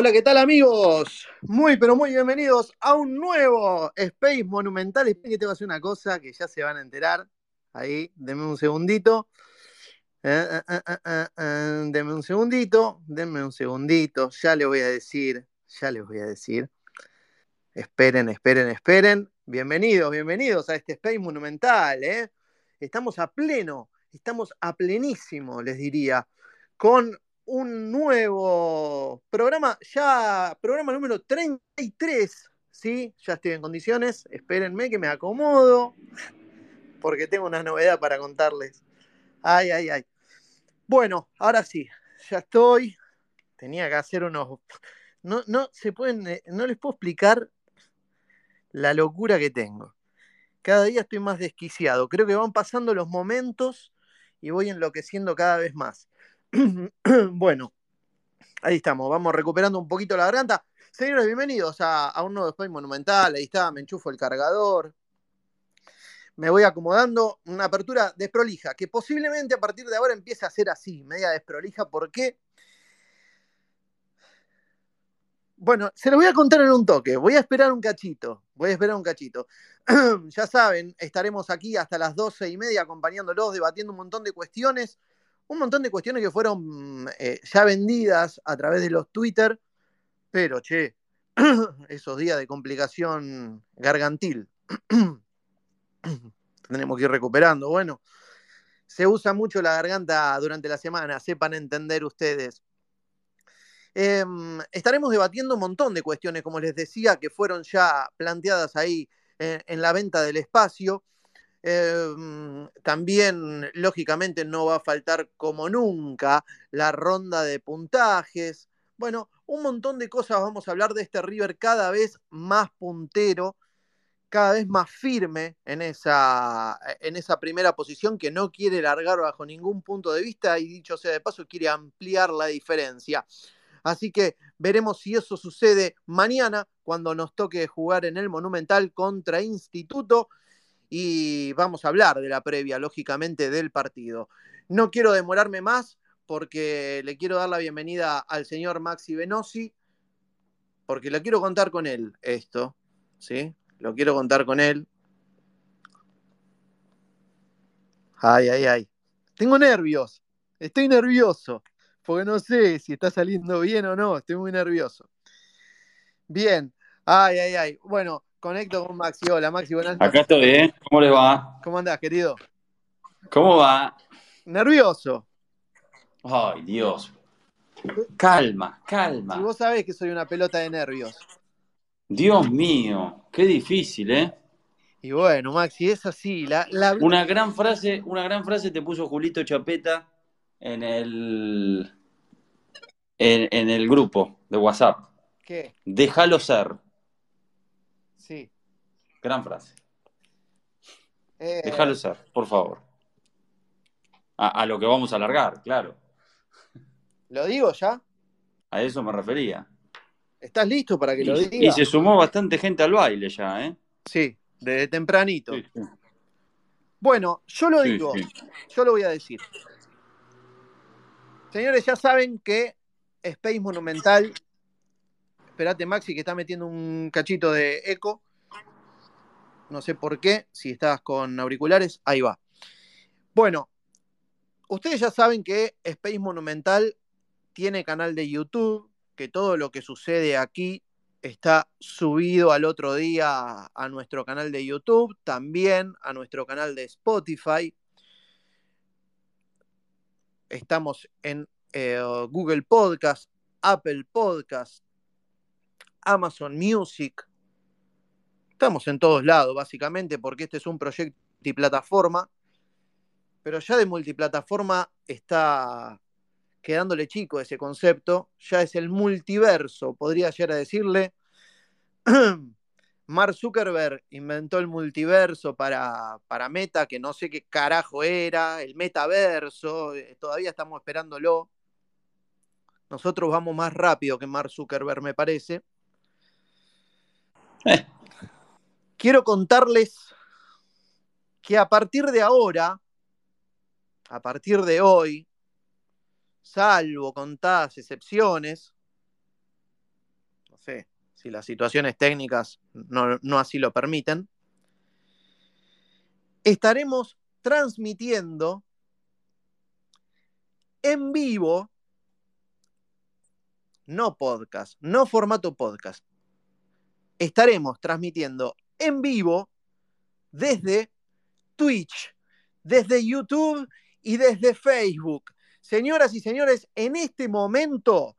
Hola, ¿qué tal amigos? Muy, pero muy bienvenidos a un nuevo Space Monumental. Esperen que te voy a hacer una cosa que ya se van a enterar. Ahí, denme un segundito. Eh, eh, eh, denme un segundito, denme un segundito. Ya les voy a decir, ya les voy a decir. Esperen, esperen, esperen. Bienvenidos, bienvenidos a este Space Monumental. Estamos a pleno, estamos a plenísimo, les diría, con un nuevo programa, ya programa número 33, ¿sí? Ya estoy en condiciones, espérenme que me acomodo, porque tengo una novedad para contarles. Ay, ay, ay. Bueno, ahora sí, ya estoy. Tenía que hacer unos... No, no se pueden, eh, no les puedo explicar la locura que tengo. Cada día estoy más desquiciado. Creo que van pasando los momentos y voy enloqueciendo cada vez más. bueno, ahí estamos, vamos recuperando un poquito la garganta. Señores, bienvenidos a, un nuevo Space Monumental. Ahí está, me enchufo el cargador. me voy acomodando. Una apertura desprolija, que posiblemente a partir de ahora empiece a ser así, media desprolija. ¿Por qué? Bueno, se los voy a contar en un toque. Voy a esperar un cachito. Voy a esperar un cachito. ya saben, estaremos aquí hasta las doce y media acompañándolos, debatiendo un montón de cuestiones. Un montón de cuestiones que fueron eh, ya vendidas a través de los Twitter. Pero, che, esos días de complicación gargantil. Tenemos que ir recuperando. Bueno, se usa mucho la garganta durante la semana, sepan entender ustedes. Eh, estaremos debatiendo un montón de cuestiones, como les decía, que fueron ya planteadas ahí en, en la venta del espacio. Eh, también, lógicamente, no va a faltar como nunca la ronda de puntajes. Bueno, un montón de cosas vamos a hablar de este River cada vez más puntero, cada vez más firme en esa, en esa primera posición que no quiere largar bajo ningún punto de vista y dicho sea de paso, quiere ampliar la diferencia. Así que veremos si eso sucede mañana cuando nos toque jugar en el Monumental contra Instituto y vamos a hablar de la previa, lógicamente, del partido. No quiero demorarme más porque le quiero dar la bienvenida al señor Maxi Venosi, porque lo quiero contar con él esto, ¿sí? Lo quiero contar con él. Ay, ay, ay. Tengo nervios. Estoy nervioso porque no sé si está saliendo bien o no, estoy muy nervioso. Bien, ay, ay, ay. Bueno, conecto con Maxi. Hola, Maxi, buenas noches. Acá estoy, ¿eh? ¿Cómo les va? ¿Cómo andás, querido? ¿Cómo va? Nervioso. Ay, Dios. Calma, calma. Si vos sabés que soy una pelota de nervios. Dios mío, qué difícil, ¿eh? Y bueno, Maxi, es así. La, la... Una gran frase, una gran frase te puso Julito Chapeta en el en, en el grupo de WhatsApp. ¿Qué? Déjalo ser. Sí. Gran frase. Eh, Déjalo ser, por favor. A, a lo que vamos a alargar, claro. ¿Lo digo ya? A eso me refería. ¿Estás listo para que lo diga? y se sumó bastante gente al baile ya, ¿eh? Sí, desde tempranito. Sí, sí. Bueno, yo lo Sí, digo, yo lo voy a decir. Señores, ya saben que Space Monumental. Esperate, Maxi, que está metiendo un cachito de eco. No sé por qué. Si estás con auriculares, ahí va. Bueno, ustedes ya saben que Space Monumental tiene canal de YouTube, que todo lo que sucede aquí está subido al otro día a nuestro canal de YouTube, también a nuestro canal de Spotify. Estamos en eh, Google Podcast, Apple Podcast, Amazon Music. Estamos en todos lados, básicamente, porque este es un proyecto multiplataforma. Pero ya de multiplataforma está quedándole chico ese concepto. Ya es el multiverso, podría llegar a decirle. Mark Zuckerberg inventó el multiverso para, para Meta, que no sé qué carajo era, el metaverso, eh, todavía estamos esperándolo. Nosotros vamos más rápido que Mark Zuckerberg, me parece. Quiero contarles que a partir de ahora, a partir de hoy, salvo contadas excepciones, no sé si las situaciones técnicas no así lo permiten, estaremos transmitiendo en vivo, no podcast, no formato podcast, estaremos transmitiendo en vivo desde Twitch, desde YouTube y desde Facebook. Señoras y señores, en este momento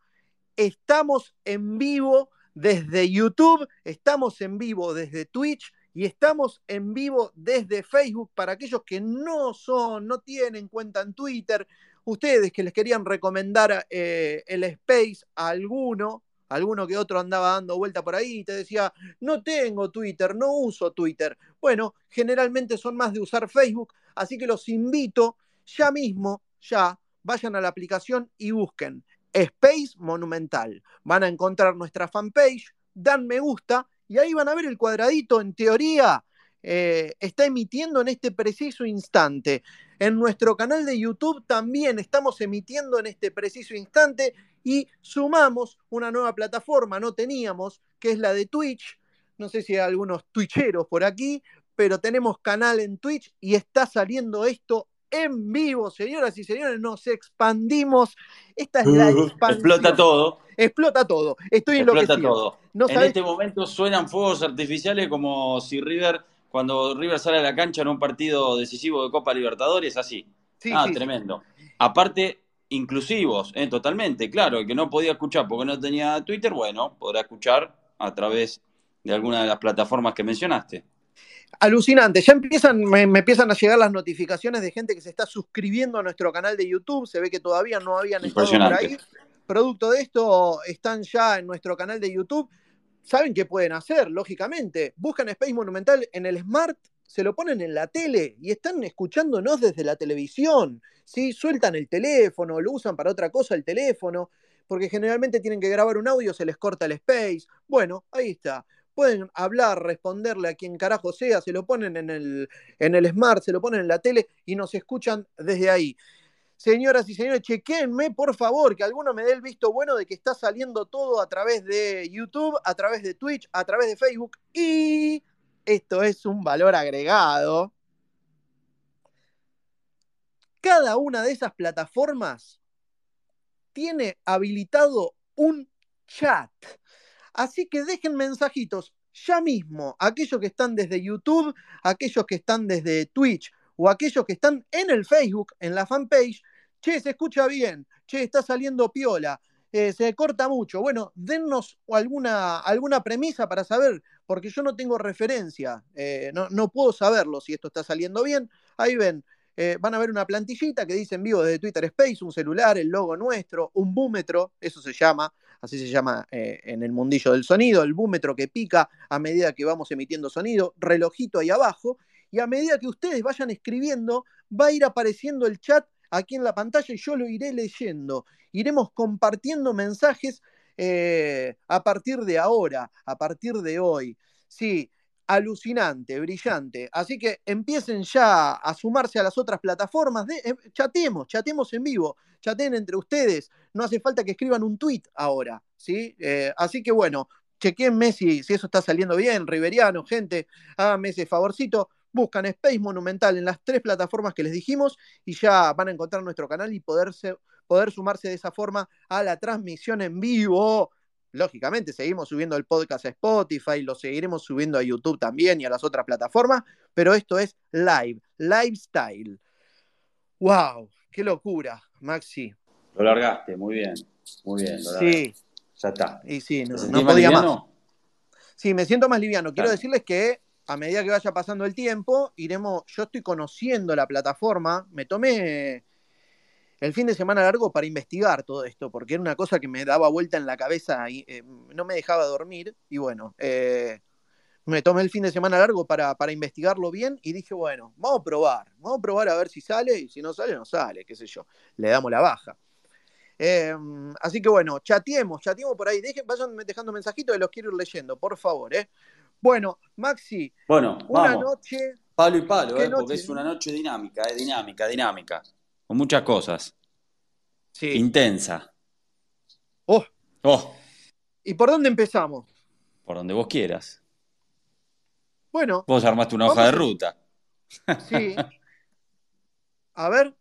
estamos en vivo desde YouTube, estamos en vivo desde Twitch y estamos en vivo desde Facebook para aquellos que no son, no tienen cuenta en Twitter, ustedes que les querían recomendar eh, el Space a alguno, alguno que otro andaba dando vuelta por ahí y te decía, no tengo Twitter, no uso Twitter. Bueno, generalmente son más de usar Facebook, así que los invito ya mismo, ya, vayan a la aplicación y busquen Space Monumental. Van a encontrar nuestra fanpage, dan me gusta y ahí van a ver el cuadradito, en teoría, eh, está emitiendo en este preciso instante. En nuestro canal de YouTube también estamos emitiendo en este preciso instante y sumamos una nueva plataforma, no teníamos, que es la de Twitch. No sé si hay algunos twitcheros por aquí, pero tenemos canal en Twitch y está saliendo esto en vivo, señoras y señores, nos expandimos. Esta es la expansión. Explota todo. Explota todo. Estoy Explota enloquecido. todo. No en sabes- este momento suenan fuegos artificiales como si River, cuando River sale a la cancha en un partido decisivo de Copa Libertadores, así. Sí, ah, sí, sí. tremendo. Aparte, inclusivos, eh, totalmente, claro, el que no podía escuchar porque no tenía Twitter, bueno, podrá escuchar a través de alguna de las plataformas que mencionaste. Alucinante, ya empiezan, me, me empiezan a llegar las notificaciones de gente que se está suscribiendo a nuestro canal de YouTube. Se ve que todavía no habían estado por ahí. Producto de esto, están ya en nuestro canal de YouTube. ¿Saben qué pueden hacer? Lógicamente, buscan Space Monumental en el Smart, se lo ponen en la tele y están escuchándonos desde la televisión. ¿sí? Sueltan el teléfono, lo usan para otra cosa el teléfono, porque generalmente tienen que grabar un audio, se les corta el Space. Bueno, ahí está pueden hablar, responderle a quien carajo sea, se lo ponen en el, en el smart, se lo ponen en la tele y nos escuchan desde ahí. Señoras y señores, chequenme por favor, que alguno me dé el visto bueno de que está saliendo todo a través de YouTube, a través de Twitch, a través de Facebook y esto es un valor agregado. Cada una de esas plataformas tiene habilitado un chat. Así que dejen mensajitos ya mismo, aquellos que están desde YouTube, aquellos que están desde Twitch o aquellos que están en el Facebook, en la fanpage. Che, se escucha bien, che, está saliendo piola, eh, se corta mucho. Bueno, dennos alguna, alguna premisa para saber, porque yo no tengo referencia, eh, no, no puedo saberlo si esto está saliendo bien. Ahí ven, eh, van a ver una plantillita que dice en vivo desde Twitter Space, un celular, el logo nuestro, un búmetro, eso se llama, así se llama en el mundillo del sonido, el búmetro que pica a medida que vamos emitiendo sonido, relojito ahí abajo, y a medida que ustedes vayan escribiendo, va a ir apareciendo el chat aquí en la pantalla y yo lo iré leyendo. Iremos compartiendo mensajes eh, a partir de ahora, a partir de hoy. Sí, alucinante, brillante. Así que empiecen ya a sumarse a las otras plataformas. De, eh, chatemos, chatemos en vivo, chateen entre ustedes. No hace falta que escriban un tweet ahora, ¿sí? Eh, así que bueno, chequenme si, si eso está saliendo bien, Riveriano, gente, háganme ese favorcito. Buscan Space Monumental en las tres plataformas que les dijimos y ya van a encontrar nuestro canal y poderse, poder sumarse de esa forma a la transmisión en vivo. Lógicamente, seguimos subiendo el podcast a Spotify, lo seguiremos subiendo a YouTube también y a las otras plataformas, pero esto es live, lifestyle. ¡Wow! ¡Qué locura, Maxi! Lo largaste, muy bien. Muy bien, lo. Sí, Ya está. y sí, no, ¿Te no sentís más podía más. Sí, me siento más liviano. Quiero Claro. decirles que a medida que vaya pasando el tiempo, iremos. Yo estoy conociendo la plataforma. Me tomé el fin de semana largo para investigar todo esto, porque era una cosa que me daba vuelta en la cabeza y eh, no me dejaba dormir. Y bueno, eh, me tomé el fin de semana largo para, para investigarlo bien y dije, bueno, vamos a probar. Vamos a probar a ver si sale y si no sale, no sale, qué sé yo. Le damos la baja. Eh, así que bueno, chateemos, chateemos por ahí. Dejen, vayan dejando mensajitos que los quiero ir leyendo, por favor. ¿eh? Bueno, Maxi, Bueno, una vamos. noche. Palo y palo, ¿Qué eh, porque es una noche dinámica, eh, dinámica, dinámica. Con muchas cosas. Sí. Intensa. Oh, Oh, ¿y por dónde empezamos? por donde vos quieras. Bueno, Vos armaste una hoja de ruta. sí. A ver.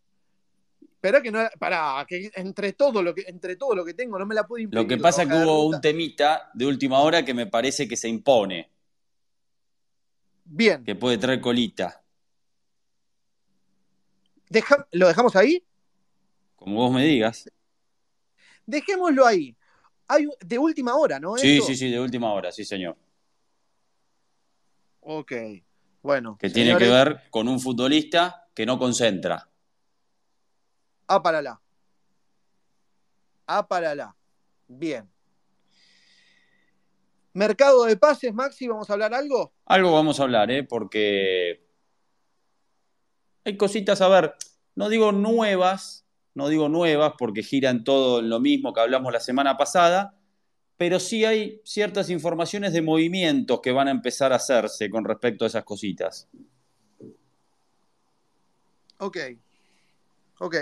Espera que no. Pará, que entre todo lo que, entre todo lo que tengo no me la puedo imprimir. Lo que pasa es que hubo un temita de última hora que me parece que se impone, Bien. que puede traer colita. Deja- ¿Lo dejamos ahí? Como vos me digas. Dejémoslo ahí. Hay de última hora, ¿no? Sí, Esto? sí, sí, de última hora, sí, señor. Ok. Bueno. Que tiene que ver con un futbolista que no concentra. A para la. A para la. Bien. Mercado de pases, Maxi, ¿vamos a hablar algo? Algo vamos a hablar, ¿eh? Porque hay cositas, a ver, no digo nuevas, no digo nuevas porque giran todo en lo mismo que hablamos la semana pasada, pero sí hay ciertas informaciones de movimientos que van a empezar a hacerse con respecto a esas cositas. Ok. Ok.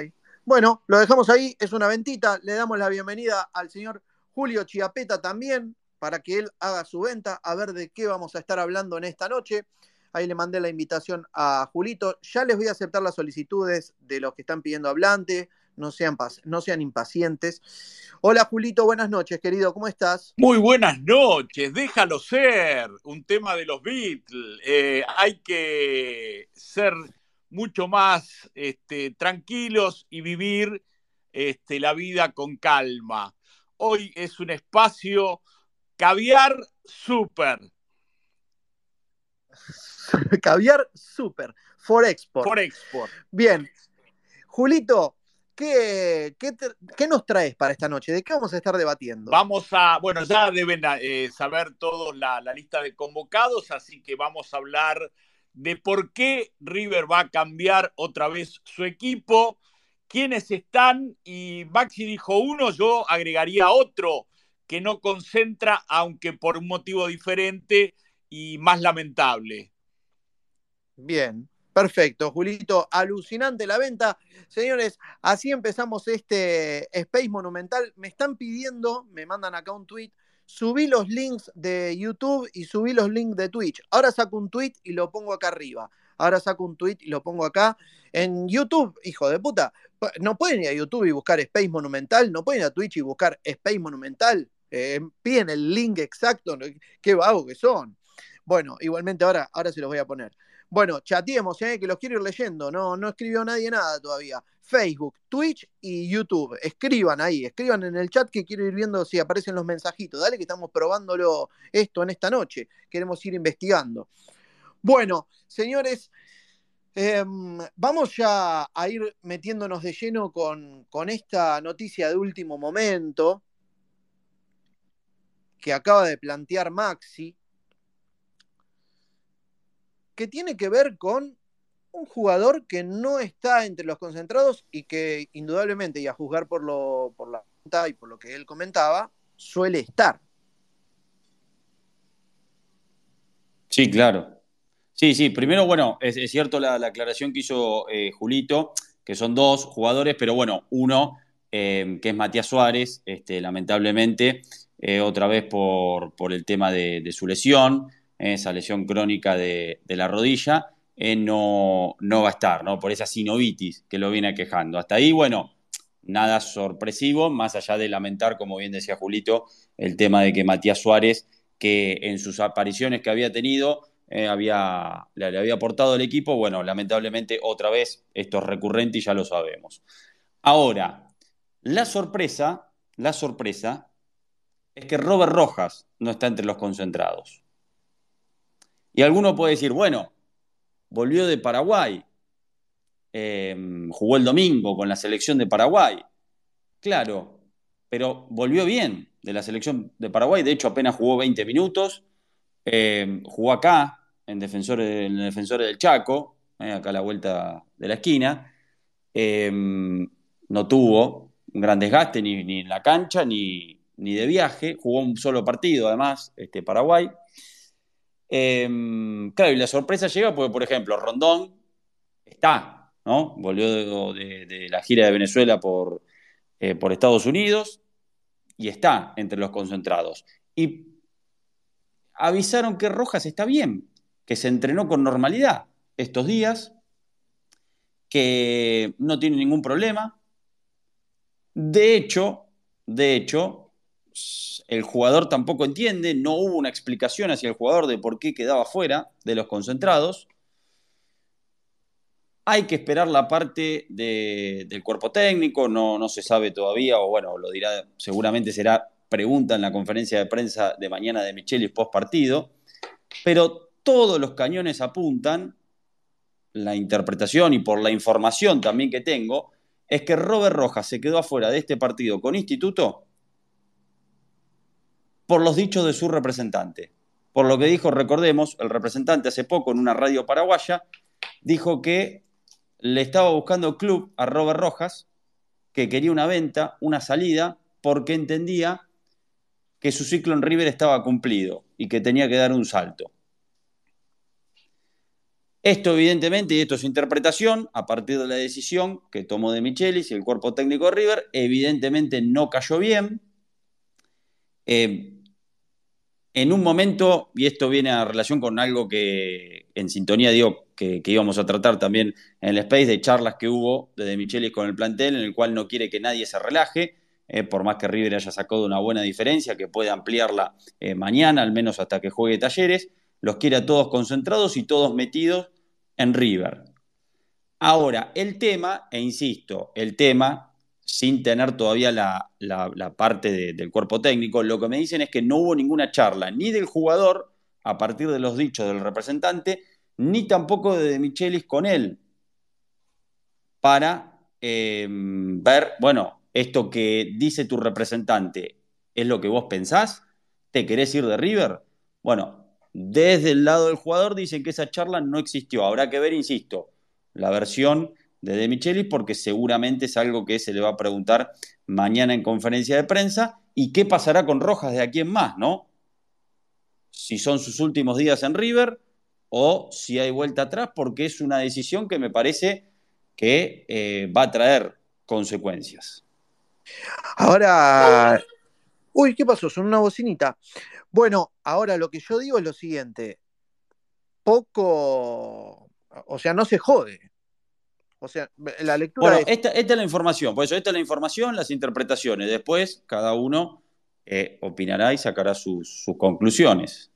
Bueno, lo dejamos ahí, es una ventita. Le damos la bienvenida al señor Julio Chiapeta también para que él haga su venta, a ver de qué vamos a estar hablando en esta noche. Ahí le mandé la invitación a Julito. Ya les voy a aceptar las solicitudes de los que están pidiendo hablante. No sean, no sean impacientes. Hola Julito, buenas noches, querido. ¿Cómo estás? Muy buenas noches. Déjalo ser. Un tema de los Beatles. Eh, hay que ser mucho más este, tranquilos y vivir este, la vida con calma. Hoy es un espacio caviar super. caviar super, for export. For export. Bien. Julito, ¿qué, qué, nos traes para esta noche? ¿De qué vamos a estar debatiendo? Vamos a, bueno, ya deben eh, saber todos la, la lista de convocados, así que vamos a hablar de por qué River va a cambiar otra vez su equipo, quiénes están, y Maxi dijo uno, yo agregaría otro que no concentra, aunque por un motivo diferente y más lamentable. Bien, perfecto, Julito, alucinante la venta. Señores, así empezamos este Space Monumental. Me están pidiendo, me mandan acá un tweet, subí los links de YouTube y subí los links de Twitch. Ahora saco un tweet y lo pongo acá arriba. Ahora saco un tweet y lo pongo acá. En YouTube, hijo de puta, no pueden ir a YouTube y buscar Space Monumental, no pueden ir a Twitch y buscar Space Monumental. Piden el link exacto, qué vago que son. Bueno, igualmente ahora, ahora se los voy a poner. Bueno, chateemos, ¿eh? que los quiero ir leyendo. No, no escribió nadie nada todavía. Facebook, Twitch y YouTube. Escriban ahí, escriban en el chat que quiero ir viendo si aparecen los mensajitos. Dale que estamos probándolo esto en esta noche. Queremos ir investigando. Bueno, señores, em, vamos ya a ir metiéndonos de lleno con, con esta noticia de último momento que acaba de plantear Maxi que tiene que ver con un jugador que no está entre los concentrados y que indudablemente, y a juzgar por, lo, por la y por lo que él comentaba, suele estar. Sí, claro. Sí, sí, primero, bueno, es, cierto la, aclaración que hizo eh, Julito, que son dos jugadores, pero bueno, uno, eh, que es Matías Suárez, este, lamentablemente, eh, otra vez por, por el tema de, su lesión, esa lesión crónica de, la rodilla, eh, no, no, va a estar, ¿no? Por esa sinovitis que lo viene quejando. Hasta ahí, bueno, nada sorpresivo, más allá de lamentar, como bien decía Julito, el tema de que Matías Suárez, que en sus apariciones que había tenido, eh, había, le, había aportado al equipo, bueno, lamentablemente otra vez esto es recurrente y ya lo sabemos. Ahora, la sorpresa, la sorpresa es que Robert Rojas no está entre los concentrados. Y alguno puede decir, bueno, volvió de Paraguay, em, jugó el domingo con la selección de Paraguay. Claro, pero volvió bien de la selección de Paraguay, de hecho apenas jugó 20 minutos, em, jugó acá, en Defensores, en Defensores del Chaco, eh, acá a la vuelta de la esquina, em, no tuvo un gran desgaste ni, ni en la cancha ni, ni, de viaje, jugó un solo partido además, este, Paraguay. Em, claro, y la sorpresa llega porque, por ejemplo, Rondón está, ¿no? Volvió de, la gira de Venezuela por, eh, por Estados Unidos y está entre los concentrados. Y avisaron que Rojas está bien, que se entrenó con normalidad estos días, que no tiene ningún problema. De hecho, de hecho, el jugador tampoco entiende, no hubo una explicación hacia el jugador de por qué quedaba fuera de los concentrados. Hay que esperar la parte del cuerpo técnico, no, no se sabe todavía, o bueno, lo dirá, seguramente será pregunta en la conferencia de prensa de mañana de Michelis post partido, pero todos los cañones apuntan, la interpretación y por la información también que tengo, es que Robert Rojas se quedó afuera de este partido con Instituto por los dichos de su representante. Por lo que dijo, recordemos, el representante hace poco en una radio paraguaya, dijo que le estaba buscando club a Robert Rojas, que quería una venta, una salida, porque entendía que su ciclo en River estaba cumplido y que tenía que dar un salto. Esto evidentemente, y esto es interpretación, a partir de la decisión que tomó de Michelis y el cuerpo técnico de River, evidentemente no cayó bien. Eh, en un momento, y esto viene a relación con algo que en sintonía digo que, íbamos a tratar también en el space de charlas que hubo de Michelis con el plantel, en el cual no quiere que nadie se relaje, eh, por más que River haya sacado una buena diferencia, que puede ampliarla eh, mañana, al menos hasta que juegue talleres, los quiere a todos concentrados y todos metidos en River. Ahora, el tema, e insisto, el tema, sin tener todavía la, parte del cuerpo técnico, lo que me dicen es que no hubo ninguna charla ni del jugador, a partir de los dichos del representante, ni tampoco de, Michelis con él, para eh, ver, bueno, esto que dice tu representante, ¿es lo que vos pensás? ¿Te querés ir de River? Bueno, desde el lado del jugador dicen que esa charla no existió. Habrá que ver, insisto, la versión de De Michelis porque seguramente es algo que se le va a preguntar mañana en conferencia de prensa. ¿Y qué pasará con Rojas de aquí en más, no? Si son sus últimos días en River o si hay vuelta atrás, porque es una decisión que me parece que eh, va a traer consecuencias. Ahora, uy, ¿qué pasó? Son una bocinita. Bueno, ahora lo que yo digo es lo siguiente. Poco, o sea, no se jode. O sea, la lectura. Bueno, esta, es la información, por eso esta es la información, las interpretaciones. Después, cada uno eh, opinará y sacará sus, conclusiones.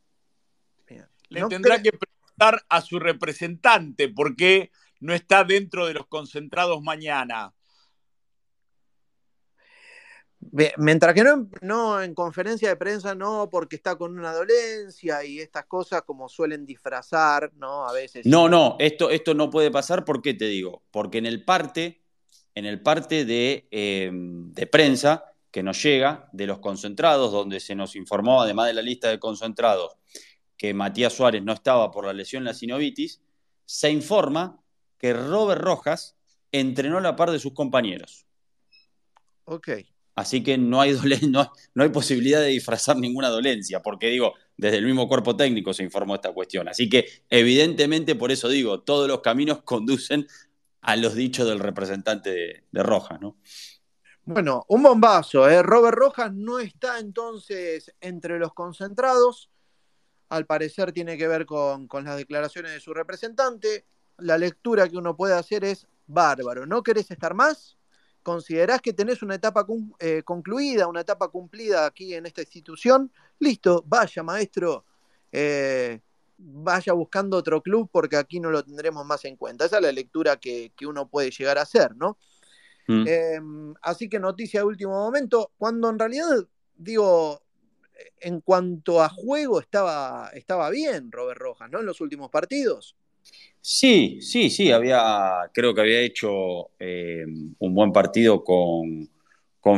Le tendrá que preguntar a su representante por qué no está dentro de los concentrados mañana. Mientras que no, no, en conferencia de prensa, no, porque está con una dolencia y estas cosas como suelen disfrazar, ¿no? A veces. No, no, esto, esto no puede pasar, ¿por qué te digo? Porque en el parte, en el parte de, em, de prensa que nos llega de los concentrados, donde se nos informó, además de la lista de concentrados, que Matías Suárez no estaba por la lesión en la sinovitis, se informa que Robert Rojas entrenó a la par de sus compañeros. Ok. Así que no hay, no, hay posibilidad de disfrazar ninguna dolencia, porque digo, desde el mismo cuerpo técnico se informó esta cuestión. Así que evidentemente, por eso digo, todos los caminos conducen a los dichos del representante de, de Rojas, ¿no? Bueno, un bombazo. ¿eh? Robert Rojas no está entonces entre los concentrados. Al parecer tiene que ver con, con las declaraciones de su representante. La lectura que uno puede hacer es bárbaro. ¿No querés estar más? Considerás que tenés una etapa eh, concluida, una etapa cumplida aquí en esta institución, listo, vaya maestro, eh, vaya buscando otro club porque aquí no lo tendremos más en cuenta. Esa es la lectura que, uno puede llegar a hacer, ¿no? Mm. Em, así que noticia de último momento, cuando en realidad, digo, en cuanto a juego estaba, estaba bien Robert Rojas, ¿no? En los últimos partidos. Sí, sí, sí, había, creo que había hecho eh, un buen partido con,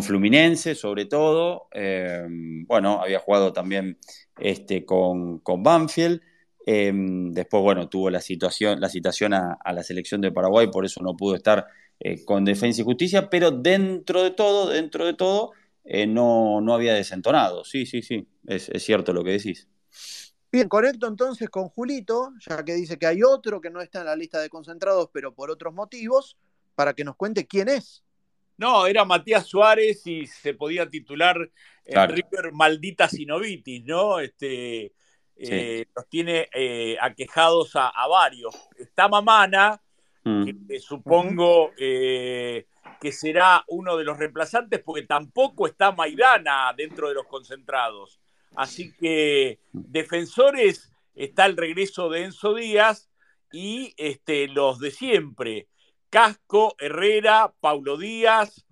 Fluminense, sobre todo. Eh, bueno, había jugado también este, con, con Banfield. Eh, después, bueno, tuvo la situación, la citación a, la selección de Paraguay, por eso no pudo estar con Defensa y Justicia, pero dentro de todo, dentro de todo, no, no había desentonado. Sí, sí, sí, es cierto lo que decís. Bien, conecto entonces con Julito, ya que dice que hay otro que no está en la lista de concentrados, pero por otros motivos, para que nos cuente quién es. No, era Matías Suárez y se podía titular River Maldita Sinovitis, ¿no? Este, eh, los tiene eh, aquejados a, varios. Está Mamana, mm. que supongo eh, que será uno de los reemplazantes, porque tampoco está Maidana dentro de los concentrados. Así que defensores está el regreso de Enzo Díaz y este, los de siempre, Casco, Herrera, Paulo Díaz,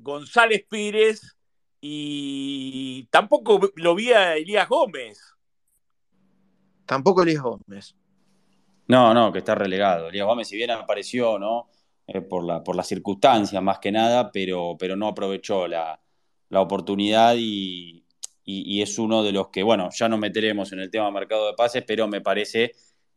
González Pires y tampoco lo vi a Elías Gómez. Tampoco Elías Gómez. No, no, que está relegado. Elías Gómez, si bien apareció, ¿no? Eh, por, la, por las circunstancias más que nada, pero, pero no aprovechó la, la oportunidad y, y, es uno de los que, bueno, ya nos meteremos en el tema mercado de pases, pero me parece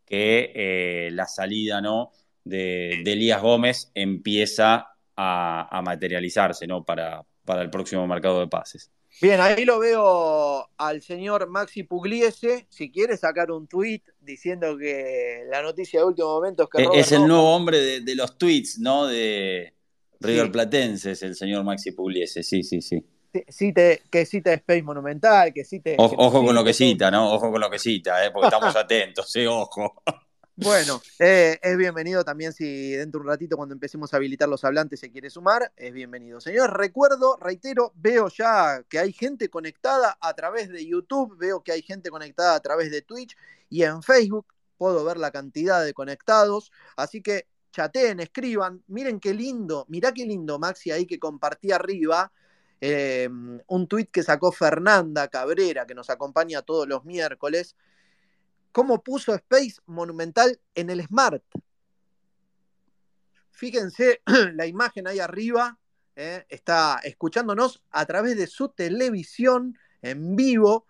que eh, la salida ¿no? de, Elías Gómez empieza a, materializarse ¿no? para, para el próximo mercado de pases. Bien, ahí lo veo al señor Maxi Pugliese. Si quiere sacar un tuit diciendo que la noticia de último momento es que Eh, Robert Es el nuevo hombre de, de los tweets, ¿no? De River Sí. Platense, el señor Maxi Pugliese, sí, sí, sí. Cite, que cite Space Monumental, que cite. Ojo, que ojo con lo que cita, ¿no? Ojo con lo que cita, ¿eh? porque estamos atentos, sí, ojo. Bueno, eh, es bienvenido también si dentro de un ratito cuando empecemos a habilitar los hablantes se quiere sumar, es bienvenido. Señor, recuerdo, reitero, veo ya que hay gente conectada a través de YouTube, veo que hay gente conectada a través de Twitch y en Facebook puedo ver la cantidad de conectados, así que chateen, escriban, miren qué lindo, mirá qué lindo Maxi ahí que compartí arriba. Eh, un tuit que sacó Fernanda Cabrera, que nos acompaña todos los miércoles, cómo puso Space Monumental en el Smart. Fíjense la imagen ahí arriba, eh, está escuchándonos a través de su televisión en vivo.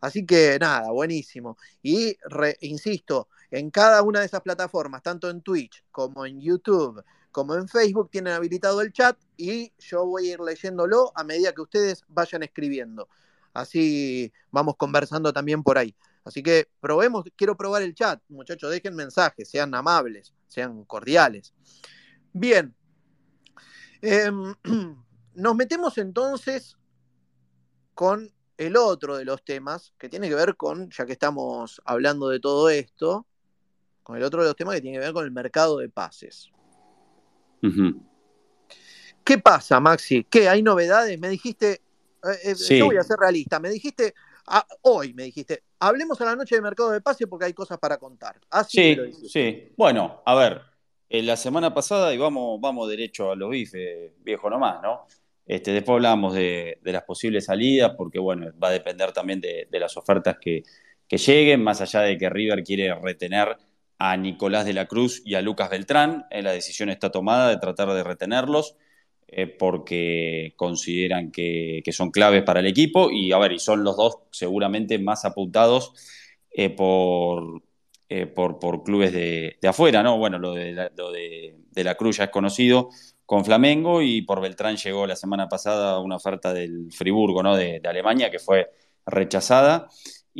Así que nada, buenísimo. Y insisto, en cada una de esas plataformas, tanto en Twitch como en YouTube, como en Facebook, tienen habilitado el chat y yo voy a ir leyéndolo a medida que ustedes vayan escribiendo. Así vamos conversando también por ahí. Así que probemos, quiero probar el chat, muchachos, dejen mensajes, sean amables, sean cordiales. Bien, Em, nos metemos entonces con el otro de los temas que tiene que ver con, ya que estamos hablando de todo esto, con el otro de los temas que tiene que ver con el mercado de pases. ¿Qué pasa, Maxi? ¿Qué? ¿Hay novedades? Me dijiste, eh, eh, Sí. yo voy a ser realista, me dijiste, hoy me dijiste, hablemos a la noche de mercado de pases porque hay cosas para contar. Así Sí, sí. Bueno, a ver, eh, la semana pasada, y vamos, vamos derecho a los bifes, viejo nomás, ¿no? Este, después hablábamos de, de las posibles salidas, porque bueno, va a depender también de, de las ofertas que, que lleguen, más allá de que River quiere retener a Nicolás de la Cruz y a Lucas Beltrán. eh, la decisión está tomada de tratar de retenerlos, eh, porque consideran que, son claves para el equipo, y a ver, y son los dos seguramente más apuntados eh, por, eh, por, clubes de, afuera, ¿no? Bueno, lo, de la, lo de, de la Cruz ya es conocido con Flamengo y por Beltrán llegó la semana pasada una oferta del Friburgo, ¿no? De Alemania que fue rechazada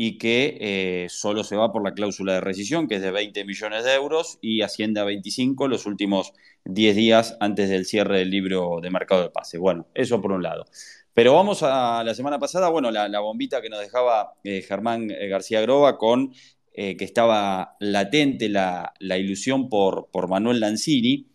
y que eh, solo se va por la cláusula de rescisión, que es de 20 millones de euros y asciende a 25 los últimos 10 días antes del cierre del libro de mercado de pase. Bueno, eso por un lado. Pero vamos a la semana pasada, bueno, la, bombita que nos dejaba eh, Germán eh, García Groba con que estaba latente la, ilusión por, por, Manuel Lanzini,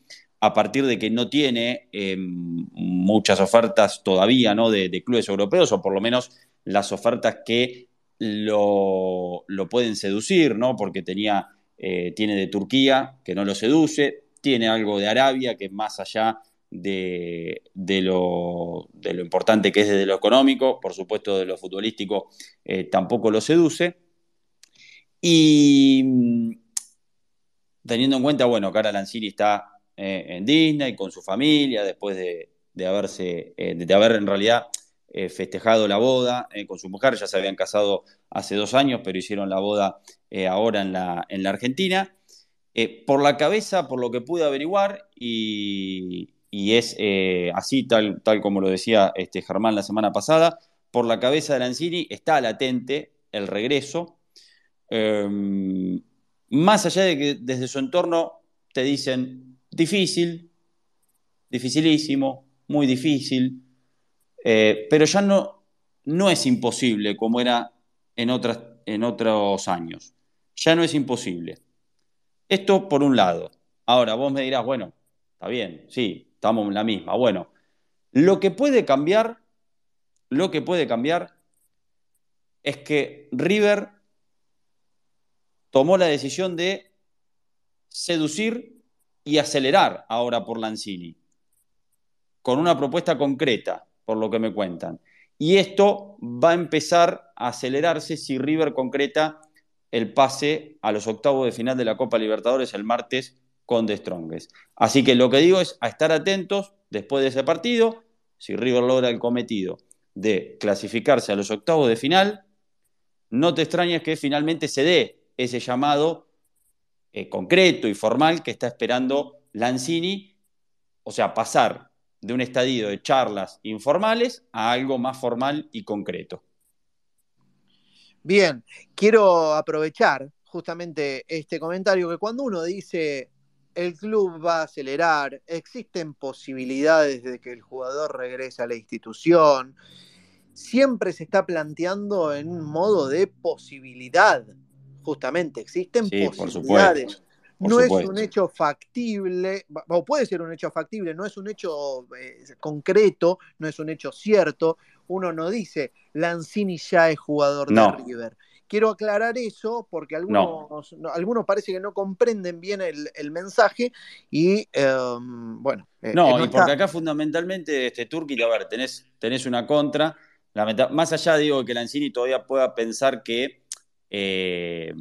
a partir de que no tiene eh, muchas ofertas todavía ¿no? de, clubes europeos, o por lo menos las ofertas que lo, lo pueden seducir, ¿no? porque tenía, eh, tiene de Turquía, que no lo seduce, tiene algo de Arabia, que más allá de, de, lo, de, lo, importante que es desde lo económico, por supuesto de lo futbolístico, eh, tampoco lo seduce. Y teniendo en cuenta, bueno, ahora Lanzini está eh, en Disney con su familia, después de, de haberse, de haber en realidad eh, festejado la boda con su mujer, ya se habían casado hace dos años, pero hicieron la boda eh, ahora en la, en la Argentina. Eh, por la cabeza, por lo que pude averiguar, y, es eh, así, tal, tal como lo decía este Germán la semana pasada, por la cabeza de Lanzini está latente el regreso. Eh, más allá de que desde su entorno te dicen difícil, dificilísimo, muy difícil, eh, pero ya no, no es imposible como era en, otras, en otros años. Ya no es imposible. Esto por un lado. Ahora vos me dirás, bueno, está bien, sí, estamos en la misma. Bueno, lo que puede cambiar, lo que puede cambiar es que River tomó la decisión de seducir y acelerar ahora por Lanzini, con una propuesta concreta, por lo que me cuentan. Y esto va a empezar a acelerarse si River concreta el pase a los octavos de final de la Copa Libertadores el martes con The Strongest. Así que lo que digo es a estar atentos después de ese partido, si River logra el cometido de clasificarse a los octavos de final, no te extrañes que finalmente se dé ese llamado eh, concreto y formal que está esperando Lanzini, o sea, pasar de un estadio de charlas informales a algo más formal y concreto. Bien, quiero aprovechar justamente este comentario que cuando uno dice el club va a acelerar, existen posibilidades de que el jugador regrese a la institución, siempre se está planteando en un modo de posibilidad, justamente, existen Sí, por posibilidades. supuesto. Por no supuesto. es un hecho factible, o puede ser un hecho factible, no es un hecho eh, concreto, no es un hecho cierto. Uno no dice Lanzini ya es jugador No. de River. Quiero aclarar eso porque algunos, no, algunos parece que no comprenden bien el, el mensaje y eh, bueno. eh, No, y está- porque acá fundamentalmente, este Turki, a ver, tenés, tenés una contra. Más allá, digo, que Lanzini todavía pueda pensar que eh,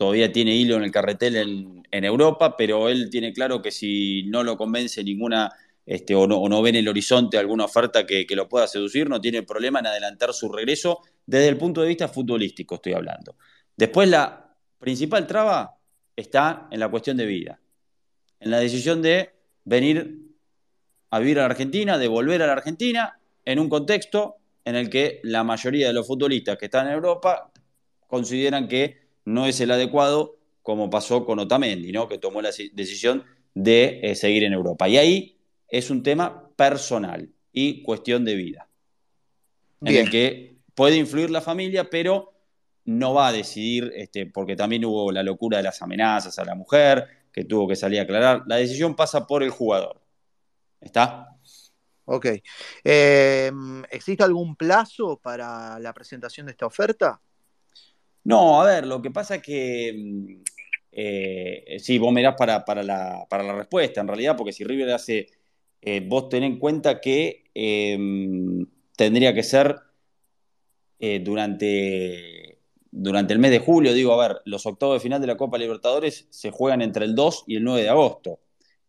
todavía tiene hilo en el carretel en, Europa, pero él tiene claro que si no lo convence ninguna, este, o, no, o no ve en el horizonte alguna oferta que, que lo pueda seducir, no tiene problema en adelantar su regreso desde el punto de vista futbolístico, estoy hablando. Después, la principal traba está en la cuestión de vida, en la decisión de venir a vivir a la Argentina, de volver a la Argentina, en un contexto en el que la mayoría de los futbolistas que están en Europa consideran que no es el adecuado, como pasó con Otamendi, ¿no? que tomó la si- decisión de eh, seguir en Europa. Y ahí es un tema personal y cuestión de vida, en el que puede influir la familia, pero no va a decidir, este, porque también hubo la locura de las amenazas a la mujer, que tuvo que salir a aclarar. La decisión pasa por el jugador. ¿Está? Ok. Eh, ¿Existe algún plazo para la presentación de esta oferta? No, a ver, lo que pasa es que mm, eh, sí, vos mirás para, para la, para la respuesta, en realidad, porque si River hace, eh, vos ten en cuenta que eh, tendría que ser durante, durante el mes de julio, digo, a ver, los octavos de final de la Copa Libertadores se juegan entre el 2 y el 9 de agosto,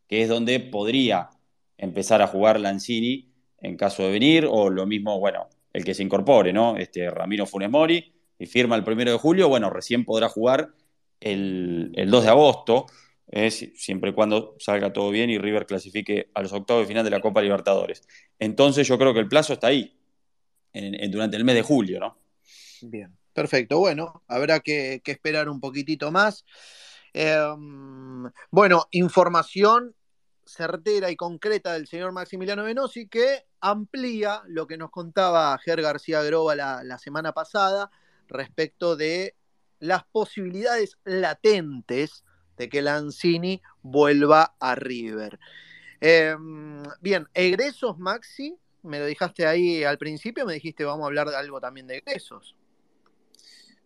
que es donde podría empezar a jugar Lanzini en caso de venir, o lo mismo, bueno, el que se incorpore, ¿no? Este, Ramiro Funes Mori, y firma el primero de julio, bueno, recién podrá jugar el, el 2 de agosto, eh, si- siempre y cuando salga todo bien y River clasifique a los octavos de final de la Copa Libertadores. Entonces yo creo que el plazo está ahí, durante el mes de julio, ¿no? Bien, perfecto. Bueno, habrá que, esperar un poquitito más. Eh, bueno, información certera y concreta del señor Maximiliano Venosi que amplía lo que nos contaba Ger García Groba la, la semana pasada respecto de las posibilidades latentes de que Lanzini vuelva a River. Eh, bien, egresos, Maxi, me lo dejaste ahí al principio, me dijiste vamos a hablar de algo también de egresos.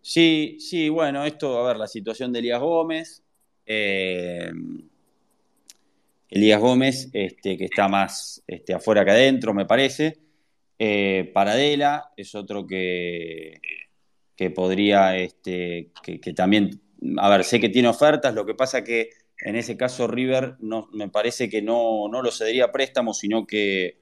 Sí, sí, bueno, esto, a ver, la situación de Elías Gómez. eh, Elías Gómez, este, que está más este, afuera que adentro, me parece. Eh, Paradela es otro que, que podría, este, que, también, a ver, sé que tiene ofertas, lo que pasa que en ese caso River no, me parece que no, no lo cedería a préstamo, sino que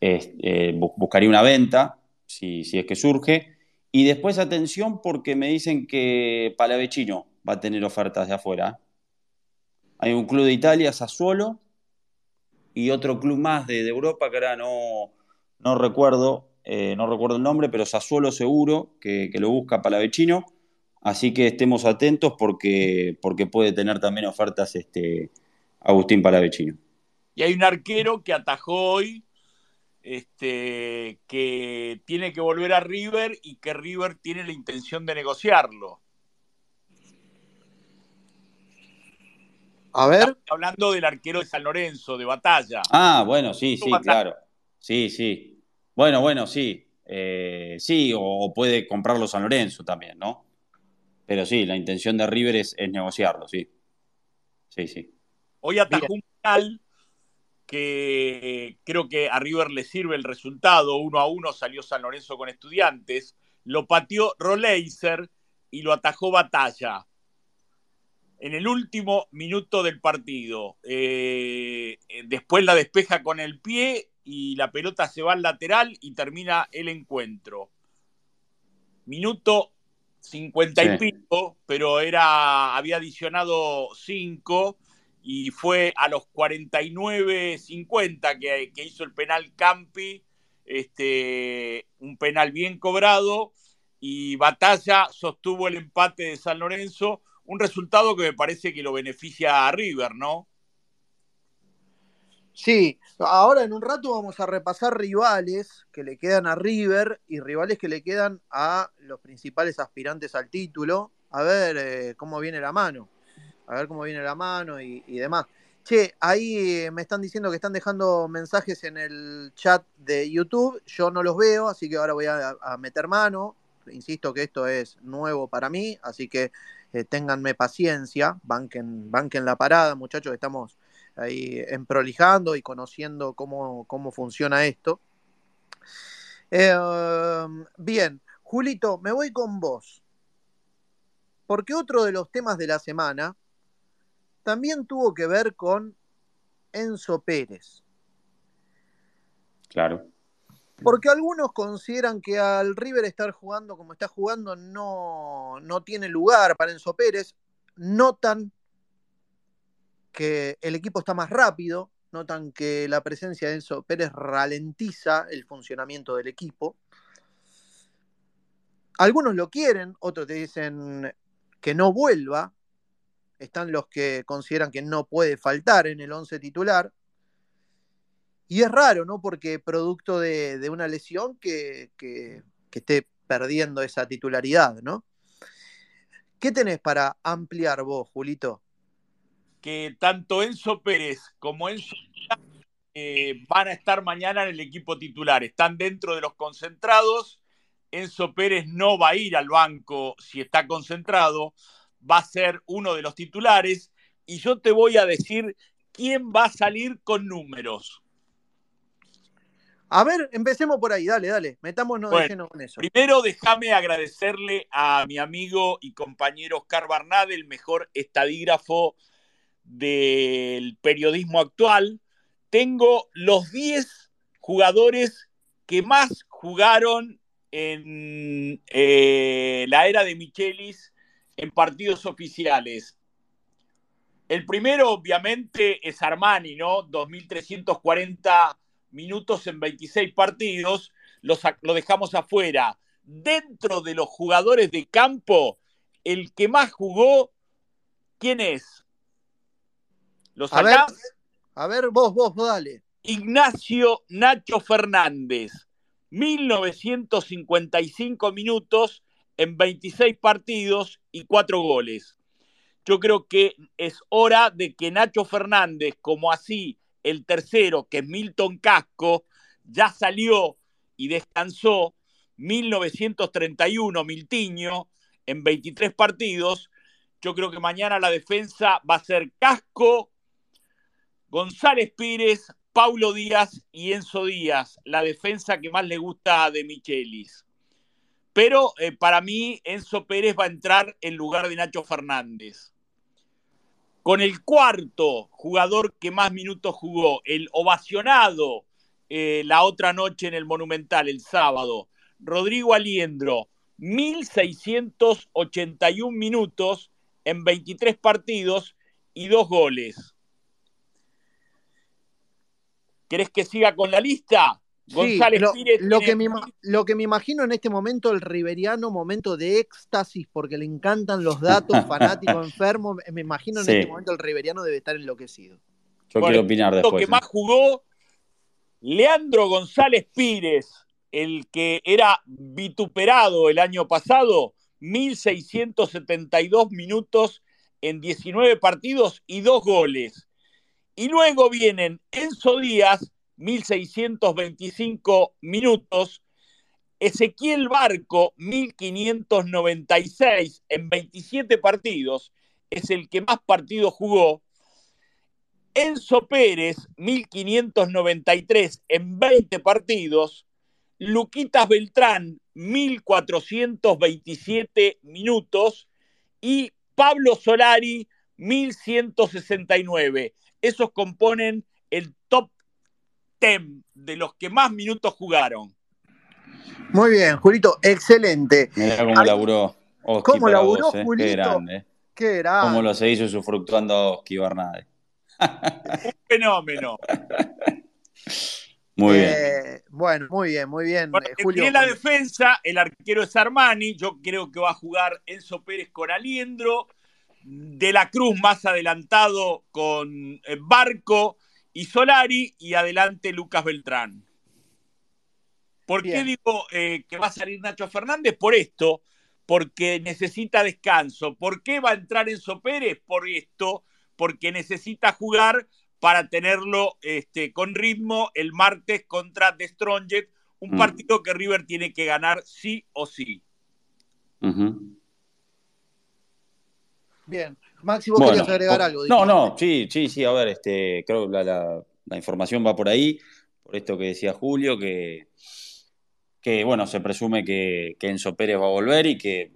es- eh, bu- buscaría una venta, si, si es que surge. Y después atención porque me dicen que Palavecino va a tener ofertas de afuera. Hay un club de Italia, Sassuolo, y otro club más de, de Europa que ahora no, no recuerdo, eh, no recuerdo el nombre, pero Sassuolo seguro que, que lo busca Palavecino. Así que estemos atentos porque, porque puede tener también ofertas este, Agustín Palavecino. Y hay un arquero que atajó hoy, este, que tiene que volver a River y que River tiene la intención de negociarlo. A ver, Estamos hablando del arquero de San Lorenzo, de batalla. Ah, bueno, sí, sí, Batalla. claro. Sí, sí. Bueno, bueno, sí. Eh, sí, o, puede comprarlo San Lorenzo también, ¿no? Pero sí, la intención de River es, negociarlo, sí. Sí, sí. Hoy atajó un penal que creo que a River le sirve el resultado. Uno a uno salió San Lorenzo con estudiantes. Lo pateó Roleiser y lo atajó Batalla. En el último minuto del partido. Eh, después la despeja con el pie y la pelota se va al lateral y termina el encuentro. Minuto 50 y Sí. pico, pero era, había adicionado 5 y fue a los 49-50 que, que, hizo el penal Campi, este, un penal bien cobrado, y Batalla sostuvo el empate de San Lorenzo, un resultado que me parece que lo beneficia a River, ¿no? Sí, ahora en un rato vamos a repasar rivales que le quedan a River y rivales que le quedan a los principales aspirantes al título, a ver eh, cómo viene la mano, a ver cómo viene la mano y, demás. Che, ahí me están diciendo que están dejando mensajes en el chat de YouTube, yo no los veo, así que ahora voy a, a meter mano, insisto que esto es nuevo para mí, así que eh, ténganme paciencia, banquen, banquen la parada, muchachos, estamos ahí emprolijando y conociendo cómo, cómo funciona esto. Eh, bien, Julito, me voy con vos. Porque otro de los temas de la semana también tuvo que ver con Enzo Pérez. Claro. Porque algunos consideran que al River estar jugando como está jugando no, no tiene lugar para Enzo Pérez. Notan que el equipo está más rápido, notan que la presencia de Enzo Pérez ralentiza el funcionamiento del equipo. Algunos lo quieren, otros te dicen que no vuelva. Están los que consideran que no puede faltar en el 11 titular. Y es raro, ¿no? Porque producto de, una lesión que, que, que, esté perdiendo esa titularidad, ¿no? ¿Qué tenés para ampliar vos, Julito? Que tanto Enzo Pérez como Enzo eh, van a estar mañana en el equipo titular. Están dentro de los concentrados. Enzo Pérez no va a ir al banco si está concentrado. Va a ser uno de los titulares. Y yo te voy a decir quién va a salir con números. A ver, empecemos por ahí, dale, dale, metámonos bueno, de lleno con eso. Primero, déjame agradecerle a mi amigo y compañero Oscar Barnade, el mejor estadígrafo del periodismo actual. Tengo los 10 jugadores que más jugaron en eh, la era de Michelis en partidos oficiales. El primero, obviamente, es Armani, ¿no? 2.340 minutos en 26 partidos, lo dejamos afuera. Dentro de los jugadores de campo, el que más jugó, ¿quién es? ¿Los a ver, a ver, vos, vos, dale. Ignacio Nacho Fernández, 1955 minutos en 26 partidos y 4 goles. Yo creo que es hora de que Nacho Fernández, como así el tercero, que es Milton Casco, ya salió y descansó 1931, Miltiño, en 23 partidos. Yo creo que mañana la defensa va a ser Casco, González Pires, Paulo Díaz y Enzo Díaz, la defensa que más le gusta de Michelis. Pero eh, para mí, Enzo Pérez va a entrar en lugar de Nacho Fernández con el cuarto jugador que más minutos jugó, el ovacionado eh, la otra noche en el Monumental, el sábado, Rodrigo Aliendro, 1.681 minutos en 23 partidos y dos goles. ¿Querés que siga con la lista? González sí, lo, Pires lo, que me, lo, que me, imagino en este momento, el riveriano momento de éxtasis, porque le encantan los datos, fanático, enfermo, me imagino en sí. este momento el riveriano debe estar enloquecido. Yo bueno, quiero opinar después. Lo que ¿eh? más jugó, Leandro González Pires, el que era vituperado el año pasado, 1.672 minutos en 19 partidos y dos goles. Y luego vienen Enzo Díaz, 1.625 minutos. Ezequiel Barco, 1.596 en 27 partidos, es el que más partidos jugó. Enzo Pérez, 1.593 en 20 partidos. Luquitas Beltrán, 1.427 minutos. Y Pablo Solari, 1.169. Esos componen el top TEM de los que más minutos jugaron. Muy bien, Julito, excelente. Mira cómo laburó. Oski ¿Cómo laburó, vos, eh? Julito? Qué grande. Qué grande. Cómo lo se hizo usufructuando Oski Bernade. Un fenómeno. Muy bien. Eh, bueno, muy bien, muy bien. Bueno, eh, en Julio. la defensa, el arquero es Armani. Yo creo que va a jugar Enzo Pérez con Aliendro. De la Cruz más adelantado con eh, Barco y Solari. Y adelante Lucas Beltrán. ¿Por qué digo eh, que va a salir Nacho Fernández? Por esto, porque necesita descanso. ¿Por qué va a entrar Enzo Pérez? Por esto, porque necesita jugar para tenerlo este, con ritmo el martes contra The Strongest, un Mm. partido que River tiene que ganar sí o sí. Bien. Maxi, vos Bueno, querías agregar algo. No, no, sí, sí, sí, a ver, este, creo que la, la- la información va por ahí, por esto que decía Julio, que, que bueno, se presume que, que Enzo Pérez va a volver y que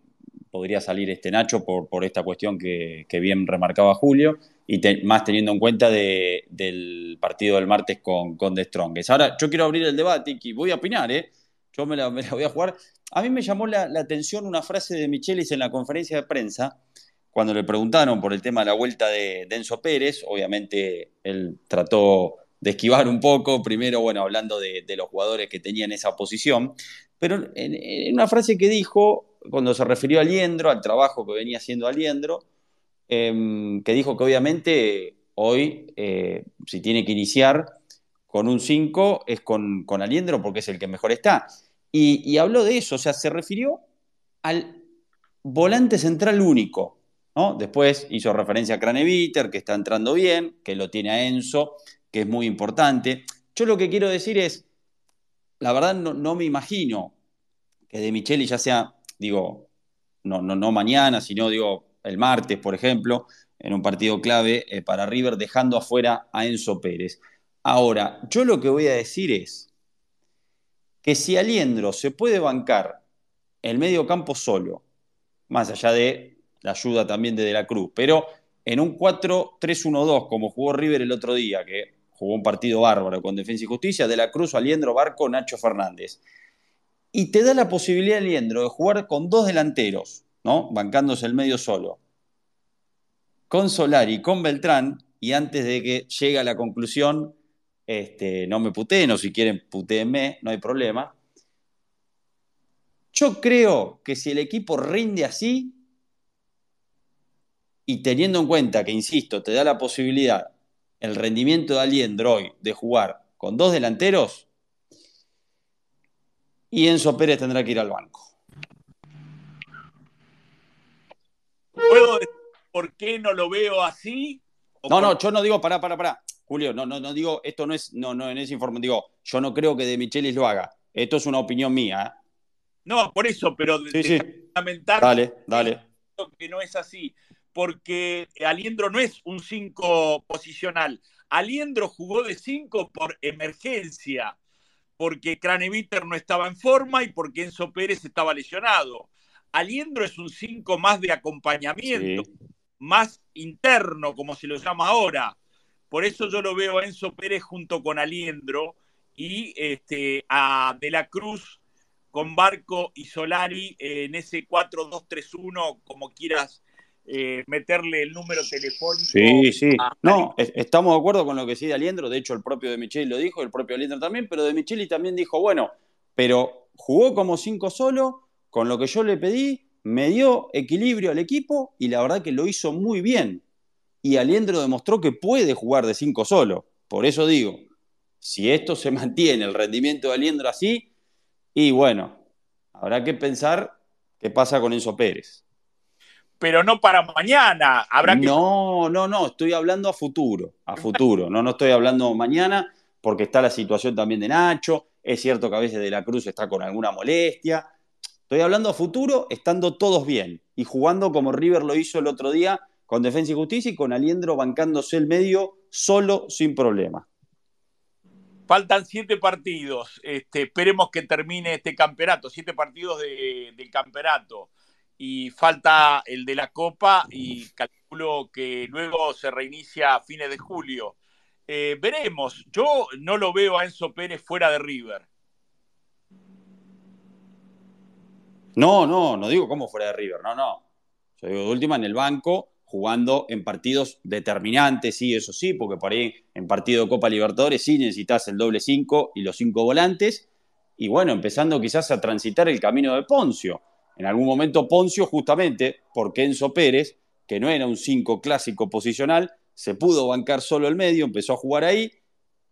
podría salir este Nacho por, por esta cuestión que, que bien remarcaba Julio, y te- más teniendo en cuenta de- del partido del martes con, con The Strongest. Ahora, yo quiero abrir el debate y voy a opinar, ¿eh? Yo me la, me la voy a jugar. A mí me llamó la, la atención una frase de Michelis en la conferencia de prensa, cuando le preguntaron por el tema de la vuelta de, de Enzo Pérez, obviamente él trató de esquivar un poco, primero, bueno, hablando de, los jugadores que tenían esa posición, pero en, una frase que dijo, cuando se refirió a Aliendro, al trabajo que venía haciendo Aliendro, em, que dijo que obviamente hoy, eh, si tiene que iniciar con un 5, es con, con Aliendro porque es el que mejor está. Y habló de eso, o sea, se refirió al volante central único, Después hizo referencia a Craneviter, que está entrando bien, que lo tiene a Enzo, que es muy importante. Yo lo que quiero decir es, la verdad no, no me imagino que de Micheli ya sea, digo, no, no, no mañana, sino digo el martes, por ejemplo, en un partido clave eh, para River, dejando afuera a Enzo Pérez. Ahora, yo lo que voy a decir es que si Aliendro se puede bancar el medio campo solo, más allá de la ayuda también de De la Cruz, pero en un 4-3-1-2, como jugó River el otro día, que jugó un partido bárbaro con Defensa y Justicia, De la Cruz, Aliendro, Barco, Nacho Fernández. Y te da la posibilidad, Aliendro, de jugar con dos delanteros, ¿no? Bancándose el medio solo. Con Solari, con Beltrán, y antes de que llegue a la conclusión, este, no me puteen, o si quieren putéenme, no hay problema. Yo creo que si el equipo rinde así, y teniendo en cuenta que, insisto, te da la posibilidad el rendimiento de Aliendro hoy de jugar con dos delanteros, y Enzo Pérez tendrá que ir al banco. ¿Puedo decir por qué no lo veo así? ¿O No, por- no, yo no digo, pará, pará, pará. Julio, no, no, no digo, esto no es, no, no, en ese informe, digo, yo no creo que De Michelis lo haga. Esto es una opinión mía. No, por eso, pero ¿eh? Sí, sí. fundamental Dale, dale. que no es así, porque Aliendro no es un 5 posicional. Aliendro jugó de 5 por emergencia, porque Craneviter no estaba en forma y porque Enzo Pérez estaba lesionado. Aliendro es un 5 más de acompañamiento, Sí. más interno, como se lo llama ahora. Por eso yo lo veo a Enzo Pérez junto con Aliendro y este, a De la Cruz con Barco y Solari en ese 4-2-3-1, como quieras eh, meterle el número telefónico. Sí, sí. a- No, es- estamos de acuerdo con lo que decía Aliendro. De hecho, el propio De Micheli lo dijo, el propio Aliendro también, pero De Micheli también dijo, bueno, pero jugó como cinco solo, con lo que yo le pedí, me dio equilibrio al equipo y la verdad que lo hizo muy bien. Y Aliendro demostró que puede jugar de cinco solo. Por eso digo, si esto se mantiene, el rendimiento de Aliendro así, y bueno, habrá que pensar qué pasa con Enzo Pérez. Pero no para mañana. Habrá que. No, no, no, estoy hablando a futuro, a futuro. No, no estoy hablando mañana porque está la situación también de Nacho. Es cierto que a veces De la Cruz está con alguna molestia. Estoy hablando a futuro, estando todos bien y jugando como River lo hizo el otro día con Defensa y Justicia y con Aliendro bancándose el medio solo, sin problema. Faltan siete partidos. Este, esperemos que termine este campeonato. Siete partidos de- del campeonato. Y falta el de la Copa y calculo que luego se reinicia a fines de julio. Eh, veremos. Yo no lo veo a Enzo Pérez fuera de River. No, no, no digo como fuera de River, no, no. Yo digo de última en el banco, jugando en partidos determinantes, sí, eso sí, porque por ahí en partido Copa Libertadores sí necesitas el doble 5 y los cinco volantes, y bueno, empezando quizás a transitar el camino de Poncio. En algún momento Poncio, justamente porque Enzo Pérez, que no era un 5 clásico posicional, se pudo bancar solo el medio, empezó a jugar ahí,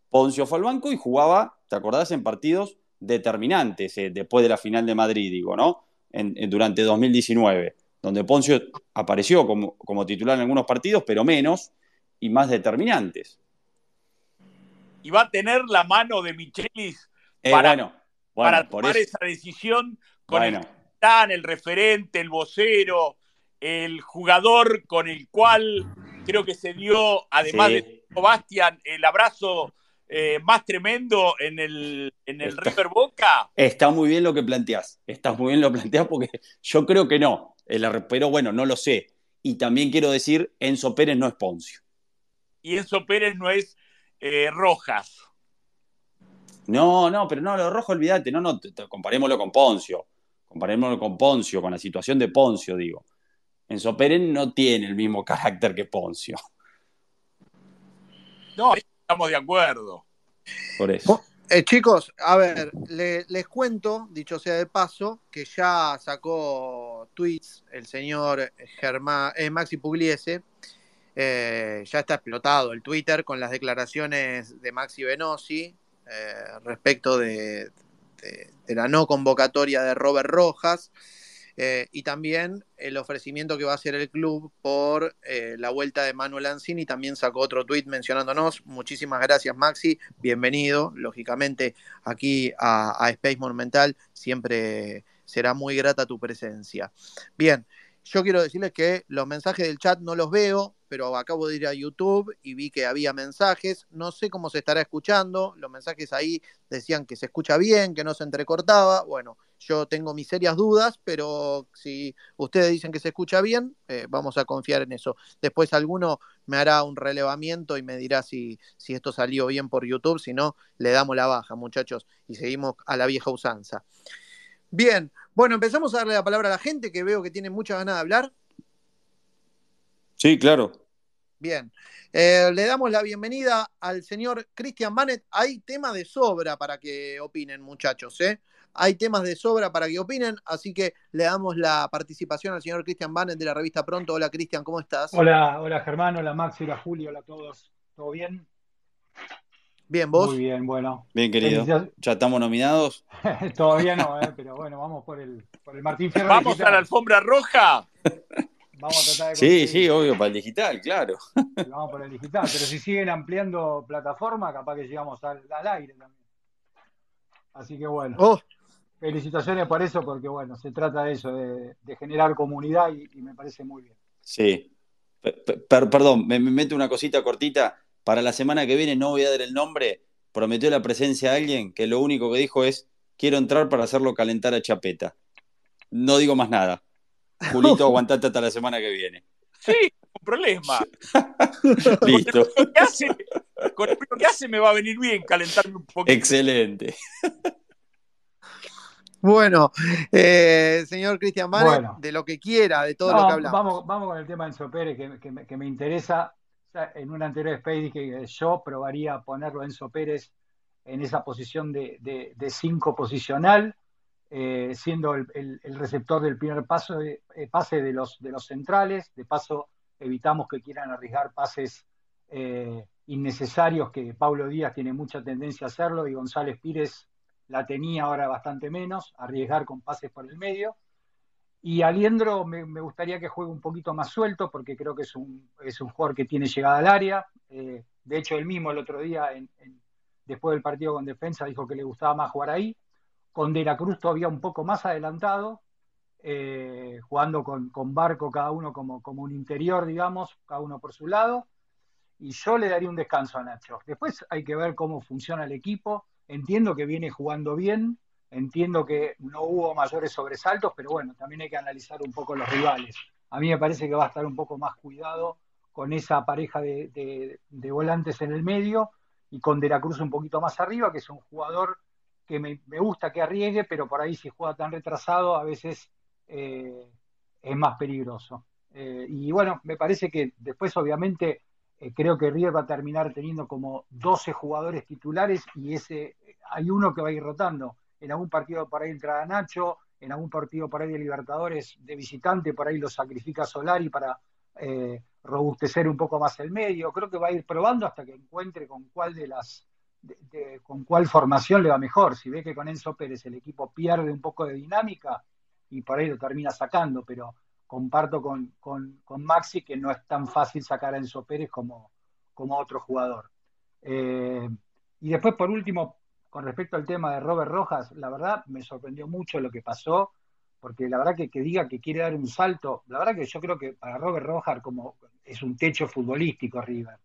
Poncio fue al banco y jugaba, ¿te acordás? En partidos determinantes, eh, después de la final de Madrid, digo, ¿no? En, en, durante 2019, donde Poncio apareció como, como, titular en algunos partidos, pero menos y más determinantes. Y va a tener la mano de Michelis eh, para, bueno, bueno, para tomar esa decisión con Bueno. el capitán, el referente, el vocero, el jugador con el cual creo que se dio, además Sí. de Bastian, el abrazo eh, más tremendo en el, en el Está- River Boca. Está muy bien lo que planteás, está muy bien lo planteás porque yo creo que no, el pero bueno, no lo sé. Y también quiero decir, Enzo Pérez no es Poncio. Y Enzo Pérez no es eh, Rojas. No, no, pero no, lo rojo, olvídate, no, no, comparémoslo con Poncio, comparémoslo con Poncio, con la situación de Poncio, digo. Enzo Pérez no tiene el mismo carácter que Poncio, No, estamos de acuerdo. por eso. Eh, chicos, a ver, le- les cuento, dicho sea de paso, que ya sacó tweets el señor Germán, eh, Maxi Pugliese. Eh, ya está explotado el Twitter con las declaraciones de Maxi Venosi eh, respecto de, de- de la no convocatoria de Robert Rojas eh, y también el ofrecimiento que va a hacer el club por eh, la vuelta de Manuel Ancini. También sacó otro tweet mencionándonos. Muchísimas gracias, Maxi. Bienvenido, lógicamente, aquí a, a Space Monumental. Siempre será muy grata tu presencia. Bien, yo quiero decirles que los mensajes del chat no los veo, pero acabo de ir a YouTube y vi que había mensajes. No sé cómo se estará escuchando. Los mensajes ahí decían que se escucha bien, que no se entrecortaba. Bueno, yo tengo mis serias dudas, pero si ustedes dicen que se escucha bien, eh, vamos a confiar en eso. Después alguno me hará un relevamiento y me dirá si, si esto salió bien por YouTube, si no, le damos la baja, muchachos, y seguimos a la vieja usanza. Bien, bueno, empezamos a darle la palabra a la gente que veo que tiene mucha ganas de hablar. Sí, claro. Bien, Eh, le damos la bienvenida al señor Christian Manet. Hay temas de sobra para que opinen, muchachos, ¿eh? Hay temas de sobra para que opinen, así que le damos la participación al señor Christian Manet de la revista Pronto. Hola, Cristian, ¿cómo estás? Hola, hola Germán, hola Maxi, hola Julio, hola a todos. ¿Todo bien? Bien, ¿vos? Muy bien, bueno. Bien, querido. ¿Ya estamos nominados? Todavía no, eh, pero bueno, vamos por el, por el Martín Fierro Vamos a la alfombra roja. Vamos a tratar de Sí, conseguir. sí, obvio, para el digital, claro. Vamos por el digital, pero si siguen ampliando plataforma, capaz que llegamos al, al aire también. Así que bueno, Oh, felicitaciones por eso, porque bueno, se trata de eso, de, de generar comunidad y, y me parece muy bien. Sí. Per- per- perdón, me, me meto una cosita cortita. Para la semana que viene no voy a dar el nombre. Prometió la presencia de alguien que lo único que dijo es quiero entrar para hacerlo calentar a Chapeta. No digo más nada. Julito, aguantate hasta la semana que viene. Sí, con problema. Listo. Con lo que hace, con lo que hace me va a venir bien calentarme un poquito. Excelente. bueno, eh, señor Cristian Bueno. de lo que quiera, de todo No, lo que hablamos. vamos, vamos con el tema de Enzo Pérez, que, que me, que me interesa. En un anterior space dije que yo probaría ponerlo a Enzo Pérez en esa posición de, de, de cinco posicional, eh, siendo el, receptor del primer paso de- eh, pase de los, centrales. De paso, evitamos que quieran arriesgar pases eh, innecesarios, que Pablo Díaz tiene mucha tendencia a hacerlo y González Pires la tenía ahora bastante menos, arriesgar con pases por el medio. Y Aliendro me, me gustaría que juegue un poquito más suelto porque creo que es un, es un jugador que tiene llegada al área. De hecho, él mismo el otro día, después del partido con defensa, dijo que le gustaba más jugar ahí. Con De la Cruz todavía un poco más adelantado, eh, jugando con, Barco cada uno como, un interior, digamos, cada uno por su lado. Y yo le daría un descanso a Nacho. Después hay que ver cómo funciona el equipo. Entiendo que viene jugando bien, Entiendo que no hubo mayores sobresaltos, pero bueno, también hay que analizar un poco los rivales. A mí me parece que va a estar un poco más cuidado con esa pareja de- de volantes en el medio y con De la Cruz un poquito más arriba, que es un jugador que me, me gusta que arriesgue, pero por ahí si juega tan retrasado a veces eh, es más peligroso. Eh, y bueno, me parece que después obviamente eh, creo que River va a terminar teniendo como 12 jugadores titulares y ese hay uno que va a ir rotando. En algún partido por ahí entra Nacho, en algún partido por ahí de Libertadores de visitante, por ahí lo sacrifica Solari para robustecer un poco más el medio. Creo que va a ir probando hasta que encuentre con cuál de las con cuál formación le va mejor. Si ve que con Enzo Pérez el equipo pierde un poco de dinámica y por ahí lo termina sacando, pero comparto con, con- con Maxi que no es tan fácil sacar a Enzo Pérez como, como otro jugador. Eh, y después, por último, con respecto al tema de Robert Rojas, la verdad me sorprendió mucho lo que pasó, porque la verdad que, que diga que quiere dar un salto, la verdad que yo creo que para Robert Rojas como es un techo futbolístico River,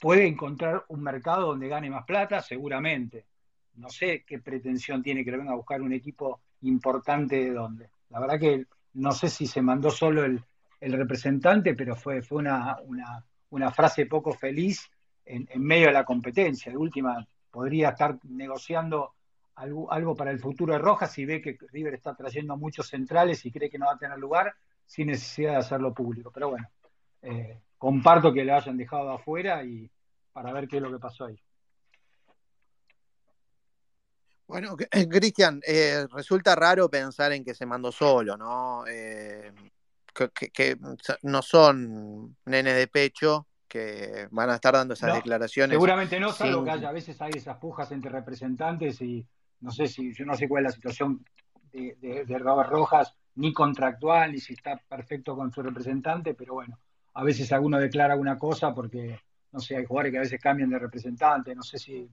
puede encontrar un mercado donde gane más plata, seguramente. No sé qué pretensión tiene que le venga a buscar un equipo importante de dónde. La verdad que no sé si se mandó solo el, el representante, pero fue, fue una, una, frase poco feliz en, medio de la competencia. De última, podría estar negociando algo, algo para el futuro de Rojas si ve que River está trayendo muchos centrales y cree que no va a tener lugar sin necesidad de hacerlo público. Pero bueno, eh, comparto que le hayan dejado afuera y para ver qué es lo que pasó ahí. Bueno, Cristian, eh, resulta raro pensar en que se mandó solo, ¿no? Eh, que, que- que no son nenes de pecho que van a estar dando esas No, declaraciones. seguramente no, salvo sin- que haya a veces hay esas pujas entre representantes y no sé si, yo no sé cuál es la situación de, de, de Robert Rojas, ni contractual, ni si está perfecto con su representante, pero bueno, a veces alguno declara una cosa porque, no sé, hay jugadores que a veces cambian de representante, no sé si,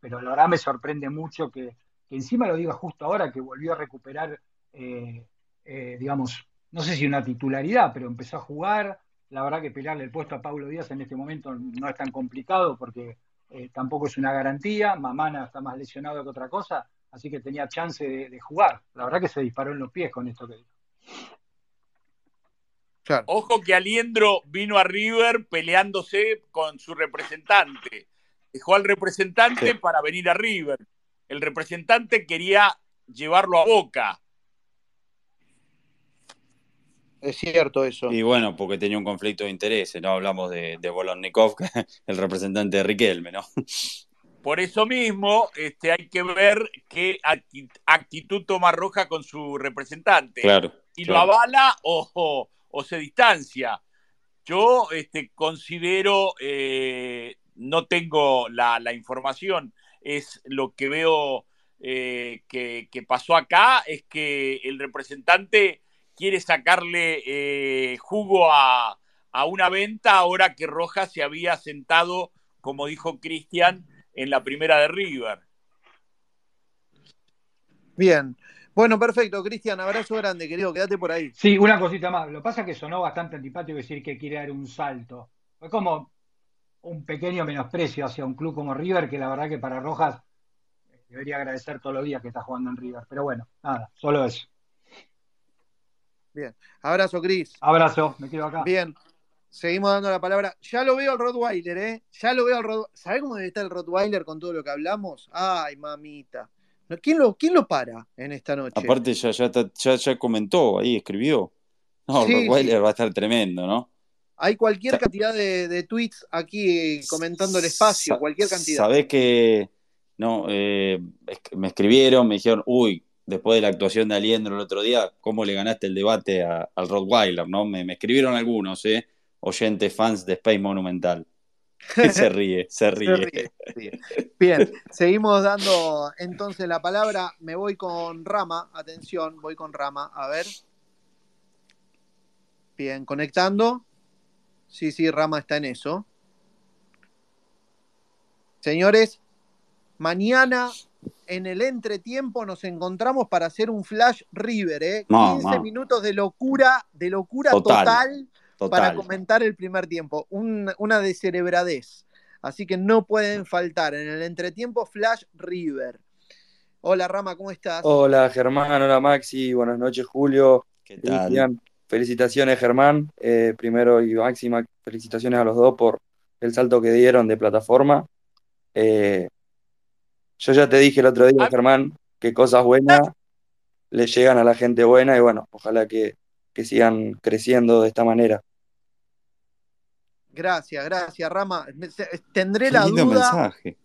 pero la verdad me sorprende mucho que, encima lo diga justo ahora, que volvió a recuperar, eh, eh, digamos, no sé si una titularidad, pero empezó a jugar. La verdad que pelearle el puesto a Pablo Díaz en este momento no es tan complicado porque eh, tampoco es una garantía. Mamana está más lesionado que otra cosa, así que tenía chance de, de jugar. La verdad que se disparó en los pies con esto que dijo. Claro. Ojo que Aliendro vino a River peleándose con su representante. Dejó al representante Sí. para venir a River. El representante quería llevarlo a Boca. Es cierto eso. Y bueno, porque tenía un conflicto de intereses, ¿no? Hablamos de, de Bolonnikov, el representante de Riquelme, ¿no? Por eso mismo este, hay que ver qué acti- actitud toma Roja con su representante. Claro. Claro. lo avala o, o- se distancia. Yo este, considero, eh, no tengo la, la información, es lo que veo eh, que, que pasó acá, es que el representante quiere sacarle eh, jugo a, a una venta ahora que Rojas se había sentado, como dijo Cristian, en la primera de River. Bien. Bueno, perfecto, Cristian. Abrazo grande, querido. Quédate por ahí. Sí, una cosita más. Lo que pasa es que sonó bastante antipático decir que quiere dar un salto. Fue como un pequeño menosprecio hacia un club como River, que la verdad que para Rojas eh, debería agradecer todos los días que está jugando en River. Pero bueno, nada, solo eso. Bien. Abrazo, Cris. Abrazo, me quedo acá. Bien. Seguimos dando la palabra. Ya lo veo al Rottweiler, ¿eh? Ya lo veo al Rottweiler. ¿Sabés cómo debe estar el Rottweiler con todo lo que hablamos? Ay, mamita. ¿Quién lo, quién lo para en esta noche? Aparte ya, ya, ya, ya comentó ahí, escribió. No, Sí, va a estar tremendo, ¿no? Hay cualquier Sa- cantidad de, de tweets aquí comentando el espacio, Sa- cualquier cantidad. Sabés que no, eh, me escribieron, me dijeron, uy, después de la actuación de Aliendro el otro día, ¿cómo le ganaste el debate a- al Rottweiler? ¿no? Me, me escribieron algunos, ¿eh? oyentes fans de Space Monumental. Se ríe, se Se ríe. ríe, se ríe. Bien, seguimos dando entonces la palabra. Me voy con Rama, atención, voy con Rama, a ver. Bien, conectando. Sí, sí, Rama está en eso. Señores, mañana en el entretiempo nos encontramos para hacer un flash River, ¿eh? No, 15 no. minutos de locura, de locura Total. total para comentar el primer tiempo. Un- una descerebradez. Así que no pueden faltar en el entretiempo Flash River. Hola Rama, ¿cómo estás? Hola Germán, hola Maxi, buenas noches Julio, ¿Qué tal? Cristian. Felicitaciones Germán, Eh, primero y máxima felicitaciones a los dos por el salto que dieron de plataforma. Eh, yo ya te dije el otro día, Ah. Germán, que cosas buenas le llegan a la gente buena y bueno, ojalá que, que sigan creciendo de esta manera. Gracias, gracias, Rama. Tendré Qué la lindo duda. mensaje.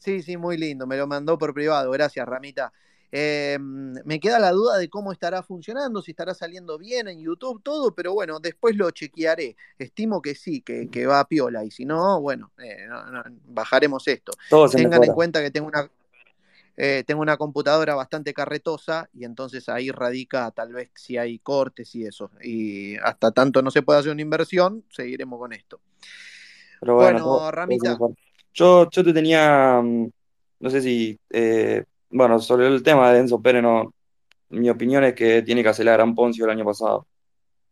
Sí, sí, muy lindo. Me lo mandó por privado. Gracias, Ramita. Eh, me queda la duda de cómo estará funcionando, si estará saliendo bien en YouTube, todo, pero bueno, después lo chequearé. Estimo que sí, que, que va a piola, y si no, bueno, eh, no- no, bajaremos esto. Todo Tengan en cuenta que tengo una, eh, tengo una computadora bastante carretosa y entonces ahí radica tal vez si hay cortes y eso. Y hasta tanto no se pueda hacer una inversión, seguiremos con esto. Pero bueno, Ramita. Yo, yo te tenía, mm, no sé si, eh, bueno, sobre el tema de Enzo Pérez, no, mi opinión es que tiene que hacer la gran Poncio el año pasado,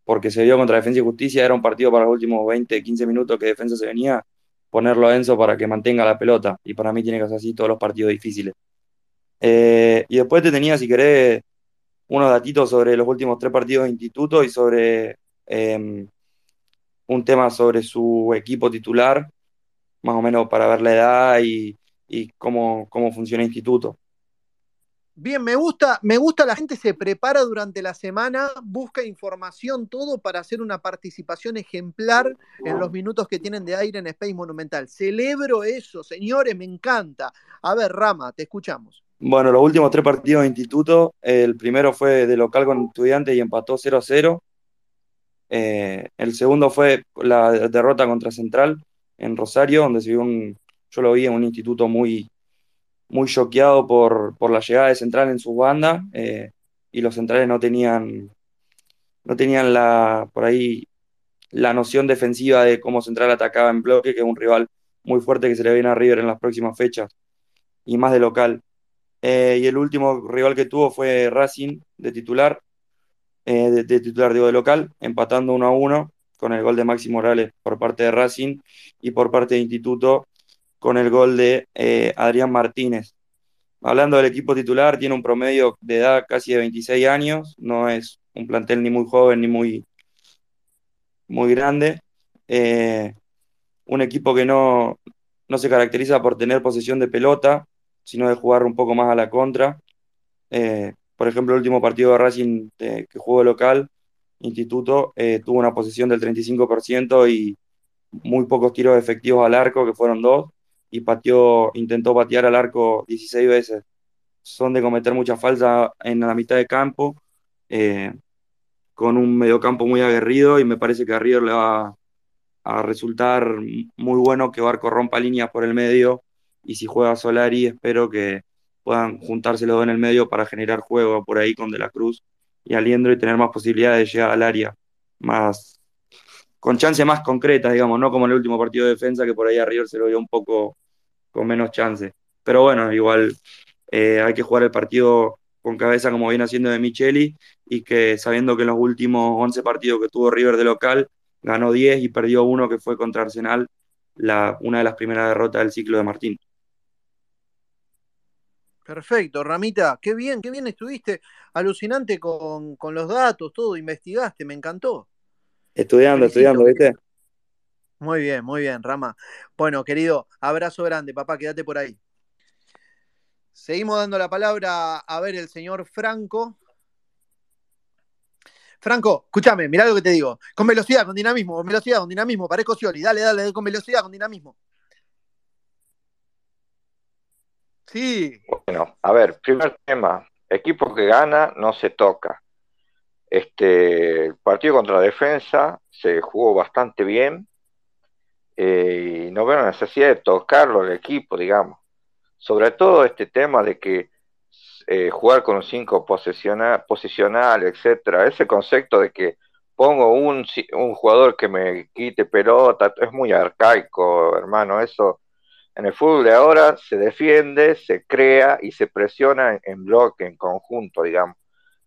porque se vio contra Defensa y Justicia, era un partido para los últimos 20, 15 minutos que Defensa se venía, ponerlo a Enzo para que mantenga la pelota, y para mí tiene que hacer así todos los partidos difíciles. Eh, y después te tenía, si querés, unos datitos sobre los últimos tres partidos de instituto y sobre eh, un tema sobre su equipo titular, más o menos para ver la edad y, cómo, cómo funciona instituto. Bien, me gusta, me gusta, la gente se prepara durante la semana, busca información, todo para hacer una participación ejemplar en los minutos que tienen de aire en Space Monumental. Celebro eso, señores, me encanta. A ver, Rama, te escuchamos. Bueno, los últimos tres partidos de instituto, el primero fue de local con estudiantes y empató 0 a 0. Eh, el segundo fue la derrota contra Central en Rosario, donde se vio un, yo lo vi en un instituto muy, muy choqueado por, por la llegada de Central en su banda, eh, y los centrales no tenían, no tenían la, por ahí, la noción defensiva de cómo Central atacaba en bloque, que es un rival muy fuerte que se le viene a River en las próximas fechas, y más de local. Eh, y el último rival que tuvo fue Racing de titular, eh, de, titular digo de local, empatando 1 a 1 con el gol de Maxi Morales por parte de Racing y por parte de Instituto con el gol de eh, Adrián Martínez. Hablando del equipo titular, tiene un promedio de edad casi de 26 años, no es un plantel ni muy joven ni muy, muy grande. Un equipo que no, no se caracteriza por tener posesión de pelota, sino de jugar un poco más a la contra. Eh, por ejemplo, el último partido de Racing eh, que jugó local, Instituto, eh, tuvo una posesión del 35% y muy pocos tiros efectivos al arco, que fueron dos, y pateó, intentó patear al arco 16 veces. Son de cometer mucha falta en la mitad de campo, con un mediocampo muy aguerrido, y me parece que a River le va a resultar muy bueno que Barco rompa líneas por el medio, y si juega Solari, espero que puedan juntarse los dos en el medio para generar juego por ahí con De la Cruz y Aliendro y tener más posibilidades de llegar al área, más con chance más concreta, digamos, no como en el último partido de defensa que por ahí a River se lo vio un poco con menos chance. Pero bueno, igual eh, hay que jugar el partido con cabeza como viene haciendo de Micheli y que sabiendo que en los últimos 11 partidos que tuvo River de local, ganó 10 y perdió uno que fue contra Arsenal, la, una de las primeras derrotas del ciclo de Martín. Perfecto, Ramita, qué bien, qué bien estuviste. Alucinante con, con los datos, todo, investigaste, me encantó. Estudiando, estudiando, ¿viste? Muy bien, muy bien, Rama. Bueno, querido, abrazo grande, papá, quédate por ahí. Seguimos dando la palabra a ver el señor Franco. Franco, escúchame, mirá lo que te digo. Con velocidad, con dinamismo, con velocidad, con dinamismo. Parezco Scioli. Dale, dale, con velocidad, con dinamismo. Sí, Bueno, a ver, primer tema, equipo que gana no se toca. Este, partido contra la defensa se jugó bastante bien eh, y no veo la necesidad de tocarlo el equipo, digamos. Sobre todo este tema de que eh, jugar con un 5 posicional, posicional, etcétera, ese concepto de que pongo un, un jugador que me quite pelota, es muy arcaico, hermano, eso en el fútbol ahora se defiende, se crea y se presiona en, bloque, en conjunto, digamos.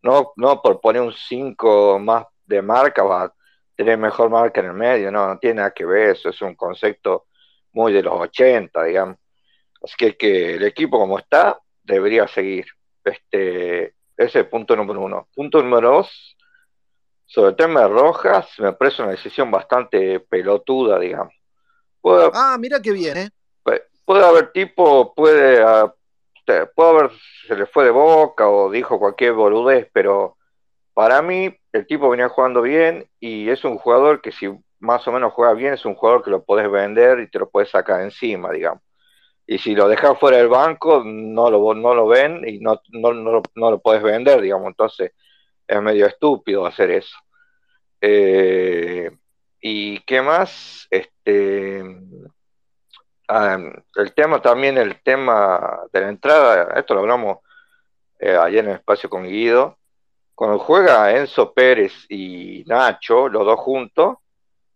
No, no por poner un 5 más de marca va tener mejor marca en el medio, no, no tiene nada que ver, eso es un concepto muy de los 80, digamos. Así que, que el equipo como está debería seguir. Este, ese es punto número uno. Punto número dos, sobre el tema de Rojas, me parece una decisión bastante pelotuda, digamos. Ah, mira qué bien, ¿eh? Puede, haber tipo, puede, te- puede haber, se le fue de boca o dijo cualquier boludez, pero para mí el tipo venía jugando bien y es un jugador que si más o menos juega bien, es un jugador que lo podés vender y te lo puedes sacar encima, digamos. Y si lo dejas fuera del banco, no lo, no lo ven y no, no, no, no lo puedes vender, digamos. Entonces es medio estúpido hacer eso. Eh, ¿Y qué más? Este, ah, el tema también, el tema de la entrada, esto lo hablamos eh, ayer en el espacio con Guido. Cuando juega Enzo Pérez y Nacho, los dos juntos,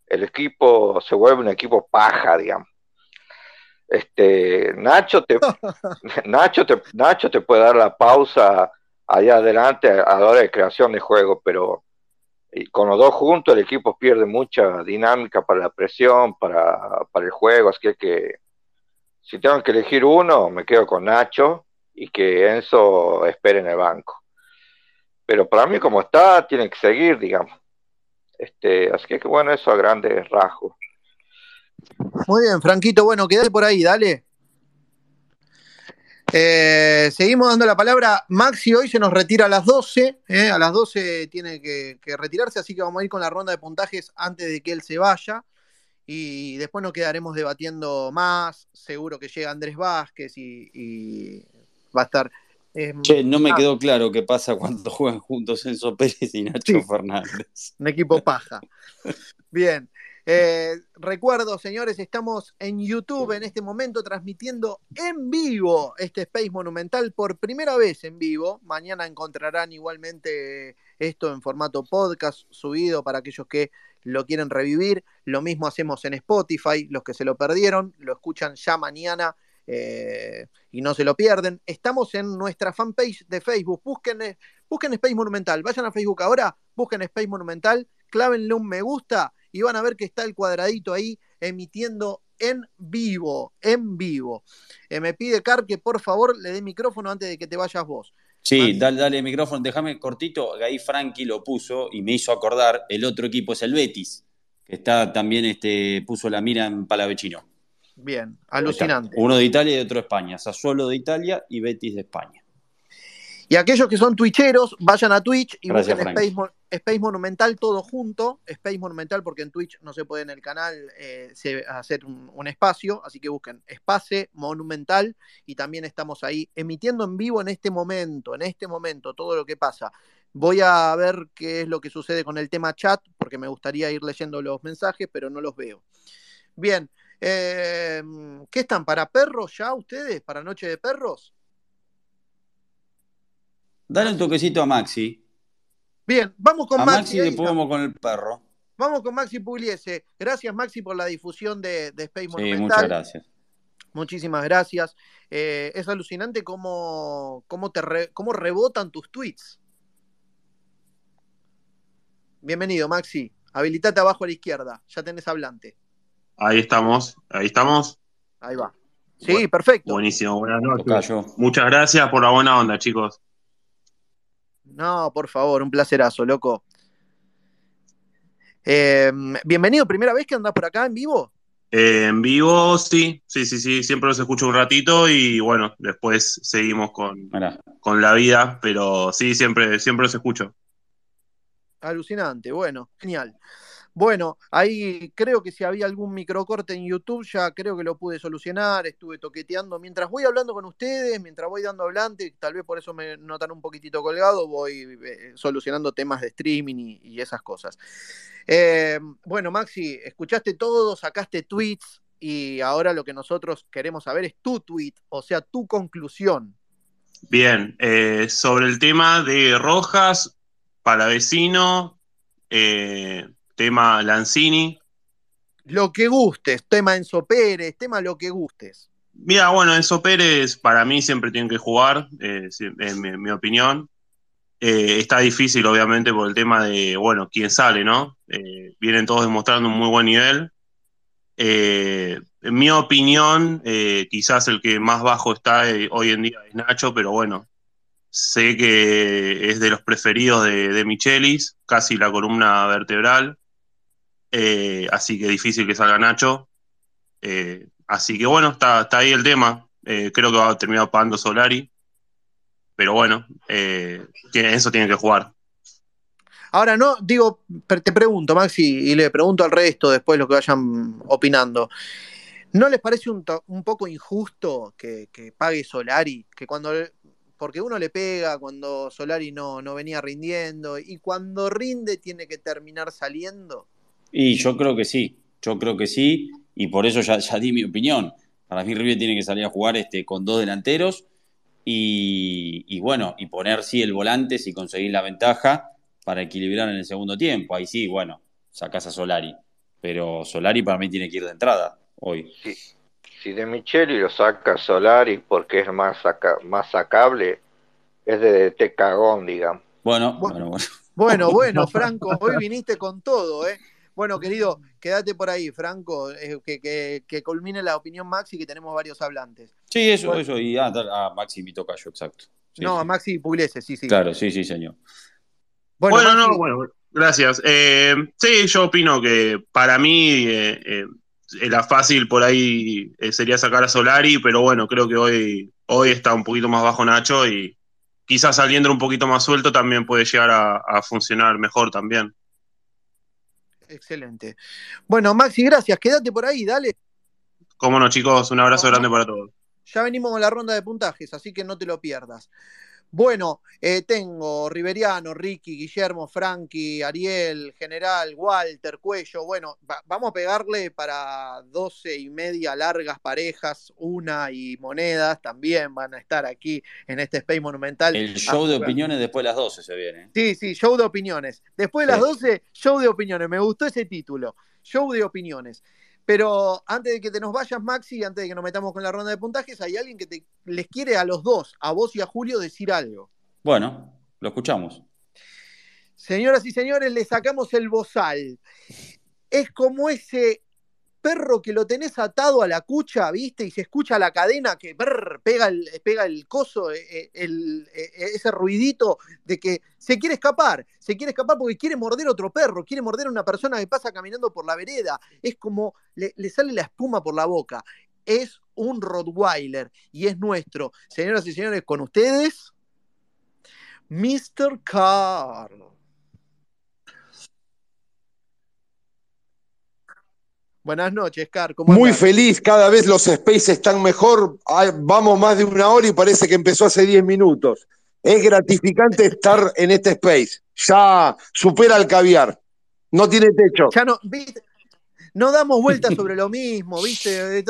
el equipo se vuelve un equipo paja, digamos. Este, Nacho te, Nacho te, Nacho te puede dar la pausa allá adelante a la hora de creación de juego, pero con los dos juntos el equipo pierde mucha dinámica para la presión, para, para el juego, así que, que si tengo que elegir uno, me quedo con Nacho y que Enzo espere en el banco. Pero para mí como está, tiene que seguir, digamos. Este, así que bueno, eso a grandes rasgos. Muy bien, Franquito, bueno, quédate por ahí, dale. Eh, seguimos dando la palabra. Maxi hoy se nos retira a las 12. eh, a las 12 tiene que, que retirarse, así que vamos a ir con la ronda de puntajes antes de que él se vaya. Y después nos quedaremos debatiendo más. Seguro que llega Andrés Vázquez y, y va a estar. eh, Che, no me ah, quedó claro qué pasa cuando juegan juntos Enzo Pérez y Nacho Sí. Fernández. un equipo paja. Bien. Eh, recuerdo, señores, estamos en YouTube en este momento transmitiendo en vivo este Space Monumental por primera vez en vivo. Mañana encontrarán igualmente esto en formato podcast subido para aquellos que lo quieren revivir. Lo mismo hacemos en Spotify. Los que se lo perdieron lo escuchan ya mañana eh, y no se lo pierden. Estamos en nuestra fanpage de Facebook. Busquen, eh, busquen Space Monumental. Vayan a Facebook ahora, busquen Space Monumental, clávenle un me gusta y van a ver que está el cuadradito ahí emitiendo en vivo, en vivo. Eh, me pide Car que por favor le dé micrófono antes de que te vayas vos. Sí, dale, dale micrófono, déjame cortito, ahí Frankie lo puso y me hizo acordar, el otro equipo es el Betis, que está también, este, puso la mira en Palavecino. Bien, está. alucinante. Uno de Italia y otro de España, Sassuolo de Italia y Betis de España. Y aquellos que son twitcheros, vayan a Twitch y Gracias, busquen. Space, Space Monumental todo junto. Space Monumental, porque en Twitch no se puede en el canal eh, hacer un, un espacio, así que busquen Espace Monumental y también estamos ahí emitiendo en vivo en este momento, en este momento, todo lo que pasa. Voy a ver qué es lo que sucede con el tema chat, porque me gustaría ir leyendo los mensajes, pero no los veo. Bien, eh, ¿qué están? ¿Para perros ya ustedes? ¿Para Noche de Perros? Dale un toquecito a Maxi. Bien, vamos con A Maxi. Maxi con el perro. Vamos con Maxi Pugliese. Gracias, Maxi, por la difusión de, de Space Sí, Monumental. muchas gracias. Muchísimas gracias. Eh, es alucinante cómo, cómo, te re- cómo rebotan tus tweets. Bienvenido, Maxi. Habilitate abajo a la izquierda. Ya tenés hablante. Ahí estamos, ahí estamos. Ahí va. Sí, Bu- perfecto. Buenísimo, buenas noches. Muchas gracias por la buena onda, chicos. No, por favor, un placerazo, loco. Eh, bienvenido, primera vez que andás por acá en vivo. Eh, en vivo, sí, sí, sí, sí, siempre los escucho un ratito y bueno, después seguimos con, con la vida, pero sí, siempre, siempre los escucho. Alucinante, bueno, genial. Bueno, ahí creo que si había algún microcorte en YouTube, ya creo que lo pude solucionar, estuve toqueteando. Mientras voy hablando con ustedes, mientras voy dando hablante, tal vez por eso me notan un poquitito colgado, voy eh, solucionando temas de streaming y, esas cosas. Eh, bueno, Maxi, escuchaste todo, sacaste tweets y ahora lo que nosotros queremos saber es tu tweet, o sea, tu conclusión. Bien, eh, sobre el tema de Rojas, Palavecino, eh, tema Lanzini. Lo que gustes, tema Enzo Pérez, tema lo que gustes. Mira, bueno, Enzo Pérez para mí siempre tiene que jugar, eh, en mi, mi opinión. Eh, está difícil, obviamente, por el tema de, bueno, quién sale, ¿no? Eh, vienen todos demostrando un muy buen nivel. Eh, en mi opinión, eh, quizás el que más bajo está eh, hoy en día es Nacho, pero bueno, sé que es de los preferidos de, de Michelis, casi la columna vertebral. Eh, así que difícil que salga Nacho. Eh, así que bueno, está, está ahí el tema. Eh, creo que va a terminar pagando Solari. Pero bueno, eh, tiene- eso tiene que jugar. Ahora, no, digo, te pregunto, Maxi, y le pregunto al resto después lo que vayan opinando. ¿No les parece un, un poco injusto que, que pague Solari? Que cuando. Porque uno le pega cuando Solari no, no venía rindiendo y cuando rinde tiene que terminar saliendo. Y yo creo que sí, yo creo que sí, y por eso ya, ya di mi opinión. Para mí River tiene que salir a jugar este, con dos delanteros y, y bueno, y poner sí el volante si conseguís la ventaja para equilibrar en el segundo tiempo. Ahí sí, bueno, sacás a Solari, pero Solari para mí tiene que ir de entrada hoy. Si, si de Micheli lo saca Solari porque es más, saca- más sacable, es de DT cagón, digamos. Bueno, Bueno. bueno, bueno. Bueno, bueno, Franco, hoy viniste con todo, ¿eh? Bueno, querido, quédate por ahí, Franco, eh, que, que, que culmine la opinión Maxi, que tenemos varios hablantes. Sí, eso, Bueno. eso, y ah, a Maxi mi tocayo, exacto. Sí, no, sí. a Maxi Pugliese, sí, sí. Claro, sí, sí, señor. Bueno, Bueno, Maxi, no, bueno, gracias. Eh, sí, yo opino que para mí eh, eh, la fácil por ahí eh, sería sacar a Solari, pero bueno, creo que hoy, hoy está un poquito más bajo Nacho y quizás saliendo un poquito más suelto también puede llegar a, a funcionar mejor también. Excelente. Bueno, Maxi, gracias, quédate por ahí, dale. Cómo no, chicos, un abrazo grande para todos. Ya venimos con la ronda de puntajes, así que no te lo pierdas. Bueno, eh, tengo Riveriano, Ricky, Guillermo, Frankie, Ariel, General, Walter, Cuello. Bueno, va- vamos a pegarle para 12 y media largas parejas, una y monedas también van a estar aquí en este Space Monumental. El show de Ah, opiniones después de las 12 se viene. ¿eh? Sí, sí, show de opiniones. Después de las Sí. 12, show de opiniones. Me gustó ese título, show de opiniones. Pero antes de que te nos vayas, Maxi, antes de que nos metamos con la ronda de puntajes, hay alguien que te, les quiere a los dos, a vos y a Julio, decir algo. Bueno, lo escuchamos. Señoras y señores, le sacamos el bozal. Es como ese perro que lo tenés atado a la cucha, ¿viste? Y se escucha la cadena que pega, el, pega el coso, eh, eh, eh, ese ruidito de que se quiere escapar, se quiere escapar porque quiere morder otro perro, quiere morder a una persona que pasa caminando por la vereda. Es como le, le sale la espuma por la boca. Es un Rottweiler y es nuestro. Señoras y señores, con ustedes, Mr. Carl. Buenas noches, Car. ¿Cómo Muy andás? feliz, cada vez los spaces están mejor. Ay, Vamos más de una hora y parece que empezó hace 10 minutos. Es gratificante estar en este space. Ya supera el caviar. No tiene techo. Ya no, ¿viste? no damos vueltas sobre lo mismo, ¿viste?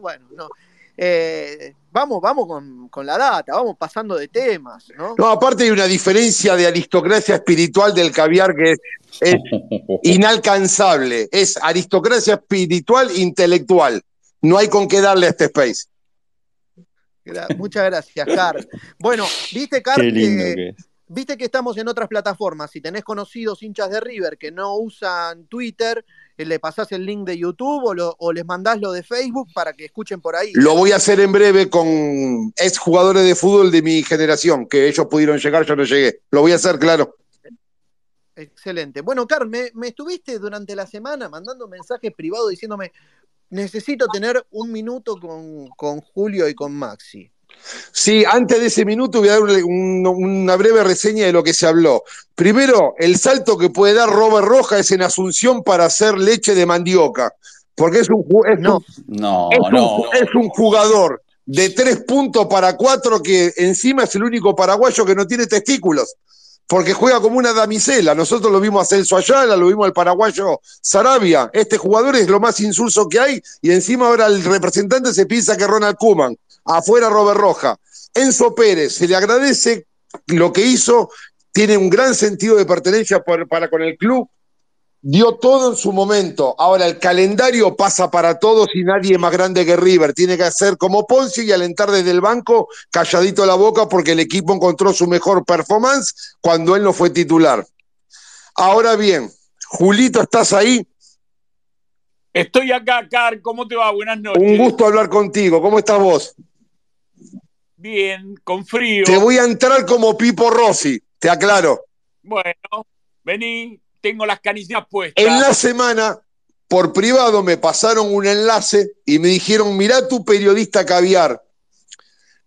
Bueno, no. Eh, vamos, vamos con, con la data, vamos pasando de temas, ¿no? No, aparte hay una diferencia de aristocracia espiritual del caviar que es, es inalcanzable. Es aristocracia espiritual intelectual. No hay con qué darle a este space. Gra- Muchas gracias, Car. Bueno, viste, Car, Qué lindo que- que es. viste que estamos en otras plataformas. Si tenés conocidos hinchas de River que no usan Twitter, le pasás el link de YouTube o, lo- o les mandás lo de Facebook para que escuchen por ahí. Lo voy a hacer en breve con ex jugadores de fútbol de mi generación, que ellos pudieron llegar, yo no llegué. Lo voy a hacer, claro. Excelente. Bueno, Car, me, me estuviste durante la semana mandando mensajes privados diciéndome, necesito tener un minuto con, con Julio y con Maxi. Sí, antes de ese minuto voy a dar un- una breve reseña de lo que se habló. Primero, el salto que puede dar Robert Roja es en Asunción para hacer leche de mandioca, porque es un, No, No, es un- no. es un jugador de tres puntos para cuatro que encima es el único paraguayo que no tiene testículos, porque juega como una damisela. Nosotros lo vimos a Celso Ayala, lo vimos al paraguayo Sarabia. Este jugador es lo más insulso que hay y encima ahora el representante se piensa que Ronald Koeman. Afuera Robert Roja. Enzo Pérez, se le agradece lo que hizo, tiene un gran sentido de pertenencia por- para con el club, dio todo en su momento. Ahora el calendario pasa para todos y nadie es más grande que River. Tiene que hacer como Ponce y alentar desde el banco calladito la boca porque el equipo encontró su mejor performance cuando él no fue titular. Ahora bien, Julito, ¿estás ahí? Estoy acá, Car. ¿Cómo te va? Buenas noches. Un gusto hablar contigo. ¿Cómo estás vos? Bien, con frío. Te voy a entrar como Pipo Rossi, te aclaro. Bueno, vení, tengo las canillas puestas. En la semana, por privado, me pasaron un enlace y me dijeron, mirá tu periodista caviar.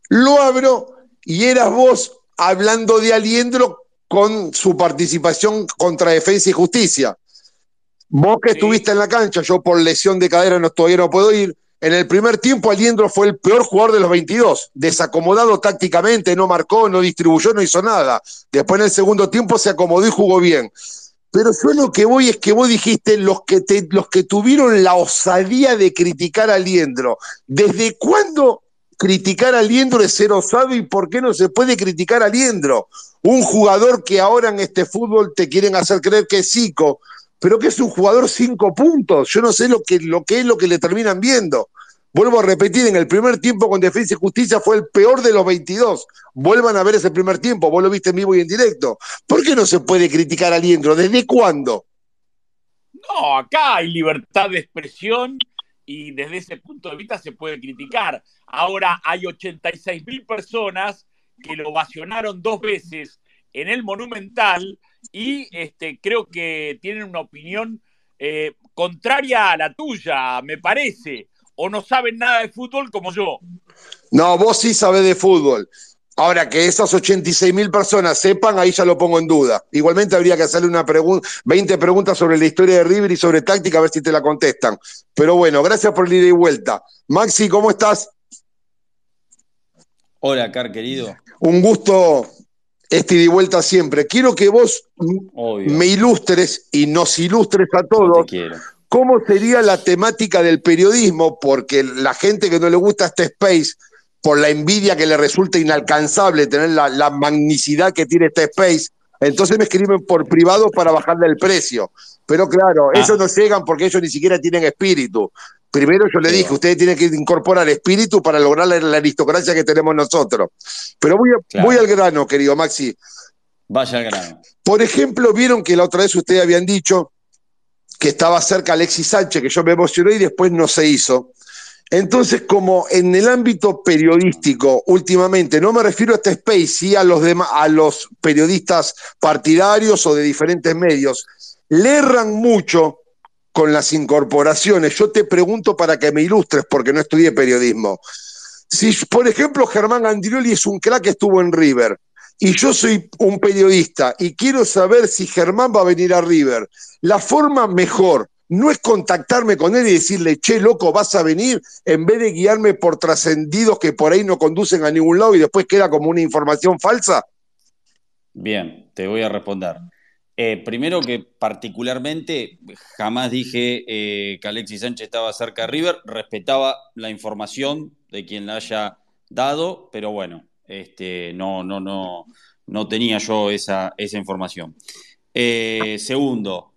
Lo abro y eras vos hablando de Aliendro con su participación contra Defensa y Justicia. Vos que Sí. estuviste en la cancha, yo por lesión de cadera no, todavía no puedo ir. En el primer tiempo, Aliendro fue el peor jugador de los 22, desacomodado tácticamente, no marcó, no distribuyó, no hizo nada. Después en el segundo tiempo se acomodó y jugó bien. Pero yo lo que voy es que vos dijiste los que, te- los que tuvieron la osadía de criticar a Liendro. ¿Desde cuándo criticar a Liendro es ser osado y por qué no se puede criticar a Liendro? Un jugador que ahora en este fútbol te quieren hacer creer que es Zico, pero que es un jugador cinco puntos. Yo no sé lo que, lo que es lo que le terminan viendo. Vuelvo a repetir, en el primer tiempo con Defensa y Justicia fue el peor de los 22. Vuelvan a ver ese primer tiempo, vos lo viste en vivo y en directo. ¿Por qué no se puede criticar a Liendro? ¿Desde cuándo? No, acá hay libertad de expresión y desde ese punto de vista se puede criticar. Ahora hay 86 mil personas que lo ovacionaron dos veces en el Monumental y este, creo que tienen una opinión eh, contraria a la tuya, me parece, o no saben nada de fútbol como yo. No, vos sí sabés de fútbol. Ahora que esas 86 mil personas sepan, ahí ya lo pongo en duda. Igualmente habría que hacerle una pregunta, 20 preguntas sobre la historia de River y sobre táctica, a ver si te la contestan. Pero bueno, gracias por el ida y vuelta. Maxi, ¿cómo estás? Hola, Car, querido. Un gusto este y vuelta siempre. Quiero que vos Obvio. me ilustres y nos ilustres a todos cómo sería la temática del periodismo, porque la gente que no le gusta este space, por la envidia que le resulta inalcanzable tener la, la magnicidad que tiene este space, entonces me escriben por privado para bajarle el precio. Pero claro, Ah. ellos no llegan porque ellos ni siquiera tienen espíritu. Primero yo le dije, ustedes tienen que incorporar espíritu para lograr la, la aristocracia que tenemos nosotros. Pero voy, a- Claro. voy al grano, querido Maxi. Vaya al grano. Por ejemplo, vieron que la otra vez ustedes habían dicho que estaba cerca Alexis Sánchez, que yo me emocioné y después no se hizo. Entonces, como en el ámbito periodístico, últimamente, no me refiero a este space, sí a los, a los periodistas partidarios o de diferentes medios, le erran mucho con las incorporaciones. Yo te pregunto para que me ilustres, porque no estudié periodismo. Si, por ejemplo, Germán Andrioli es un crack que estuvo en River, y yo soy un periodista y quiero saber si Germán va a venir a River, la forma mejor no es contactarme con él y decirle, che, loco, vas a venir, en vez de guiarme por trascendidos que por ahí no conducen a ningún lado y después queda como una información falsa. Bien, te voy a responder. Eh, primero que particularmente jamás dije eh, que Alexis Sánchez estaba cerca de River, respetaba la información de quien la haya dado, pero bueno, este, no, no, no, no tenía yo esa, esa información. Eh, segundo,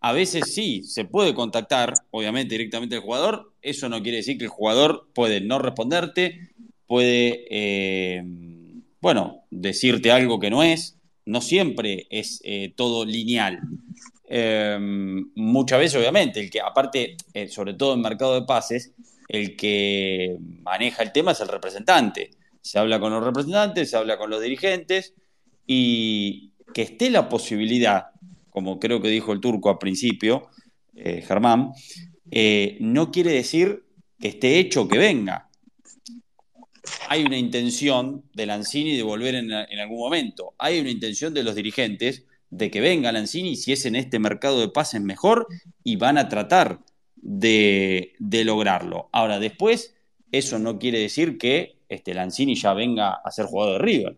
a veces sí, se puede contactar, obviamente, directamente al jugador. Eso no quiere decir que el jugador puede no responderte, puede, eh, bueno, decirte algo que no es. No siempre es eh, todo lineal. Eh, muchas veces, obviamente, el que, aparte, eh, sobre todo en mercado de pases, el que maneja el tema es el representante. Se habla con los representantes, se habla con los dirigentes y que esté la posibilidad, como creo que dijo el turco al principio, eh, Germán, no quiere decir que esté hecho que venga. Hay una intención de Lanzini de volver en, algún momento. Hay una intención de los dirigentes de que venga Lanzini si es en este mercado de pases mejor y van a tratar de, de lograrlo. Ahora, después, eso no quiere decir que este, Lanzini ya venga a ser jugador de River.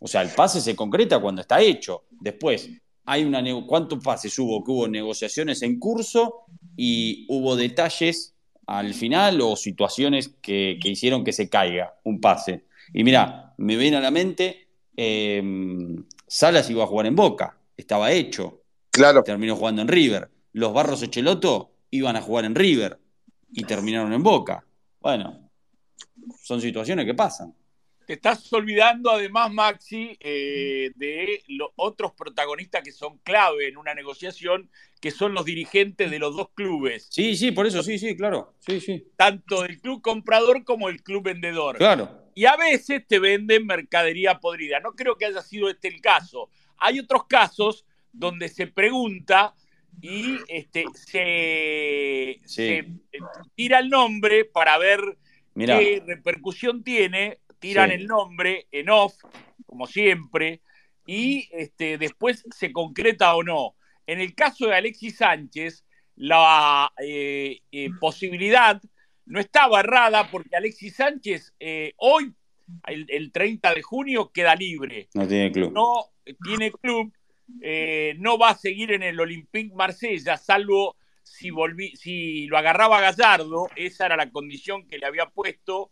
O sea, el pase se concreta cuando está hecho. Después, hay una ¿cuántos pases hubo? Que hubo negociaciones en curso y hubo detalles al final o situaciones que, que hicieron que se caiga un pase. Y mira, me viene a la mente, eh, Salas iba a jugar en Boca, estaba hecho. Claro. Terminó jugando en River. Los Barros Echeloto iban a jugar en River y terminaron en Boca. Bueno, son situaciones que pasan. Te estás olvidando además, Maxi, eh, de los otros protagonistas que son clave en una negociación, que son los dirigentes de los dos clubes. Sí, sí, por eso, sí, sí, claro. Sí, sí. Tanto del club comprador como del club vendedor. Claro. Y a veces te venden mercadería podrida. No creo que haya sido este el caso. Hay otros casos donde se pregunta y este, se, Sí. se tira el nombre para ver Mirá. qué repercusión tiene, tiran Sí. el nombre en off, como siempre, y este, después se concreta o no. En el caso de Alexis Sánchez, la eh, eh, posibilidad no estaba errada porque Alexis Sánchez eh, hoy, el, el 30 de junio, queda libre. No tiene club. No tiene club, no va a seguir en el Olympique Marsella, salvo si, volví, si lo agarraba Gallardo, esa era la condición que le había puesto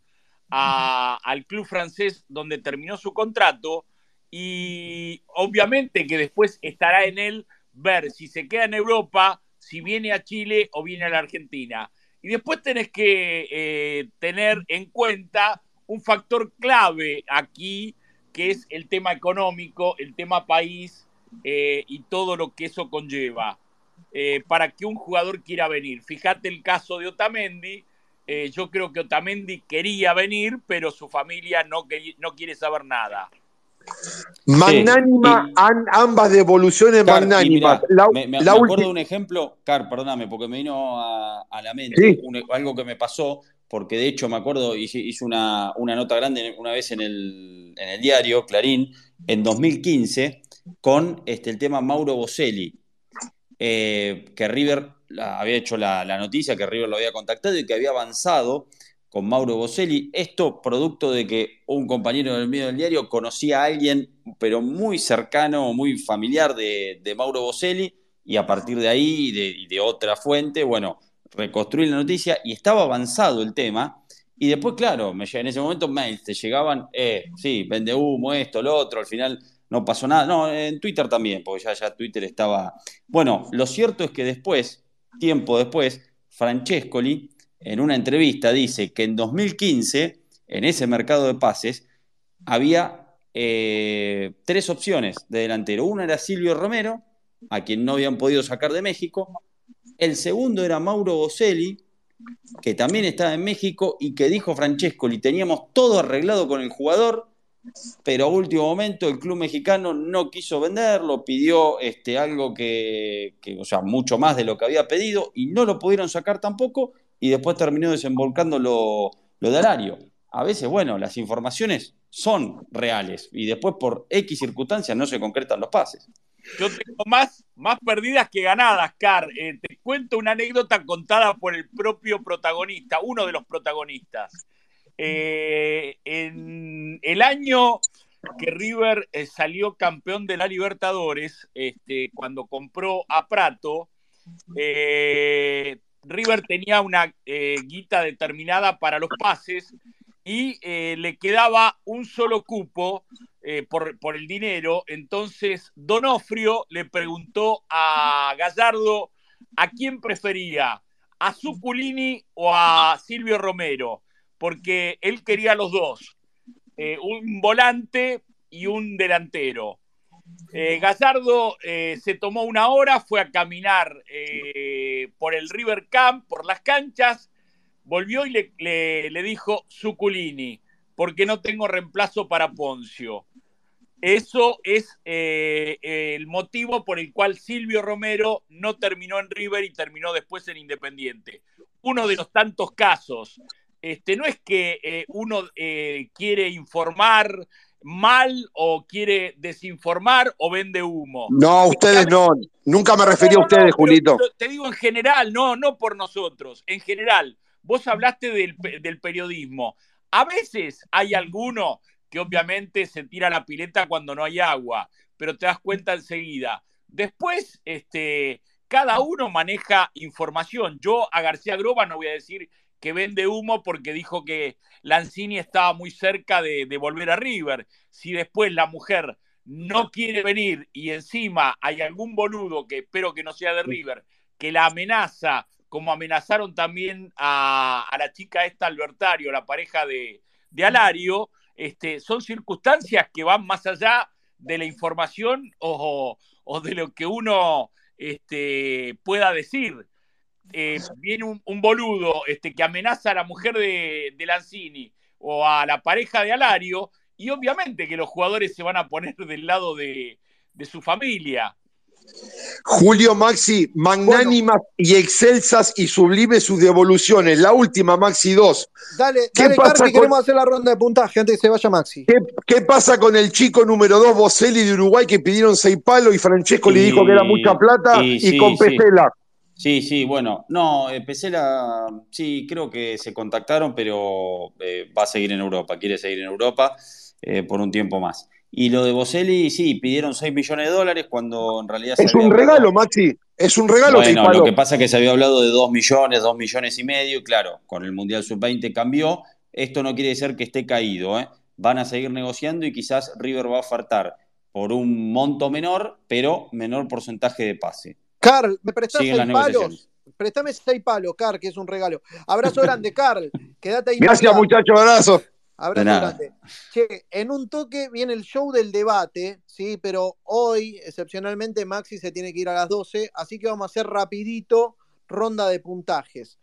al club francés donde terminó su contrato y obviamente que después estará en él ver si se queda en Europa, si viene a Chile o viene a la Argentina. Y después tenés que eh, tener en cuenta un factor clave aquí, que es el tema económico, el tema país eh, y todo lo que eso conlleva eh, para que un jugador quiera venir. Fíjate el caso de Otamendi. Eh, yo creo que Otamendi quería venir, pero su familia no, no quiere saber nada. Magnánima, an- ambas devoluciones Car, magnánimas. mirá, La, me, me- la me acuerdo de un ejemplo, Car, perdóname, porque me vino a, a la mente Sí. un- algo que me pasó, porque de hecho me acuerdo, hice, hice una, una nota grande una vez en el, en el diario Clarín, en 2015, con este, el tema Mauro Boselli, eh, que River la- había hecho la, noticia, que River lo había contactado y que había avanzado con Mauro Boselli. Esto producto de que un compañero del medio del diario conocía a alguien, pero muy cercano, muy familiar de, Mauro Boselli, y a partir de ahí y de, otra fuente, bueno, reconstruí la noticia y estaba avanzado el tema. Y después, claro, me, en ese momento mails te llegaban, eh, sí, vende humo, esto, lo otro, al final no pasó nada. No, en Twitter también, porque ya, ya Twitter estaba. Bueno, lo cierto es que después, tiempo después, Francescoli, en una entrevista, dice que en 2015, en ese mercado de pases, había eh, tres opciones de delantero. Uno era Silvio Romero, a quien no habían podido sacar de México. El segundo era Mauro Boselli, que también estaba en México y que dijo Francescoli, teníamos todo arreglado con el jugador, pero a último momento el club mexicano no quiso venderlo, pidió este, algo que, que, o sea, mucho más de lo que había pedido y no lo pudieron sacar tampoco y después terminó desembolcando lo, lo de Alario. A veces, bueno, las informaciones son reales y después por X circunstancias no se concretan los pases. Yo tengo más, más perdidas que ganadas, Car. Eh, te cuento una anécdota contada por el propio protagonista, uno de los protagonistas. Eh, en el año que River eh, salió campeón de la Libertadores, este, cuando compró a Prato, eh, River tenía una guita determinada para los pases y le quedaba un solo cupo por, por el dinero. Entonces Donofrio le preguntó a Gallardo a quién prefería, a Zuculini o a Silvio Romero, porque él quería los dos, eh, un volante y un delantero. Eh, Gallardo eh, se tomó una hora, fue a caminar eh, por el River Camp, por las canchas, volvió y le, dijo Zuculini, porque no tengo reemplazo para Poncio. Eso es el motivo por el cual Silvio Romero no terminó en River y terminó después en Independiente. Uno de los tantos casos. Este, no es que eh, uno eh, quiere informar mal o quiere desinformar o vende humo. No, ustedes no. Nunca me referí a No, no, ustedes, pero Julito. te- digo en general, no, no por nosotros, en general. Vos hablaste del, del periodismo. A veces hay alguno que obviamente se tira la pileta cuando no hay agua, pero te das cuenta enseguida. Después, este, cada uno maneja información. Yo a García Groba no voy a decir que vende humo porque dijo que Lanzini estaba muy cerca de, volver a River. Si después la mujer no quiere venir y encima hay algún boludo que espero que no sea de River, que la amenaza, como amenazaron también a, a la chica esta Albertario, la pareja de, de Alario, este, son circunstancias que van más allá de la información o, o de lo que uno este, pueda decir. Eh, viene un, un boludo este, que amenaza a la mujer de, de Lanzini o a la pareja de Alario, y obviamente que los jugadores se van a poner del lado de, de su familia. Julio Maxi, magnánimas y excelsas y sublimes sus devoluciones. La última, Maxi 2. Dale, ¿Qué dale, pasa con- queremos hacer la ronda de puntaje antes que se vaya Maxi. ¿Qué, qué pasa con el chico número 2, Boselli de Uruguay, que pidieron seis palos y Francesco le dijo que era mucha plata y y, sí, con. Pesela? Sí, sí, bueno, no, eh, Pesela, sí, creo que se contactaron, pero eh, va a seguir en Europa, quiere seguir en Europa eh, por un tiempo más. Y lo de Boselli, sí, pidieron 6 millones de dólares cuando en realidad se Es un hablado- regalo, Maxi. Es un regalo Bueno, lo que pasa es que se había hablado de 2 millones, 2 millones y medio, y claro, con el Mundial Sub-20 cambió. Esto no quiere decir que esté caído, ¿eh? Van a seguir negociando y quizás River va a ofertar por un monto menor, pero menor porcentaje de pase. Carl, ¿me prestás seis palos? Préstame seis palos, Car, que es un regalo. Abrazo grande, Carl. Quédate ahí. Gracias, muchachos. Abrazo. Abrazo De nada. grande. Che, en un toque viene el show del debate, ¿sí? Pero hoy, excepcionalmente, Maxi se tiene que ir a las 12, así que vamos a hacer rapidito ronda de puntajes.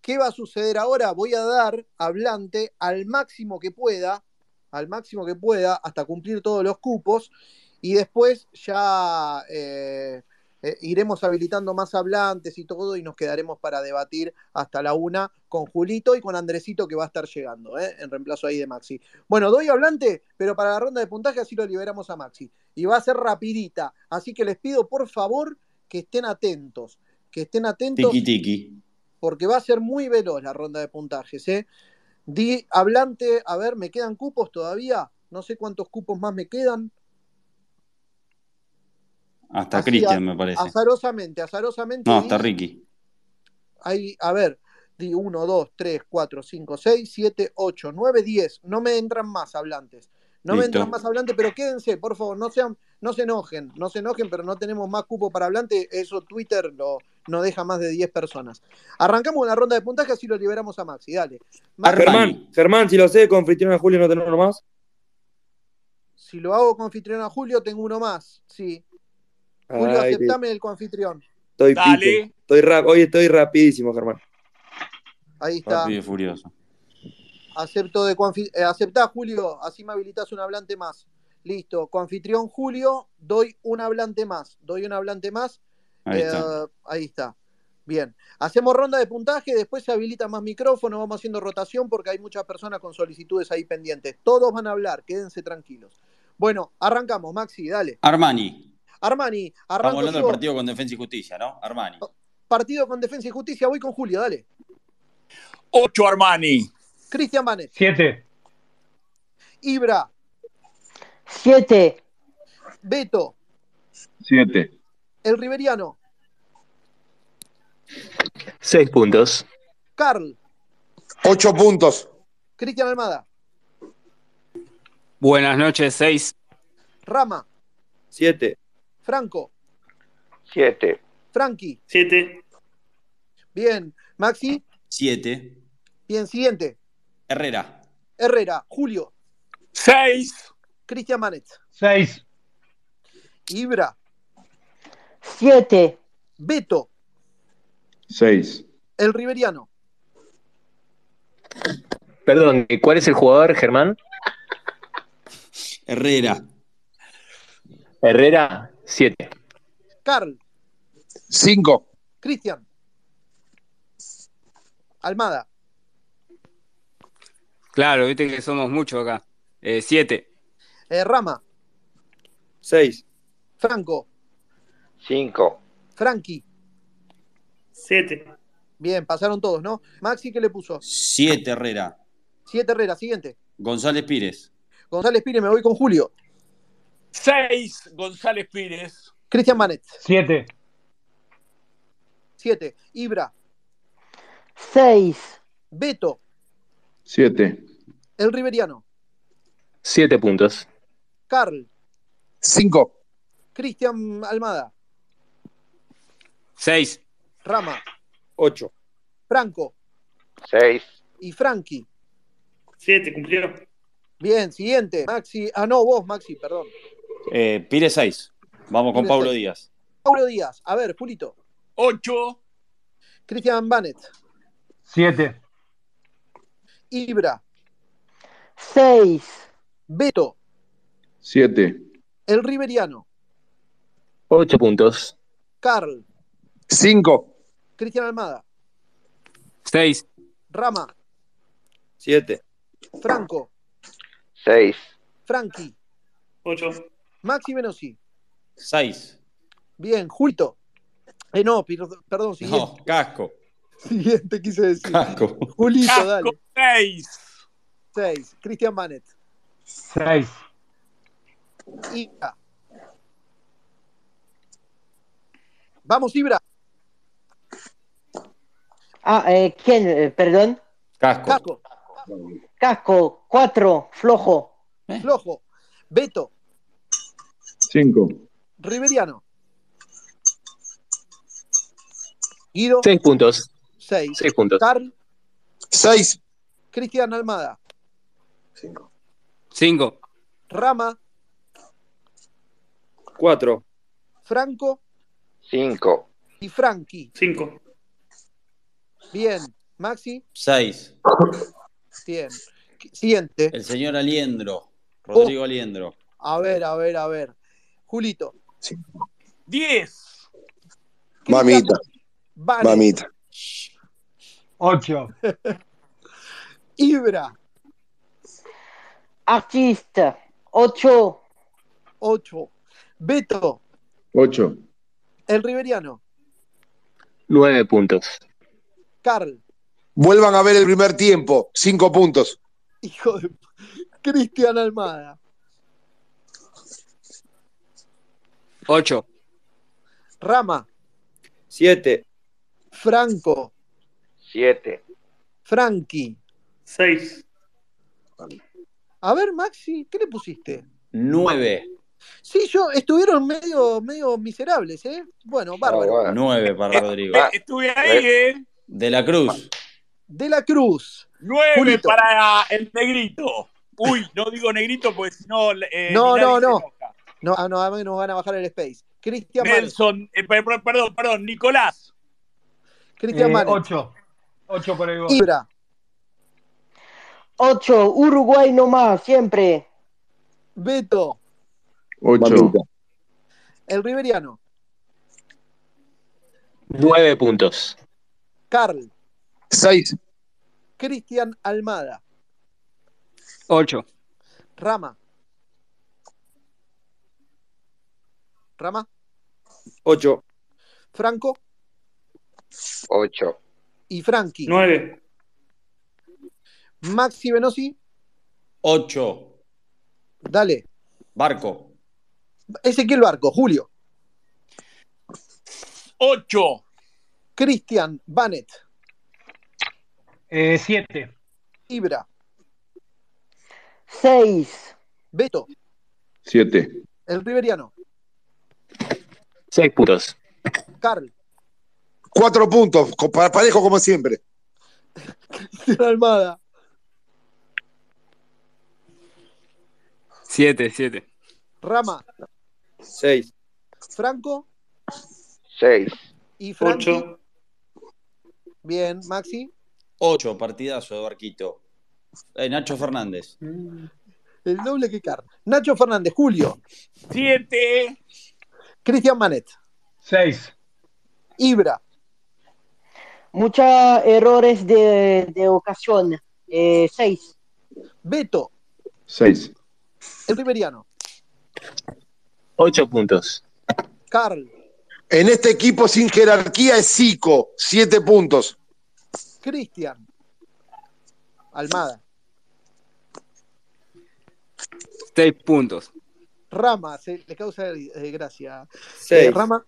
¿Qué va a suceder ahora? Voy a dar hablante al máximo que pueda, al máximo que pueda, hasta cumplir todos los cupos, y después ya eh, eh, iremos habilitando más hablantes y todo, y nos quedaremos para debatir hasta la una con Julito y con Andresito que va a estar llegando, ¿eh? en reemplazo ahí de Maxi. Bueno, doy hablante, pero para la ronda de puntaje así lo liberamos a Maxi. Y va a ser rapidita, así que les pido por favor que estén atentos, que estén atentos Tiki tiki. porque va a ser muy veloz la ronda de puntajes. ¿eh? Di hablante, a ver, ¿me quedan cupos todavía? No sé cuántos cupos más me quedan. Hasta Cristian, a- me parece. Azarosamente, azarosamente. No, di- hasta Ricky. Ahí, a ver, di 1, 2, 3, 4, 5, 6, 7, 8, 9, 10. No me entran más hablantes. No me entran más hablantes, pero quédense, por favor, no sean, no se enojen, no se enojen, pero no tenemos más cupo para hablante. Eso Twitter lo, no deja más de 10 personas. Arrancamos la ronda de puntaje, así lo liberamos a Maxi. Dale. Maxi. Germán, Germán, si lo sé, con de Julio no tenerlo más. si lo hago con anfitrión a Julio, tengo uno más. Sí. Julio, Ay, aceptame el coanfitrión. estoy Dale. pite. Estoy rap, hoy estoy rapidísimo, Germán. Ahí está. Rápido y furioso. Acepto de eh, aceptá, Julio, así me habilitas un hablante más. Listo, coanfitrión Julio, doy un hablante más. Doy un hablante más. Ahí Eh, está. ahí está. Bien. Hacemos ronda de puntaje, después se habilita más micrófono, vamos haciendo rotación porque hay muchas personas con solicitudes ahí pendientes. Todos van a hablar, quédense tranquilos. Bueno, arrancamos, Maxi, dale. Armani. Armani, Estamos arranco hablando yo. del partido con Defensa y Justicia, ¿no? Armani. Partido con Defensa y Justicia, voy con Julio, dale. 8 Armani. Cristian Manet, Siete. Ibra, Siete. Beto, Siete. El Riveriano, Seis puntos. Carl, Ocho puntos. Cristian Almada, Buenas noches, seis. Rama, Siete. Franco, 7. Frankie. Siete. Bien, Maxi. Siete. Bien, siguiente. Herrera. Herrera, Julio, 6. Cristian Manet, Seis. Ibra, Siete. Beto, Seis. El Riveriano, Perdón, ¿cuál es el jugador, Germán? Herrera. Herrera, siete. Carl, Cinco. Cristian, Almada, Claro, viste que somos muchos acá. Eh, siete. eh, Rama, Seis. Franco, 5. Frankie. Siete. Bien, pasaron todos, ¿no? Maxi, ¿qué le puso? Siete Herrera. Siete Herrera, siguiente. González Pires. González Pires, me voy con Julio. 6 González Pires. Cristian Manet, Siete. siete. Ibra, Seis. Beto, Siete. El Riveriano, Siete puntos. Carl, Cinco. Cristian Almada, Seis. Rama, Ocho. Franco 6. y Frankie. Siete, cumplió. Bien, siguiente. Maxi, ah, no, vos, Maxi, perdón. Eh, Pires 6. Vamos con Pires Pablo seis. Díaz. Paulo Díaz, a ver, Julito. 8. Cristian Banet, Siete. Ibra, Seis. Beto, Siete. El Riveriano, 8 puntos. Carl, 5. Cristian Almada, 6. Rama, 7. Franco, 6. Frankie, 8. Maxi Menosi. 6. Bien, Julito. Eh, no, per- perdón, siguiente. No, casco. Siguiente quise decir. Casco. Julito, Casco dale. 6. 6. Cristian Manet. 6. Ibra. Vamos, Ibra. Ah, eh, ¿quién? Eh, perdón. Casco. Casco. Casco, 4, flojo. Flojo. Beto. 5. Riveriano. Guido. 6 puntos. 6. 6 puntos. Carl. 6. Cristian Almada. 5. Rama. 4. Franco 5. y Frankie. 5. Bien. Maxi. 6. Bien. Siguiente. El señor Aliendro. Rodrigo Aliendro. A ver, a ver, a ver. Julito. 10. Mamita, Vane. mamita. 8. Ibra. Artista, 8. 8. Beto. 8. El Riveriano. 9 puntos. Carl. Vuelvan a ver el primer tiempo. 5 puntos. Hijo de. Cristian Almada. 8. Rama. 7. Franco. 7. Frankie. 6. A ver, Maxi, ¿qué le pusiste? 9. Sí, yo estuvieron medio, medio miserables, ¿eh? Bueno, bárbaro. bueno. 9 para Rodrigo. Eh, Estuve ahí, ¿eh? De la Cruz. De la Cruz. 9 Julito. para el negrito. Uy, no digo negrito porque si no. eh, No, no, se no. No, ah, no, a mí nos van a bajar el space. Cristian. Nelson, eh, per- per- perdón, perdón, Nicolás. Cristian Manet. 8. 8 por el gol. Ibra. 8. Uruguay nomás, siempre. Beto. 8. Mamita. El Riveriano. 9 puntos. Carl. 6. Cristian Almada. 8. Rama. Rama. 8. Franco 8. y Frankie. 9. Maxi Venosi. 8. Dale. Barco. Ezequiel Barco. Julio. 8. Cristian Banet. 7. Ibra. 6. Beto. 7. El Riveriano. 6 puntos. Carl. 4 puntos. Parejo como siempre. Cristian Almada. 7, 7. Rama. 6. Franco 6. y Frankie. 8. Bien. Maxi. 8. Partidazo de Barquito. Eh, Nacho Fernández. El doble que Carl. Nacho Fernández. Julio. 7. Cristian Manet. 6. Ibra. Muchos errores de, de ocasión. 6. Beto. 6. El Riveriano. 8 puntos. Carl. En este equipo sin jerarquía es Zico. 7 puntos. Cristian. Almada. 6 puntos. Rama. Se le causa eh, gracia. 6. Eh, Rama.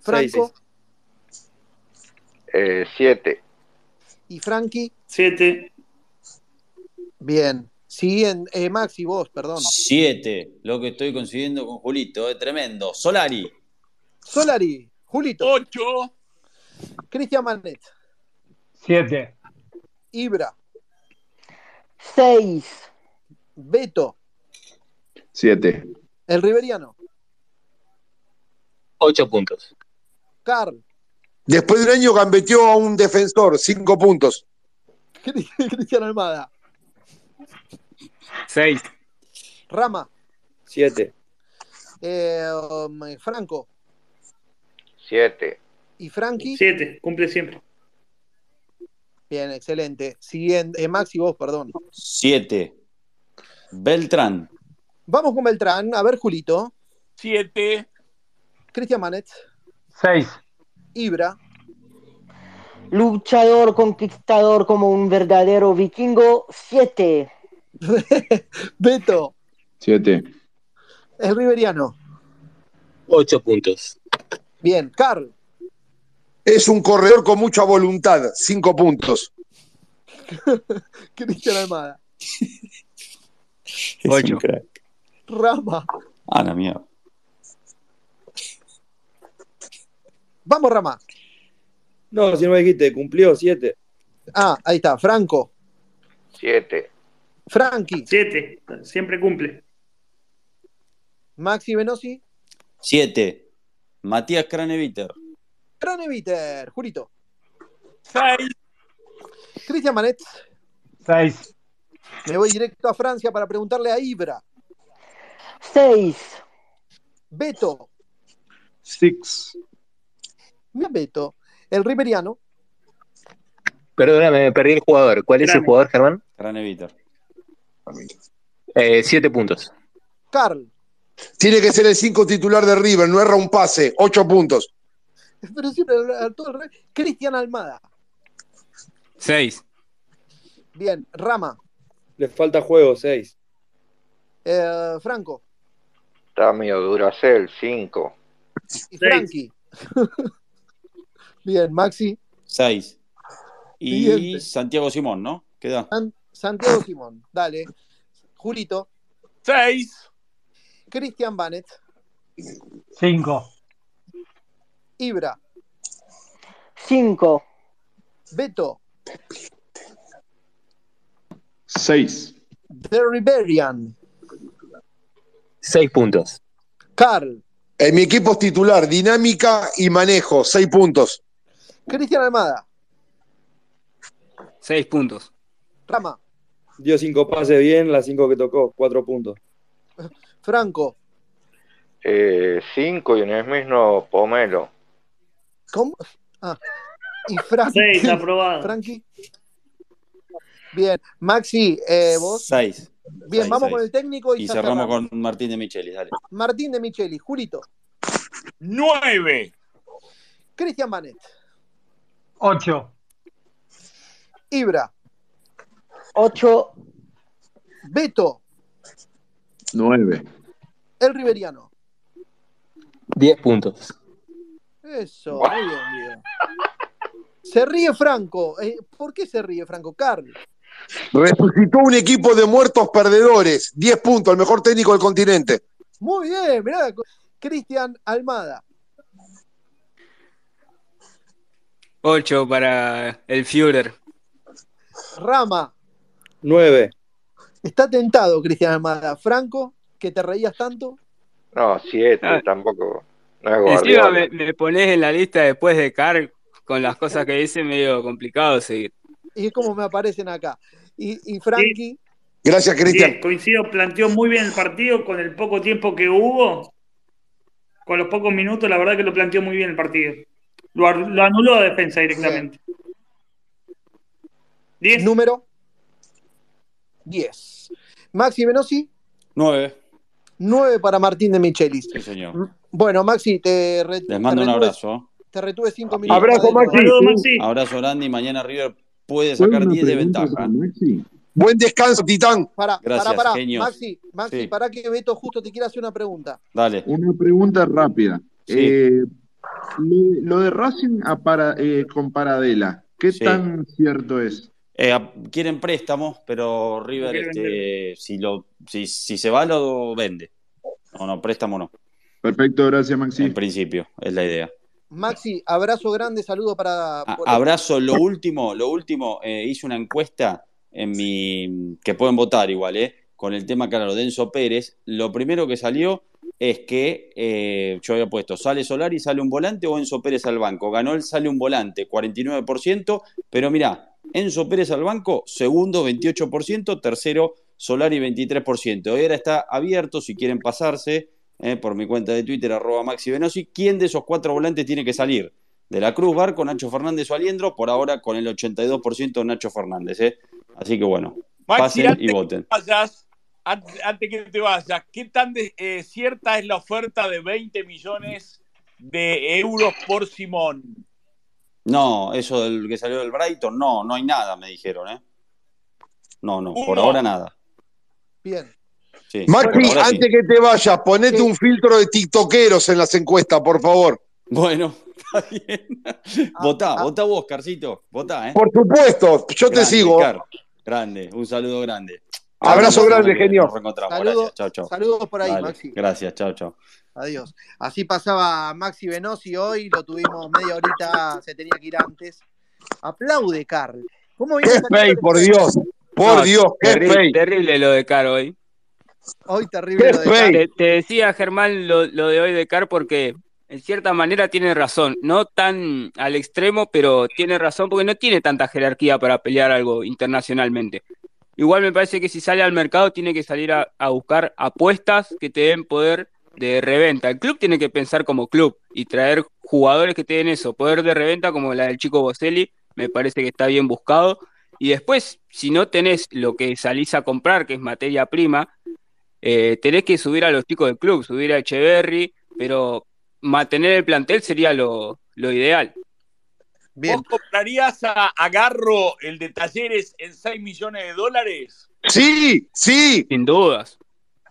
Franco 7. y Frankie. 7. Bien. Siguen, eh, Maxi, vos, perdón. 7. Lo que estoy consiguiendo con Julito. Es tremendo. Solari. Solari. Julito. 8. Cristian Manet. 7. Ibra. 6. Beto. 7. El Riveriano. 8 puntos. Carl. Después de un año gambeteó a un defensor. 5 puntos. Cri- Cristian Almada. 6. Rama. 7. Eh, um, Franco. 7. ¿Y Frankie? 7, cumple siempre. Bien, excelente. Siguiente, eh, Maxi, vos, perdón. 7. Beltrán. Vamos con Beltrán. A ver, Julito. 7. Cristian Manet. 6. Ibra. Luchador, conquistador como un verdadero vikingo, 7. Beto. 7. El Riveriano. 8 puntos. Bien. Carl. Es un corredor con mucha voluntad, 5 puntos. Cristian Almada. Es Ocho. Rama. Ah, la mierda. Vamos, Rama. No, si no me dijiste, cumplió 7. Ah, ahí está. Franco. 7. Frankie. 7, siempre cumple. Maxi Venosi. 7. Matías Craneviter. Craneviter. Julito. 6. Cristian Manet. 6. Me voy directo a Francia para preguntarle a Ibra. 6. Beto. 6. Mira, Beto. El Riveriano. Perdóname, me perdí el jugador. ¿Cuál es el jugador, Germán? Craneviter. 7 puntos. Carl. Tiene que ser el 5 titular de River, no erra un pase, 8 puntos. Pero siempre a todo el re- Cristian Almada. 6. Bien. Rama. Le falta juego, 6. Eh, Franco. Está medio Duracel, 5. Y. Frankie. Bien. Maxi. 6. Y Siguiente. Santiago Simón, ¿no? Queda. San- Santiago Simón. Dale. Julito. 6. Cristian Banet. 5. Ibra. 5. Beto. 6. The Riverian. 6 puntos. Carl. En mi equipo es titular, dinámica y manejo, 6 puntos. Cristian Almada. 6 puntos. Rama. Dio 5 pases bien, las 5 que tocó, 4 puntos. Franco. 5 y en el mismo Pomelo. ¿Cómo? Ah. Y Frankie. 6, aprobado. Frankie. Bien. Maxi, eh, vos. 6. Bien, Seis, vamos seis. con el técnico y, Y cerramos cerramos. con Martín de Micheli, dale. Martín de Micheli. Julito. 9. Cristian Manet. 8. Ibra. 8. Beto. 9. El Riveriano. 10 puntos. Eso, muy bien, Guido. Se ríe Franco. Eh, ¿Por qué se ríe Franco? Carl. Resucitó un equipo de muertos perdedores, 10 puntos, el mejor técnico del continente. Muy bien, mirá. Cristian Almada. 8 para el Führer. Rama. 9. Está tentado, Cristian Almada. Franco, que te reías tanto. No, 7, Ah. tampoco. No Encima me, me pones en la lista después de Carl con las cosas que dice medio complicado seguir. Y es como me aparecen acá. Y, y Frankie. Gracias, Cristian. Sí, coincido, planteó muy bien el partido con el poco tiempo que hubo. Con los pocos minutos, la verdad que lo planteó muy bien el partido. Lo, anuló a defensa directamente. 10. Número 10. Maxi Venosi, 9. 9 para Martín de Michelis. Sí, señor. Bueno, Maxi, te, re- Les mando te un retuve- abrazo. Te retuve 5 minutos. Abrazo, Maxi. Saludos, Maxi. Abrazo grande y mañana River puede ¿Puedo sacar una 10 de ventaja. Buen descanso, Titán. Para, Gracias, para, para. Maxi, Maxi, Sí. para que Beto justo te quiera hacer una pregunta. Dale. Una pregunta rápida. Sí. Eh, lo, de Racing a para- eh, con Paradela, ¿qué Sí. tan cierto es? Eh, a- quieren préstamos, pero River, este, si, lo, si, si se va, lo vende. No, no, préstamo no. Perfecto, gracias, Maxi. En principio, es la idea. Maxi, abrazo grande, saludo para. Por- abrazo, lo último, lo último, eh, hice una encuesta en mi, que pueden votar igual, eh, con el tema, claro, de Enzo Pérez. Lo primero que salió es que eh, yo había puesto, sale Solari, sale un volante o Enzo Pérez al banco. Ganó el sale un volante, 49%, pero mirá, Enzo Pérez al banco, segundo 28%, tercero Solari 23%. Y ahora está abierto si quieren pasarse eh, por mi cuenta de Twitter, arroba Maxi Venosi, quién de esos cuatro volantes tiene que salir. De la Cruz, Barco, Nacho Fernández o Aliendro, por ahora con el 82% Nacho Fernández. ¿eh? Así que bueno, Maxi, pasen antes y que voten. te vayas, antes, antes que te vayas, ¿qué tan de- eh, cierta es la oferta de 20 millones de euros por Simón? No, eso del que salió del Brighton, no, no hay nada, me dijeron, ¿eh? No, no, por ahora nada. Bien. Sí, Maxi, sí. antes que te vayas, ponete un filtro de tiktokeros en las encuestas, por favor. Bueno, está bien. Votá, ah. votá vos, Carcito. Votá, ¿eh? Por supuesto, yo te sigo. Car. Grande, un saludo grande. Abrazo grande, genio. Nos reencontramos. Saludos, Gracias, chao, chao. saludos por ahí, Dale, Maxi. Gracias, chao, chao. Adiós. Así pasaba Maxi Venosi hoy, lo tuvimos media horita, se tenía que ir antes. Aplaude, Carl. ¿Cómo viene Qué fey, por? Dios. Por No, Dios, qué terrible, fey. terrible lo de Car hoy. Hoy terrible lo de. Te, te decía, Germán, lo, lo de hoy de Car porque en cierta manera tiene razón. No tan al extremo, pero tiene razón porque no tiene tanta jerarquía para pelear algo internacionalmente. Igual me parece que si sale al mercado tiene que salir a, a buscar apuestas que te den poder de reventa. El club tiene que pensar como club y traer jugadores que te den eso, poder de reventa como la del chico Boselli, me parece que está bien buscado. Y después, si no tenés lo que salís a comprar, que es materia prima, eh, tenés que subir a los chicos del club, subir a Echeverry, pero mantener el plantel sería lo, lo ideal. Bien. ¿Vos comprarías a, a Garro el de Talleres en 6 millones de dólares? Sí, sí. Sin dudas.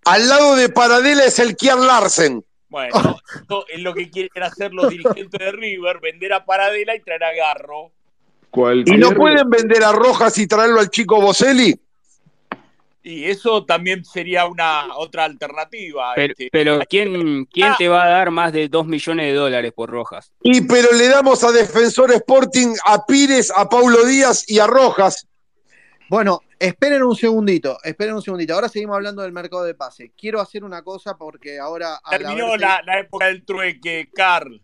Al lado de Paradela es el Kian Larsen. Bueno, esto es lo que quieren hacer los dirigentes de River, vender a Paradela y traer a Garro. ¿Y no pueden vender a Rojas y traerlo al chico Boselli? Y eso también sería una otra alternativa. Pero, este. pero ¿quién, ¿quién te va a dar más de 2 millones de dólares por Rojas? Y pero le damos a Defensor Sporting a Pires, a Paulo Díaz y a Rojas. Bueno, esperen un segundito, esperen un segundito. Ahora seguimos hablando del mercado de pase. Quiero hacer una cosa porque ahora Terminó la, la época del trueque, Carl.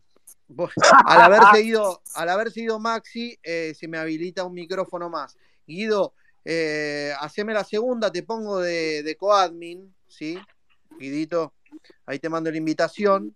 al haber seguido, al haber seguido Maxi, eh, se me habilita un micrófono más. Guido, eh, haceme la segunda, te pongo de, coadmin, ¿sí? Guidito, ahí te mando la invitación.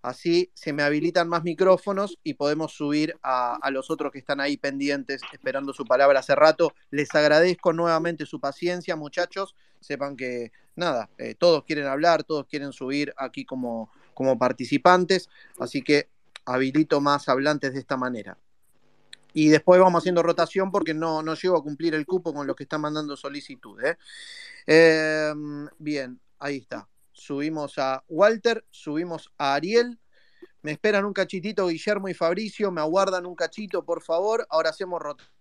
Así se me habilitan más micrófonos y podemos subir a, a los otros que están ahí pendientes, esperando su palabra hace rato. Les agradezco nuevamente su paciencia, muchachos. Sepan que, nada, eh, todos quieren hablar, todos quieren subir aquí como, como participantes. Así que habilito más hablantes de esta manera. Y después vamos haciendo rotación porque no, no llego a cumplir el cupo con los que están mandando solicitud. ¿eh? Eh, bien, ahí está. Subimos a Walter, subimos a Ariel. Me esperan un cachitito Guillermo y Fabricio, me aguardan un cachito, por favor. Ahora hacemos rotación.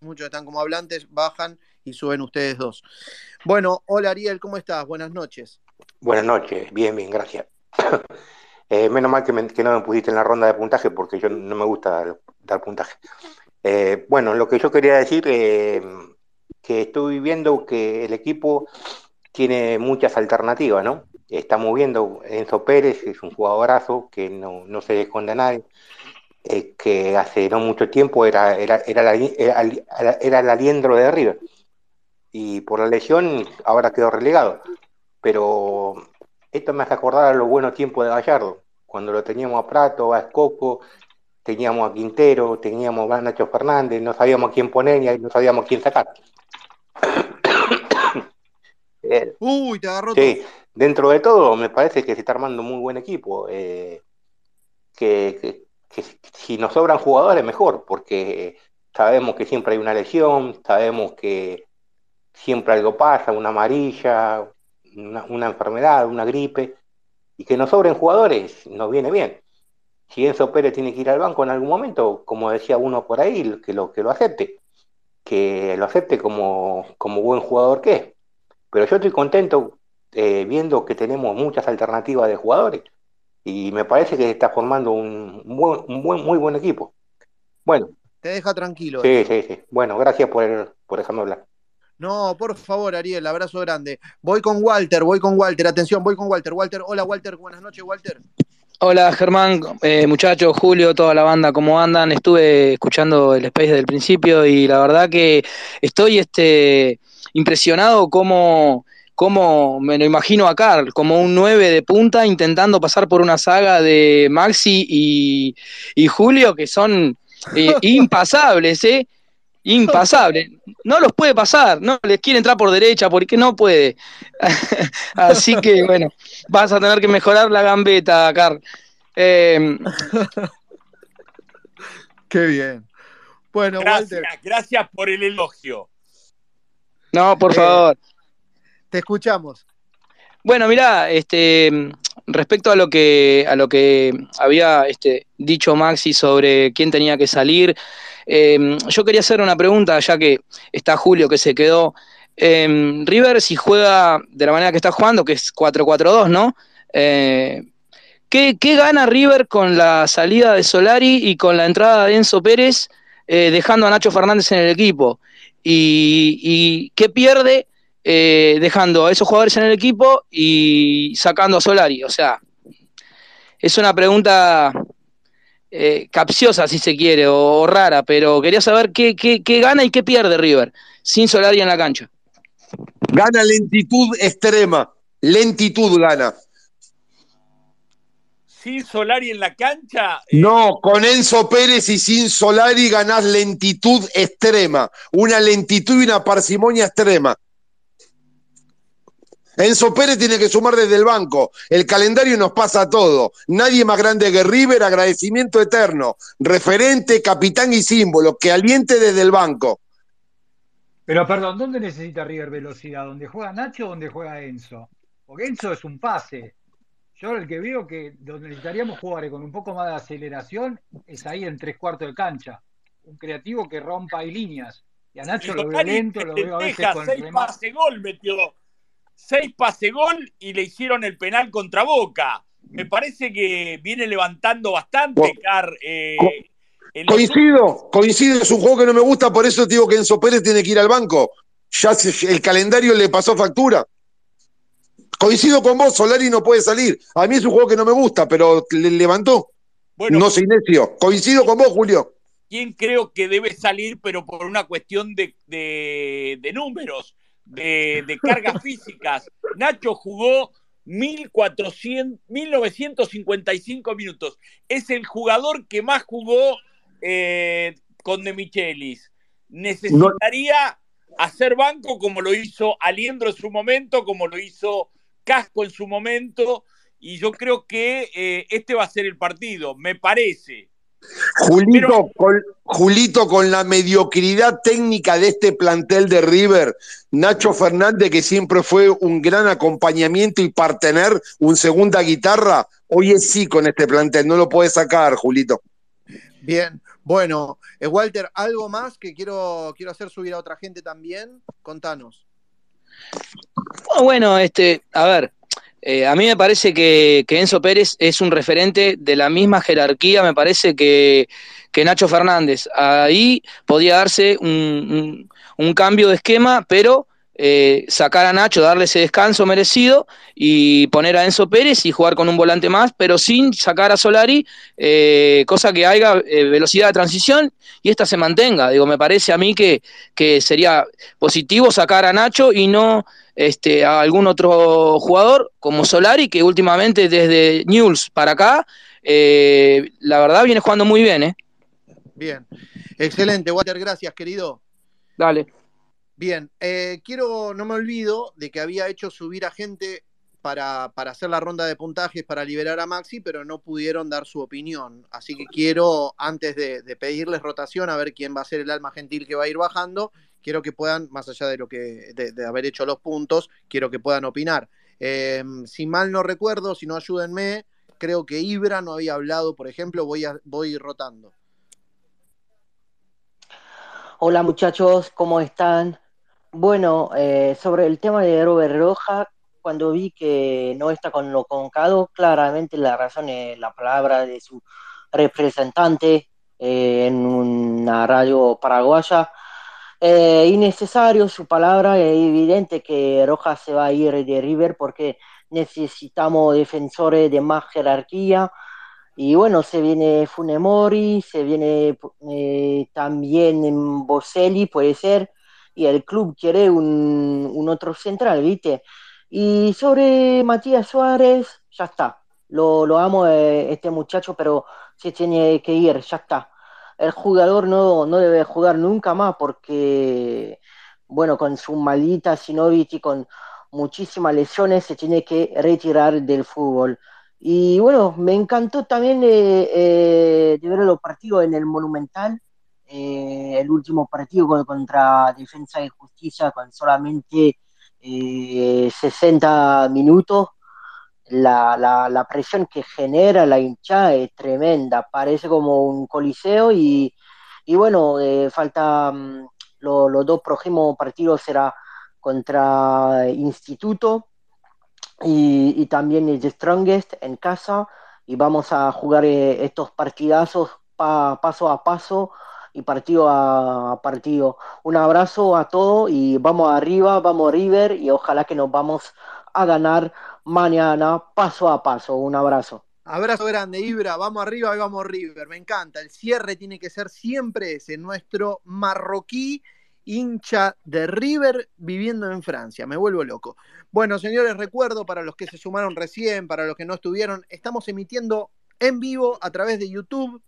Muchos están como hablantes, bajan y suben ustedes dos. Bueno, hola Ariel, ¿cómo estás? Buenas noches. Buenas noches, bien, bien, gracias. Eh, menos mal que, me- que no me pusiste en la ronda de puntaje porque yo no me gusta dar, dar puntaje. Eh, bueno, lo que yo quería decir, eh, que estoy viendo que el equipo tiene muchas alternativas, ¿no? Estamos viendo Enzo Pérez, es un jugadorazo que no, no se esconde a nadie, eh, que hace no mucho tiempo era, era, era, la- era, era el aliendro de River y por la lesión ahora quedó relegado. Pero esto me hace acordar a los buenos tiempos de Gallardo, cuando lo teníamos a Prato, a Escoco, teníamos a Quintero, teníamos a Nacho Fernández, no sabíamos quién poner y no sabíamos quién sacar. Uy, te agarró Sí, dentro de todo me parece que se está armando un muy buen equipo. eh, que, que- que si nos sobran jugadores, mejor, porque sabemos que siempre hay una lesión, sabemos que siempre algo pasa, una amarilla, una, una enfermedad, una gripe, y que nos sobren jugadores nos viene bien. Si Enzo Pérez tiene que ir al banco en algún momento, como decía uno por ahí, que lo, que lo acepte, que lo acepte como, como buen jugador que es. Pero yo estoy contento eh, viendo que tenemos muchas alternativas de jugadores y me parece que se está formando un, buen, un buen, muy buen equipo. Bueno, Te deja tranquilo. sí, sí, sí. Bueno, gracias por, por dejarme hablar. No, por favor, Ariel, abrazo grande. Voy con Walter, voy con Walter, atención, voy con Walter. Walter, hola Walter, buenas noches, Walter. Hola Germán, eh, muchachos, Julio, toda la banda, ¿cómo andan? Estuve escuchando el Space desde el principio y la verdad que estoy este, impresionado cómo, como me lo imagino a Carl, como un 9 de punta intentando pasar por una saga de Maxi y, y Julio que son eh, impasables, ¿eh? Impasables. No los puede pasar, no les quiere entrar por derecha porque no puede. Así que bueno, vas a tener que mejorar la gambeta, Carl. Eh, Qué bien. Bueno, Gracias, Walter, gracias por el elogio. no, por Eh, favor. te escuchamos. Bueno, mirá, este, respecto a lo que, a lo que había este, dicho Maxi sobre quién tenía que salir, eh, yo quería hacer una pregunta, ya que está Julio que se quedó. Eh, River, si juega de la manera que está jugando, que es 4-4-2, ¿no? Eh, ¿qué, qué gana River con la salida de Solari y con la entrada de Enzo Pérez, eh, dejando a Nacho Fernández en el equipo? ¿Y, y qué pierde? eh, dejando a esos jugadores en el equipo y sacando a Solari. O sea, es una pregunta eh, capciosa, si se quiere, o, o rara, pero quería saber qué, qué, qué gana y qué pierde River sin Solari en la cancha. Gana lentitud extrema. Lentitud gana. Sin Solari en la cancha, No, con Enzo Pérez y sin Solari ganás lentitud extrema. Una lentitud y una parsimonia extrema. Enzo Pérez tiene que sumar desde el banco. El calendario nos pasa todo. Nadie más grande que River, agradecimiento eterno. Referente, capitán y símbolo, que aliente desde el banco. Pero perdón, ¿dónde necesita River velocidad? ¿Dónde juega Nacho o donde juega Enzo? Porque Enzo es un pase. Yo el que veo que donde necesitaríamos jugar con un poco más de aceleración es ahí en tres cuartos de cancha. Un creativo que rompa ahí líneas. Y a Nacho lo veo lento, lo veo a veces con seis remate. pase gol metió. Seis pase gol y le hicieron el penal contra Boca. Me parece que viene levantando bastante, Car. eh, Coincido, coincido, es un juego que no me gusta, por eso te digo que Enzo Pérez tiene que ir al banco. Ya se- el calendario le pasó factura. Coincido con vos, Solari no puede salir. A mí es un juego que no me gusta, pero le levantó. Bueno, no soy necio. Coincido con vos, Julio. quién creo que debe salir, pero por una cuestión de, de- de números, de, cargas físicas. Nacho jugó 1400, 1955 minutos. Es el jugador que más jugó eh, con De Michelis. Necesitaría hacer banco como lo hizo Aliendro en su momento, como lo hizo Casco en su momento, y yo creo que eh, este va a ser el partido, me parece. Julito, con, Julito, con la mediocridad técnica de este plantel de River, Nacho Fernández, que siempre fue un gran acompañamiento y partener, un segunda guitarra, hoy es sí con este plantel, no lo puede sacar, Julito. Bien, bueno, eh, Walter, algo más que quiero, quiero hacer subir a otra gente también. Contanos. Bueno, este, a ver, eh, a mí me parece que, que Enzo Pérez es un referente de la misma jerarquía, me parece que, que Nacho Fernández. Ahí podía darse un, un- cambio de esquema, pero eh, sacar a Nacho, darle ese descanso merecido y poner a Enzo Pérez y jugar con un volante más, pero sin sacar a Solari, eh, cosa que haya velocidad de transición y esta se mantenga. Digo, me parece a mí que, que sería positivo sacar a Nacho y no este, a algún otro jugador como Solari, que últimamente desde News para acá, eh, la verdad viene jugando muy bien, ¿eh? Bien, excelente, Walter, gracias, querido. Dale. Bien, eh, quiero, no me olvido de que había hecho subir a gente para, para hacer la ronda de puntajes para liberar a Maxi, pero no pudieron dar su opinión. Así que quiero, antes de, de pedirles rotación, a ver quién va a ser el alma gentil que va a ir bajando, quiero que puedan, más allá de lo que, de, haber hecho los puntos, quiero que puedan opinar. Eh, si mal no recuerdo, si no ayúdenme, creo que Ibra no había hablado, por ejemplo, voy, a, voy rotando. Hola muchachos, ¿cómo están? Bueno, eh, sobre el tema de Robert Roja, cuando vi que no está con lo convocado, claramente la razón es la palabra de su representante eh, en una radio paraguaya. Eh, innecesario su palabra, es evidente que Rojas se va a ir de River porque necesitamos defensores de más jerarquía. Y bueno, se viene Funemori, se viene eh, también Boselli, puede ser. y el club quiere un, un otro central, ¿viste? Y sobre Matías Suárez, ya está. Lo, lo amo eh, este muchacho, pero se tiene que ir, ya está. El jugador no, no debe jugar nunca más porque, bueno, con su maldita y con muchísimas lesiones se tiene que retirar del fútbol. Y bueno, me encantó también eh, eh, de ver los partidos en el Monumental, eh, el último partido con- contra Defensa y Justicia con solamente eh, 60 minutos. La, la, la presión que genera la hinchada es tremenda, parece como un coliseo y, y bueno, eh, falta mm, lo- los dos próximos partidos será contra Instituto y, y también el Strongest en casa y vamos a jugar eh, estos partidazos pa- paso a paso y partido a partido. Un abrazo a todos y vamos arriba, vamos River y ojalá que nos vamos a ganar mañana paso a paso. Un abrazo. Abrazo grande, Ibra. Vamos arriba y vamos River. Me encanta. El cierre tiene que ser siempre ese. Nuestro marroquí hincha de River viviendo en Francia. Me vuelvo loco. Bueno, señores, recuerdo para los que se sumaron recién, para los que no estuvieron, estamos emitiendo en vivo a través de YouTube.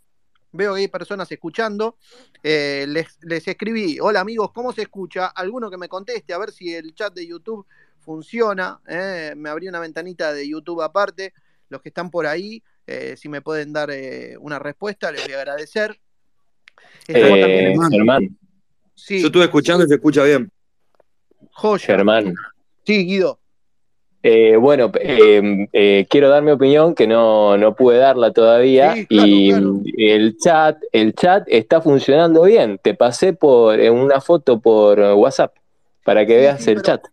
Veo que hay personas escuchando. Eh, les, les escribí, hola amigos, ¿cómo se escucha? Alguno que me conteste, a ver si el chat de YouTube funciona. eh. Me abrí una ventanita de YouTube aparte. Los que están por ahí, eh, si me pueden dar eh, una respuesta, les voy a agradecer. Estamos también Eh, en- Germán, Sí, Yo estuve escuchando y se escucha bien. joya. Germán. Sí, Guido. Eh, bueno, eh, eh, quiero dar mi opinión que no, no pude darla todavía Sí, claro, y claro. el chat, el chat está funcionando bien. Te pasé por una foto por WhatsApp para que Sí, veas sí, el pero- chat.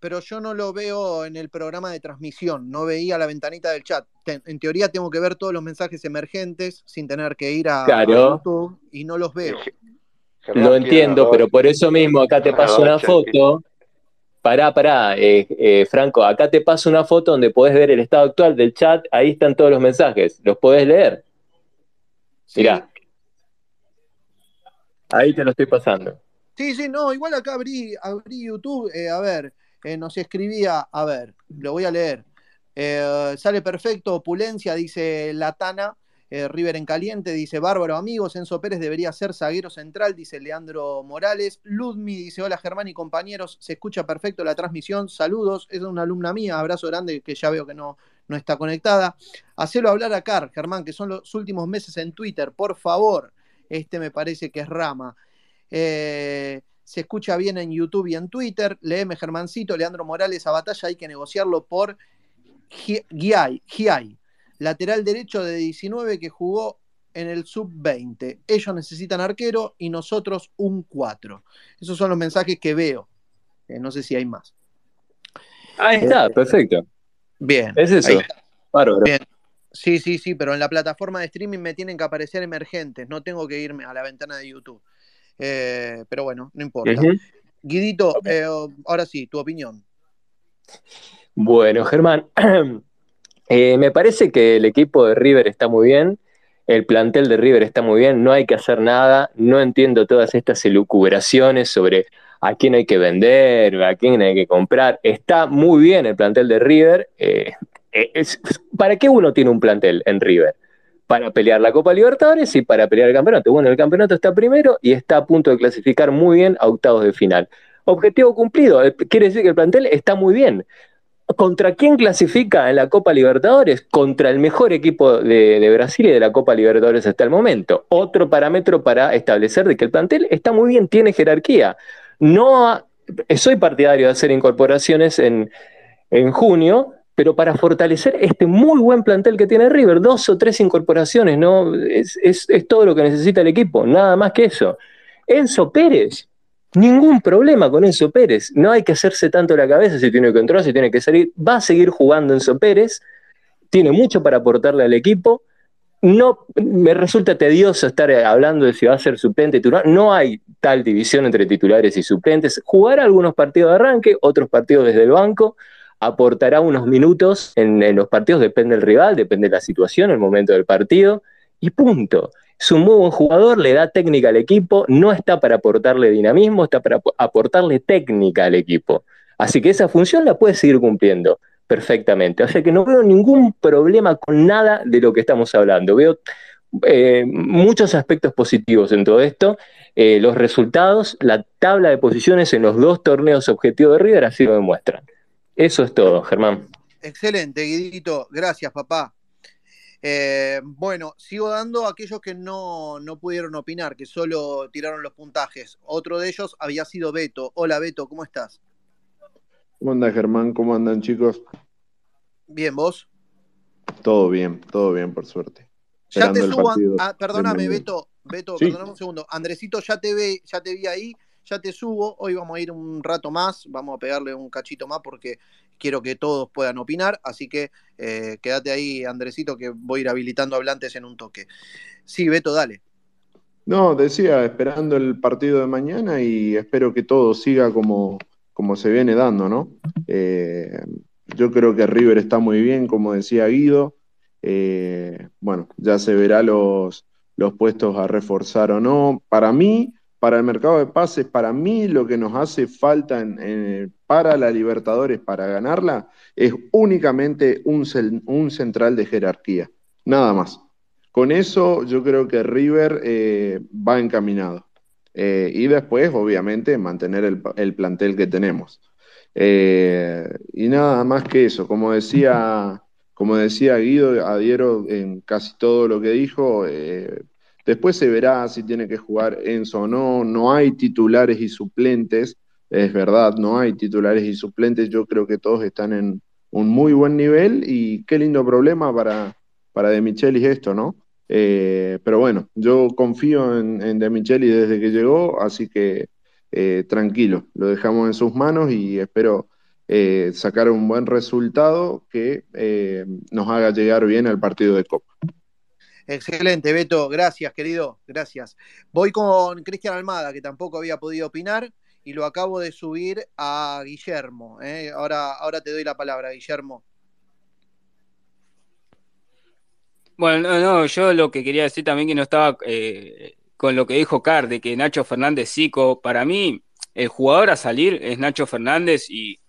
Pero yo no lo veo en el programa de transmisión, no veía la ventanita del chat. En teoría tengo que ver todos los mensajes emergentes sin tener que ir a. YouTube y no los veo. Lo entiendo, pero por eso mismo acá te paso una foto. Pará, pará, eh, eh, Franco, acá te paso una foto donde podés ver el estado actual del chat, ahí están todos los mensajes, los podés leer. Mirá. Ahí te lo estoy pasando. Sí, sí, no, igual acá abrí, abrí YouTube, eh, a ver, eh, nos escribía, a ver, lo voy a leer. Eh, sale perfecto, opulencia, dice Latana, eh, River en caliente, dice Bárbaro amigos, Enzo Pérez debería ser zaguero central, dice Leandro Morales. Ludmi dice, hola Germán y compañeros, se escucha perfecto la transmisión, saludos, es una alumna mía, abrazo grande que ya veo que no, no está conectada. Hacelo hablar a Car, Germán, que son los últimos meses en Twitter, por favor. Este me parece que es Rama. Eh, se escucha bien en YouTube y en Twitter. Leeme Germancito, Leandro Morales, a batalla hay que negociarlo por Gi- Giai, Giai, lateral derecho de 19 que jugó en el sub-20. Ellos necesitan arquero y nosotros un 4. Esos son los mensajes que veo. Eh, no sé si hay más. Ahí está, perfecto. Bien. Es eso. Bárbaro. Bien. Sí, sí, sí, pero en la plataforma de streaming me tienen que aparecer emergentes, no tengo que irme a la ventana de YouTube. Eh, pero bueno, no importa. Guidito, eh, ahora sí, tu opinión. Bueno, Germán, eh, me parece que el equipo de River está muy bien, el plantel de River está muy bien, no hay que hacer nada, no entiendo todas estas elucubraciones sobre a quién hay que vender, a quién hay que comprar. Está muy bien el plantel de River. eh, eh, es- ¿Para qué uno tiene un plantel en River? Para pelear la Copa Libertadores y para pelear el campeonato. Bueno, el campeonato está primero y está a punto de clasificar muy bien a octavos de final. Objetivo cumplido, eh, quiere decir que el plantel está muy bien. ¿Contra quién clasifica en la Copa Libertadores? Contra el mejor equipo de, Brasil y de la Copa Libertadores hasta el momento. Otro parámetro para establecer de que el plantel está muy bien, tiene jerarquía. No ha- soy partidario de hacer incorporaciones en, en junio, pero para fortalecer este muy buen plantel que tiene River, dos o tres incorporaciones, ¿no? Es, es- es todo lo que necesita el equipo, nada más que eso. Enzo Pérez, Ningún problema con Enzo Pérez. No hay que hacerse tanto la cabeza si tiene que entrar, si tiene que salir. Va a seguir jugando Enzo Pérez. Tiene mucho para aportarle al equipo. No me resulta tedioso estar hablando de si va a ser suplente titular. No hay tal división entre titulares y suplentes. Jugará algunos partidos de arranque, otros partidos desde el banco. Aportará unos minutos en, los partidos, depende del rival, depende de la situación, el momento del partido. Y punto. Es un muy buen jugador, le da técnica al equipo, no está para aportarle dinamismo, está para aportarle técnica al equipo. Así que esa función la puede seguir cumpliendo perfectamente. O sea que no veo ningún problema con nada de lo que estamos hablando. Veo eh, muchos aspectos positivos en todo esto. Eh, los resultados, la tabla de posiciones en los dos torneos objetivos de River así lo demuestran. Eso es todo, Germán. Excelente, Guidito. Gracias, papá. Eh, bueno, sigo dando a aquellos que no, no pudieron opinar, que solo tiraron los puntajes. Otro de ellos había sido Beto. Hola, Beto, ¿cómo estás? ¿Cómo anda Germán? ¿Cómo andan chicos? Bien, ¿vos? Todo bien, todo bien por suerte. Ya te Esperando subo, ah, perdóname. Beto, Beto, Sí. perdóname un segundo. Andresito, ya te ve, ya te vi ahí, ya te subo. Hoy vamos a ir un rato más, vamos a pegarle un cachito más porque quiero que todos puedan opinar. Así que eh, quédate ahí, Andresito, que voy a ir habilitando hablantes en un toque. Sí, Beto, dale. No, decía, esperando el partido de mañana y espero que todo siga como, como se viene dando, ¿no? Eh, yo creo que River está muy bien, como decía Guido. Eh, bueno, ya se verá los, los puestos a reforzar o no. Para mí, para el mercado de pases, para mí lo que nos hace falta en- para la Libertadores, para ganarla, es únicamente un, central de jerarquía, nada más. Con eso yo creo que River eh, va encaminado. Eh, y después, obviamente, mantener el, el plantel que tenemos. Eh, y nada más que eso, como decía, como decía Guido, adhiero en casi todo lo que dijo. eh, después se verá si tiene que jugar Enzo o no. No hay titulares y suplentes, es verdad, no hay titulares y suplentes. Yo creo que todos están en un muy buen nivel y qué lindo problema para, para De Michelis esto, ¿no? Eh, pero bueno, yo confío en, en De Micheli desde que llegó, así que eh, tranquilo, lo dejamos en sus manos y espero eh, sacar un buen resultado que nos haga llegar bien al partido de Copa. Excelente, Beto. Gracias, querido. Gracias. Voy con Cristian Almada, que tampoco había podido opinar, y lo acabo de subir a Guillermo. ¿eh? Ahora, ahora te doy la palabra, Guillermo. Bueno, no, no, yo lo que quería decir también que no estaba eh, con lo que dijo Car, de que Nacho Fernández Zico, para mí el jugador a salir es Nacho Fernández y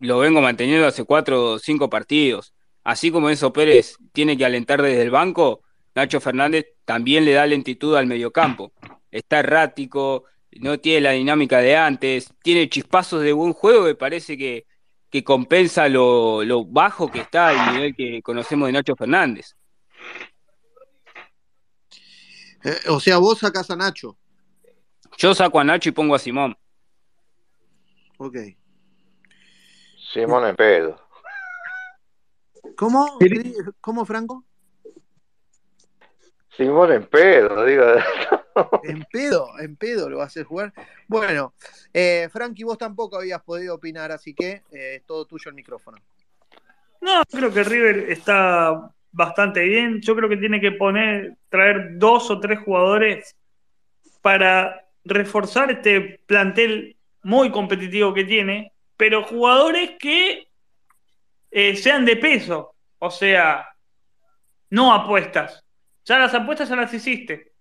lo vengo manteniendo hace cuatro o cinco partidos. Así como Enzo Pérez tiene que alentar desde el banco, Nacho Fernández también le da lentitud al mediocampo. Está errático, no tiene la dinámica de antes, tiene chispazos de buen juego que parece que, que compensa lo, lo bajo que está el nivel que conocemos de Nacho Fernández. Eh, o sea, vos sacás a Nacho. Yo saco a Nacho y pongo a Simón. Ok. Simón en pedo. ¿Cómo? ¿Cómo, Franco? Simón en pedo, digo. En pedo, en pedo lo vas a hacer jugar. Bueno, eh, Frankie, vos tampoco habías podido opinar, así que eh, es todo tuyo el micrófono. No, creo que River está bastante bien. Yo creo que tiene que poner, traer dos o tres jugadores para reforzar este plantel muy competitivo que tiene, pero jugadores que eh, sean de peso, o sea, no apuestas. Ya las apuestas ya las hiciste.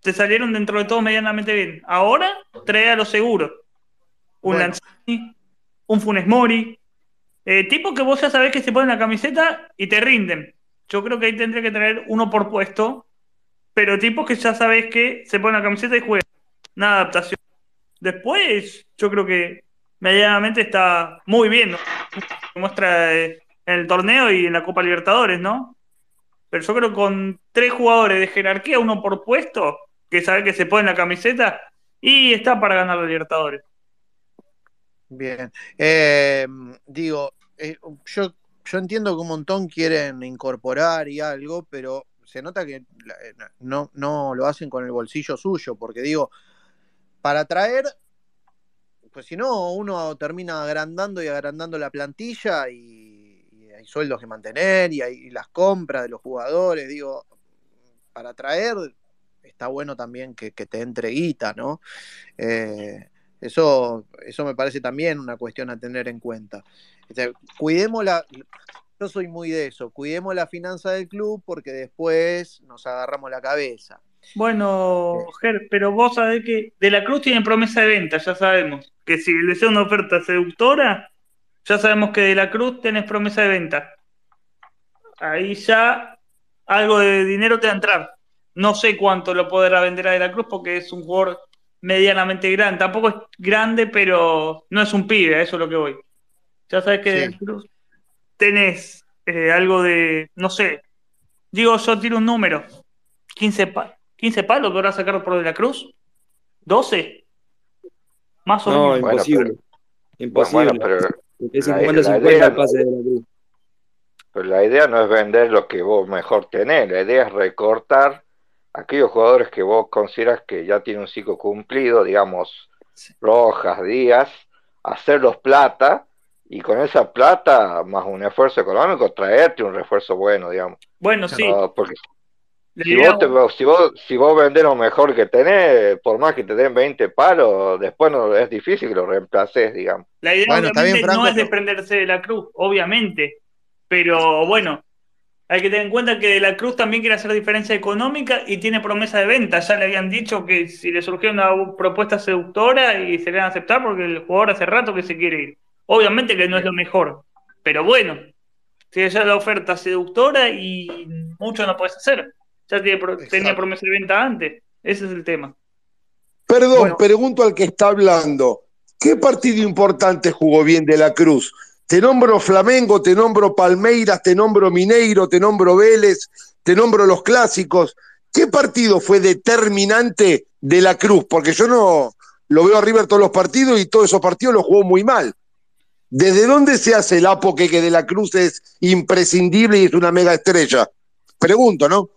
Te salieron dentro de todo medianamente bien. Ahora trae a los seguros. Un Bueno. Lanzini, un Funes Mori, eh, tipo que vos ya sabés que se ponen la camiseta y te rinden. Yo creo que ahí tendría que traer uno por puesto, pero tipos que ya sabés que se ponen la camiseta y juegan. Nada de adaptación. Después, yo creo que medianamente está muy bien, ¿no? Se muestra eh, en el torneo y en la Copa Libertadores, ¿no? Pero yo creo que con tres jugadores de jerarquía, uno por puesto, que sabe que se ponen la camiseta y está para ganar la Libertadores. Bien. Eh, digo, eh, yo, yo entiendo que un montón quieren incorporar y algo, pero se nota que eh, no, no lo hacen con el bolsillo suyo, porque digo, para traer, pues si no, uno termina agrandando y agrandando la plantilla y, hay sueldos que mantener y hay las compras de los jugadores, digo, para traer está bueno también que, que te entre guita, ¿no? Eh, eso, eso me parece también una cuestión a tener en cuenta. Este, cuidemos la, yo soy muy de eso. Cuidemos la finanza del club porque después nos agarramos la cabeza. Bueno, Ger, pero vos sabés que De la Cruz tiene promesa de venta, ya sabemos. Que si le sea una oferta seductora, ya sabemos que De la Cruz tenés promesa de venta. Ahí ya algo de dinero te va a entrar. No sé cuánto lo podrá vender a De la Cruz porque es un jugador medianamente grande. Tampoco es grande, pero no es un pibe, a eso es lo que voy. Ya sabes que De la Cruz tenés eh, algo de, no sé, digo yo tiro un número, 15, pa 15 palos podrás sacar por De la Cruz, 12, más o No, menos. imposible. Imposible. Bueno, pero es la- 50-50 la idea- el pase de la Cruz. Pero la idea no es vender lo que vos mejor tenés, la idea es recortar aquellos jugadores que vos consideras que ya tienen un ciclo cumplido, digamos, Rojas, Díaz, hacerlos plata y con esa plata, más un esfuerzo económico, traerte un refuerzo bueno, digamos. Bueno, sí. No, porque si vos, te- si, vos, si vos vendés lo mejor que tenés, por más que te den 20 palos, después no es difícil que lo reemplaces, digamos. La idea Bueno, está obviamente bien, Franco, no es pero- desprenderse de la cruz, obviamente. Pero bueno, hay que tener en cuenta que de la cruz también quiere hacer diferencia económica y tiene promesa de venta. Ya le habían dicho que si le surgió una propuesta seductora y se le van a aceptar porque el jugador hace rato que se quiere ir. Obviamente que no es lo mejor, pero bueno, tiene ya la oferta seductora y mucho no puedes hacer. Ya tiene pro- tenía promesa de venta antes. Ese es el tema. Perdón, pregunto al que está hablando. ¿Qué partido importante jugó bien de la Cruz? Te nombro Flamengo, te nombro Palmeiras, te nombro Mineiro, te nombro Vélez, te nombro los clásicos. ¿Qué partido fue determinante de la Cruz? Porque yo no lo veo a River todos los partidos y todos esos partidos los jugó muy mal. ¿Desde dónde se hace el apoque que de la Cruz es imprescindible y es una mega estrella? Pregunto, ¿no?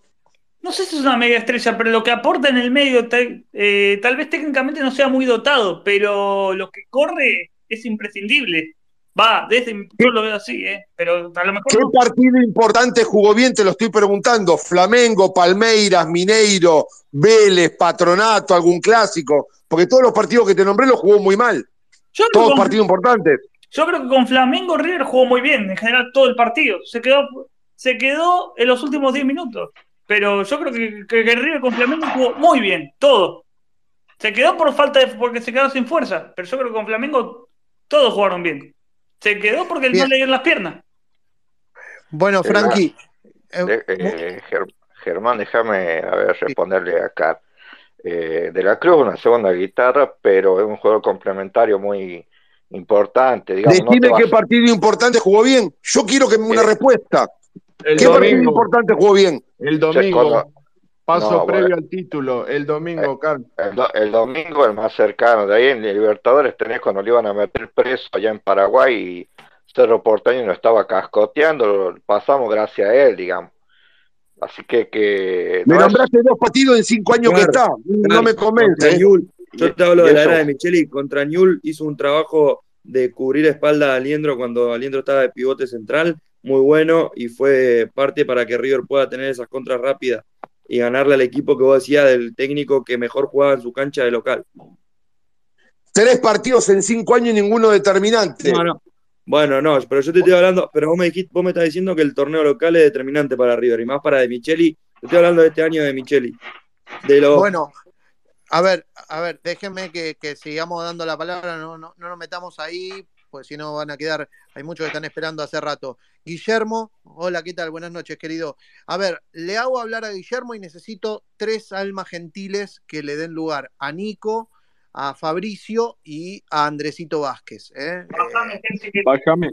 No sé si es una mega estrella, pero lo que aporta en el medio, tal, eh, tal vez técnicamente no sea muy dotado, pero lo que corre es imprescindible. Va, desde, yo lo veo así, ¿eh? pero a lo mejor ¿Qué no. partido importante jugó bien? Te lo estoy preguntando. Flamengo, Palmeiras, Mineiro, Vélez, Patronato, algún clásico. Porque todos los partidos que te nombré los jugó muy mal. Yo Todos que- partidos importantes. Yo creo que con Flamengo River jugó muy bien, en general todo el partido. Se quedó, se quedó en los últimos 10 minutos. Pero yo creo que, que- que River con Flamengo jugó muy bien, todo. Se quedó por falta de, porque se quedó sin fuerza. Pero yo creo que con Flamengo todos jugaron bien. Se quedó porque no Bien. le dieron las piernas. Bueno, Eh, Frankie, De- eh, Ger- Germán, déjame a ver, responderle acá. Eh, de la Cruz, una segunda guitarra, pero es un juego complementario muy importante. Digamos, no Decime qué partido importante jugó bien. Yo quiero que me una respuesta. El ¿Qué partido domingo. importante jugó bien? El domingo. Paso No, previo bueno. al título. El domingo, Carl. El, do- el domingo, el más cercano. De ahí en Libertadores tenés cuando le iban a meter preso allá en Paraguay y Cerro Porteño nos estaba cascoteando. Lo pasamos gracias a él, digamos. Así que, que Me no es- nombraste dos partidos en cinco años que está. No me convence. ¿eh? Yo te hablo de la era de Micheli. Contra Newell hizo un trabajo de cubrir espalda a Aliendro cuando Aliendro estaba de pivote central, muy bueno, y fue parte para que River pueda tener esas contras rápidas y ganarle al equipo que vos decías del técnico que mejor jugaba en su cancha de local. Tres partidos en cinco años y ninguno determinante. No, no. Bueno, no, pero yo te estoy hablando, pero vos me dijiste, vos me estás diciendo que el torneo local es determinante para River y más para de Micheli. Te estoy hablando de este año de Micheli. De Bueno, a ver, a ver, déjenme que, que sigamos dando la palabra, no, no, no nos metamos ahí, pues si no van a quedar, hay muchos que están esperando hace rato. Guillermo, hola, ¿qué tal? Buenas noches, querido. A ver, le hago hablar a Guillermo y necesito tres almas gentiles que le den lugar a Nico, a Fabricio y a Andresito Vázquez. ¿eh? Bájame.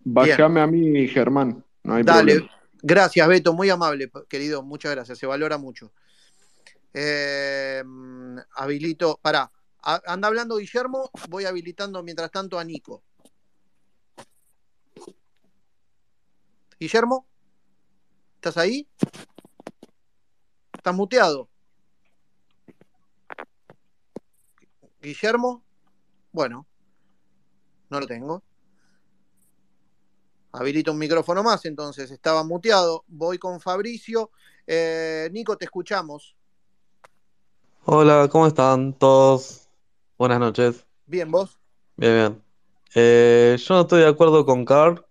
Bájame a mí, Germán. No hay Dale, problema. gracias Beto, muy amable, querido, muchas gracias, se valora mucho. Eh, mm, habilito, pará, anda hablando Guillermo, voy habilitando mientras tanto a Nico. Guillermo, ¿estás ahí? ¿Estás muteado? Guillermo, bueno, no lo tengo. Habilito un micrófono más, entonces estaba muteado. Voy con Fabricio. Eh, Nico, te escuchamos. Hola, ¿cómo están todos? Buenas noches. Bien, vos. Bien, bien. Eh, yo no estoy de acuerdo con Carl.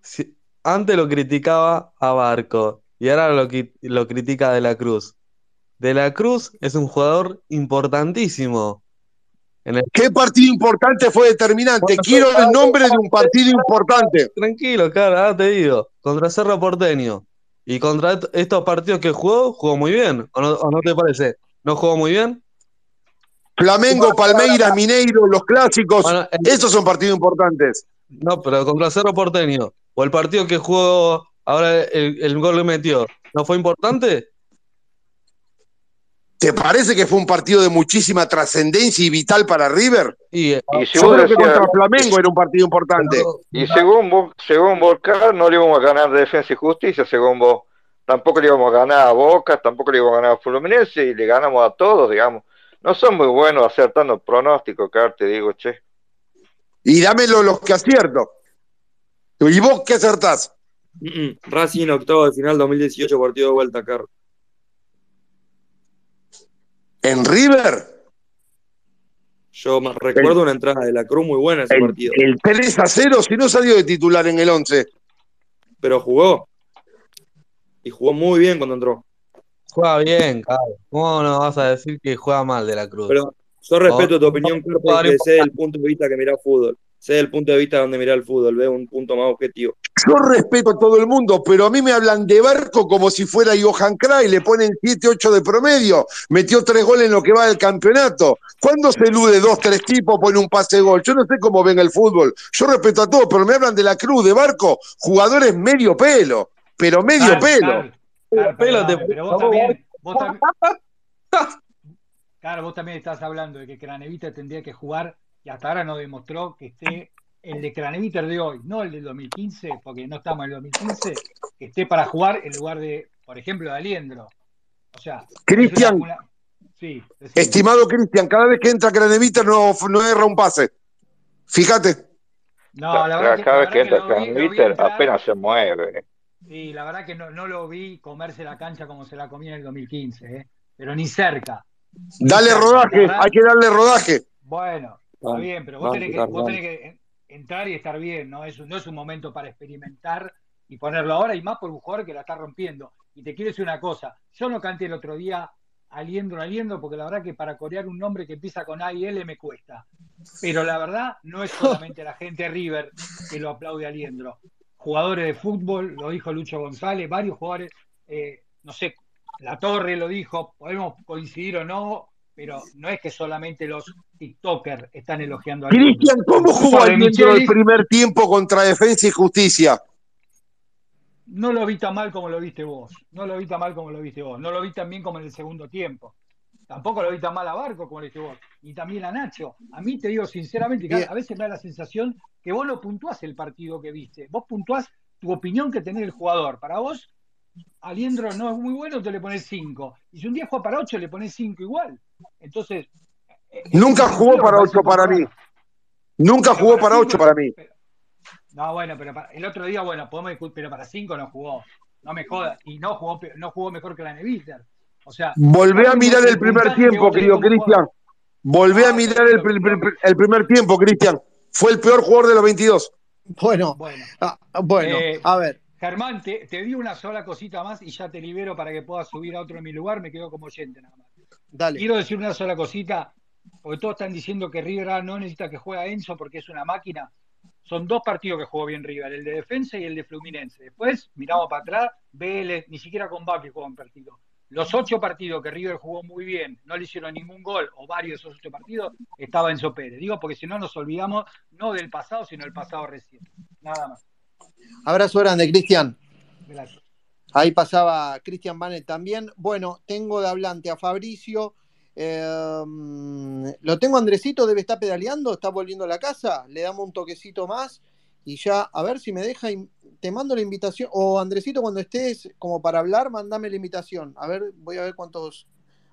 Si- antes lo criticaba a Barco y ahora lo, critica De la Cruz. De la Cruz es un jugador importantísimo. En el... ¿Qué partido importante fue determinante? Quiero el nombre de un partido importante. Tranquilo, cara, te digo. Contra Cerro Porteño. Y contra est- estos partidos que jugó, jugó muy bien. ¿O no, o no te parece? ¿No jugó muy bien? Flamengo, Palmeiras, Mineiro, los clásicos. Esos son partidos importantes. No, pero contra Cerro Porteño. O el partido que jugó ahora el, el gol que metió. ¿No fue importante? ¿Te parece que fue un partido de muchísima trascendencia y vital para River? Y, Y si Yo vos creo que contra Flamengo era un partido importante. Y según vos, según Volcar, no le íbamos a ganar Defensa y Justicia, según vos. Tampoco le íbamos a ganar a Boca, tampoco le íbamos a ganar a Fluminense y le ganamos a todos, digamos. No son muy buenos acertando pronósticos, Car, te digo, che. Y dámelo los que acierto. ¿Y vos qué acertás? Mm, mm. Racing, octavo de final 2018, partido de vuelta, Carlos. ¿En River? Yo me recuerdo una entrada de la Cruz muy buena ese El, partido. el 3 a 0, si no salió de titular en el 11. Pero jugó. Y jugó muy bien cuando entró. Juega bien, Carlos. ¿Cómo no vas a decir que juega mal De la Cruz? Pero yo respeto Oh, tu opinión, Carlos, jugador porque sé el punto de vista que mira fútbol. Sé el punto de vista donde mira el fútbol. Veo un punto más objetivo. Yo respeto a todo el mundo, pero a mí me hablan de Barco como si fuera Johan Cray, le ponen 7, 8 de promedio, metió tres goles en lo que va del campeonato. ¿Cuándo se elude dos, tres tipos, pone un pase de gol? Yo no sé cómo ven el fútbol. Yo respeto a todos, pero me hablan de la Cruz, de Barco, jugadores medio pelo, pero medio pelo. Pero vos también, vos también, Claro, vos también estás hablando de que Craneviter tendría que jugar y hasta ahora no demostró que esté el de Craneviter de hoy, no el del 2015, porque no estamos en el 2015, que esté para jugar en lugar de, por ejemplo, de Aliendro. O sea, Cristian, una- sí, estimado Cristian, cada vez que entra Craneviter no, no erra un pase. Fíjate. No, la Cada, verdad cada vez que que entra entrar, apenas se mueve. sí, la verdad que no, no lo vi comerse la cancha como se la comía en el 2015, ¿eh? pero ni cerca. Dale rodaje, hay que darle rodaje. Bueno, está bien, pero vos tenés que, vos tenés que en- entrar y estar bien, ¿no? Es, no es un momento para experimentar y ponerlo ahora, y más por un jugador que la está rompiendo. Y te quiero decir una cosa, yo no canté el otro día Aliendro, Aliendro, porque la verdad que para corear un nombre que empieza con A y L me cuesta. Pero la verdad no es solamente la gente River que lo aplaude a Aliendro. Jugadores de fútbol, lo dijo Lucho González, varios jugadores, eh, no sé, La Torre lo dijo, podemos coincidir o no, pero no es que solamente los TikTokers están elogiando a. Cristian, ¿cómo jugó el Michelis primer tiempo contra Defensa y Justicia? no lo vi tan mal como lo viste vos. No lo vi tan mal como lo viste vos. No lo vi tan bien como en el segundo tiempo. Tampoco lo vi tan mal a Barco como lo viste vos. Y también a Nacho. A mí te digo sinceramente, que a veces me da la sensación que vos no puntuás el partido que viste. Vos puntuás tu opinión que tenés el jugador. Para vos, Aliendro no es muy bueno, te le pones 5. Y si un día juega para 8, le pones 5 igual. Entonces, eh, en Nunca ese jugó para parece 8 para mí. Nunca jugó para para 8 cinco, para mí. no, bueno, pero para- el otro día, bueno, podemos discutir, pero para 5 no jugó. No me jodas. Y no jugó, no jugó mejor que la Neviter. O sea, Volvé a mirar el primer tiempo, querido Cristian. Volvé a No, mirar el, primer tiempo, Cristian. Fue el peor jugador de los 22. Bueno, Bueno, ah, bueno, Eh, a ver. Germán, te, te di una sola cosita más y ya te libero para que puedas subir a otro en mi lugar. Me quedo como oyente nada más. Dale. Quiero decir una sola cosita, porque todos están diciendo que River no necesita que juegue Enzo porque es una máquina. Son dos partidos que jugó bien River, el de defensa y el de Fluminense. Después miramos para atrás, Vélez, ni siquiera con Bapi jugó un partido. Los ocho partidos que River jugó muy bien, no le hicieron ningún gol, o varios de esos ocho partidos, estaba Enzo Pérez. Digo, porque si no nos olvidamos no del pasado, sino del pasado reciente. Nada más. Abrazo grande, Cristian. Gracias. Ahí pasaba Cristian Banet también. Bueno, tengo de hablante a Fabricio. eh, lo tengo Andresito, debe estar pedaleando, está volviendo a la casa. Le damos un toquecito más y ya, a ver si me deja. Te mando la invitación. O Andresito, cuando estés como para hablar, mandame la invitación. A ver, voy a ver cuántos.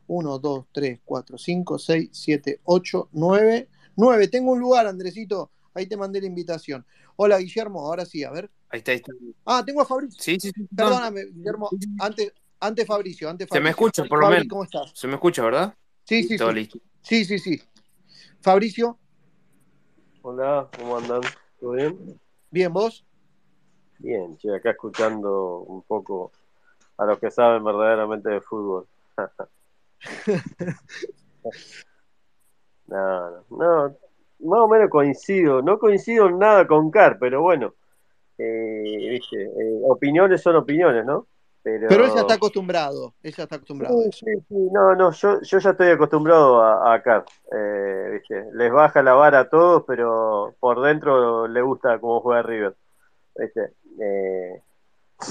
1, 2, 3, 4, 5, 6, 7, 8, 9. 9. Tengo un lugar, Andresito. Ahí te mandé la invitación. Hola, Guillermo. Ahora sí, a ver. Ahí está, ahí está. Ah, tengo a Fabricio. Sí, sí, sí. No, Perdóname, Guillermo. Antes, antes Fabricio, antes se me Fabricio. escucha, por lo Fabri, menos. ¿cómo estás? Se me escucha, ¿verdad? Sí, sí, Todo sí. listo. Sí, sí, sí. Fabricio, Hola, ¿cómo andan? ¿Todo bien? bien, ¿vos? Bien, che, acá escuchando un poco a los que saben verdaderamente de fútbol. no, no, no, más o menos coincido. No coincido en nada con Car, pero bueno, eh, viste, eh, opiniones son opiniones, ¿no? Pero, Pero ella está acostumbrado, ella está acostumbrada a Sí, eso. sí, sí, no, no, yo, yo ya estoy acostumbrado a, a Car. Eh, viste, les baja la vara a todos, pero por dentro le gusta cómo juega River. ¿viste? Eh,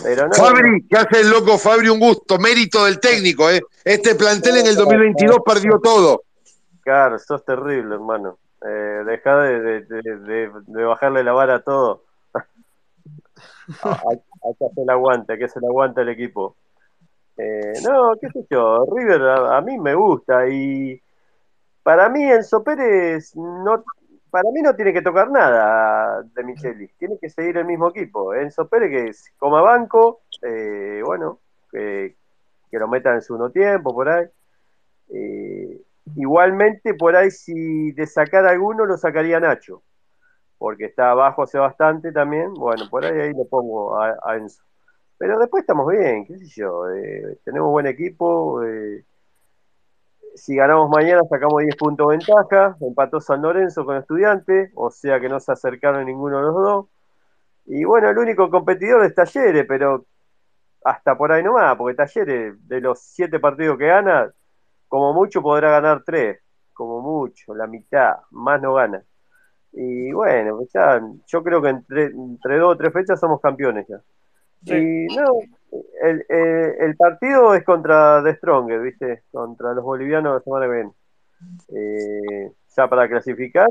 pero no, Fabri, ¿qué hace el loco Fabri? Un gusto, mérito del técnico, ¿eh? Este plantel en el 2022 perdió todo. Car, sos terrible, hermano. Eh, deja de, de, de, de- de bajarle la vara a todo. Hacer el aguante, hay que hacer el aguante al equipo. Eh, no, qué sé yo, River a, a mí me gusta y para mí Enzo Pérez no, para mí no tiene que tocar nada de Micheli, tiene que seguir el mismo equipo. Enzo Pérez que es coma banco, eh, bueno, que, lo metan en su no tiempo por ahí. Eh, igualmente, por ahí, si de sacar alguno, lo sacaría Nacho, porque está abajo hace bastante también. Bueno, por ahí, ahí le pongo a, Enzo. Pero después estamos bien, qué sé yo. eh, tenemos buen equipo. eh, si ganamos mañana, sacamos 10 puntos de ventaja. Empató San Lorenzo con Estudiante, o sea que no se acercaron ninguno de los dos. Y bueno, el único competidor es Talleres, pero hasta por ahí nomás, porque Talleres, de los siete partidos que gana, como mucho podrá ganar tres, como mucho, la mitad, más no gana. Y bueno, pues ya, yo creo que entre, entre dos o tres fechas somos campeones ya. Y no, el, el- el partido es contra The Stronger, ¿viste? Contra los bolivianos la semana que viene. Eh, ya para clasificar.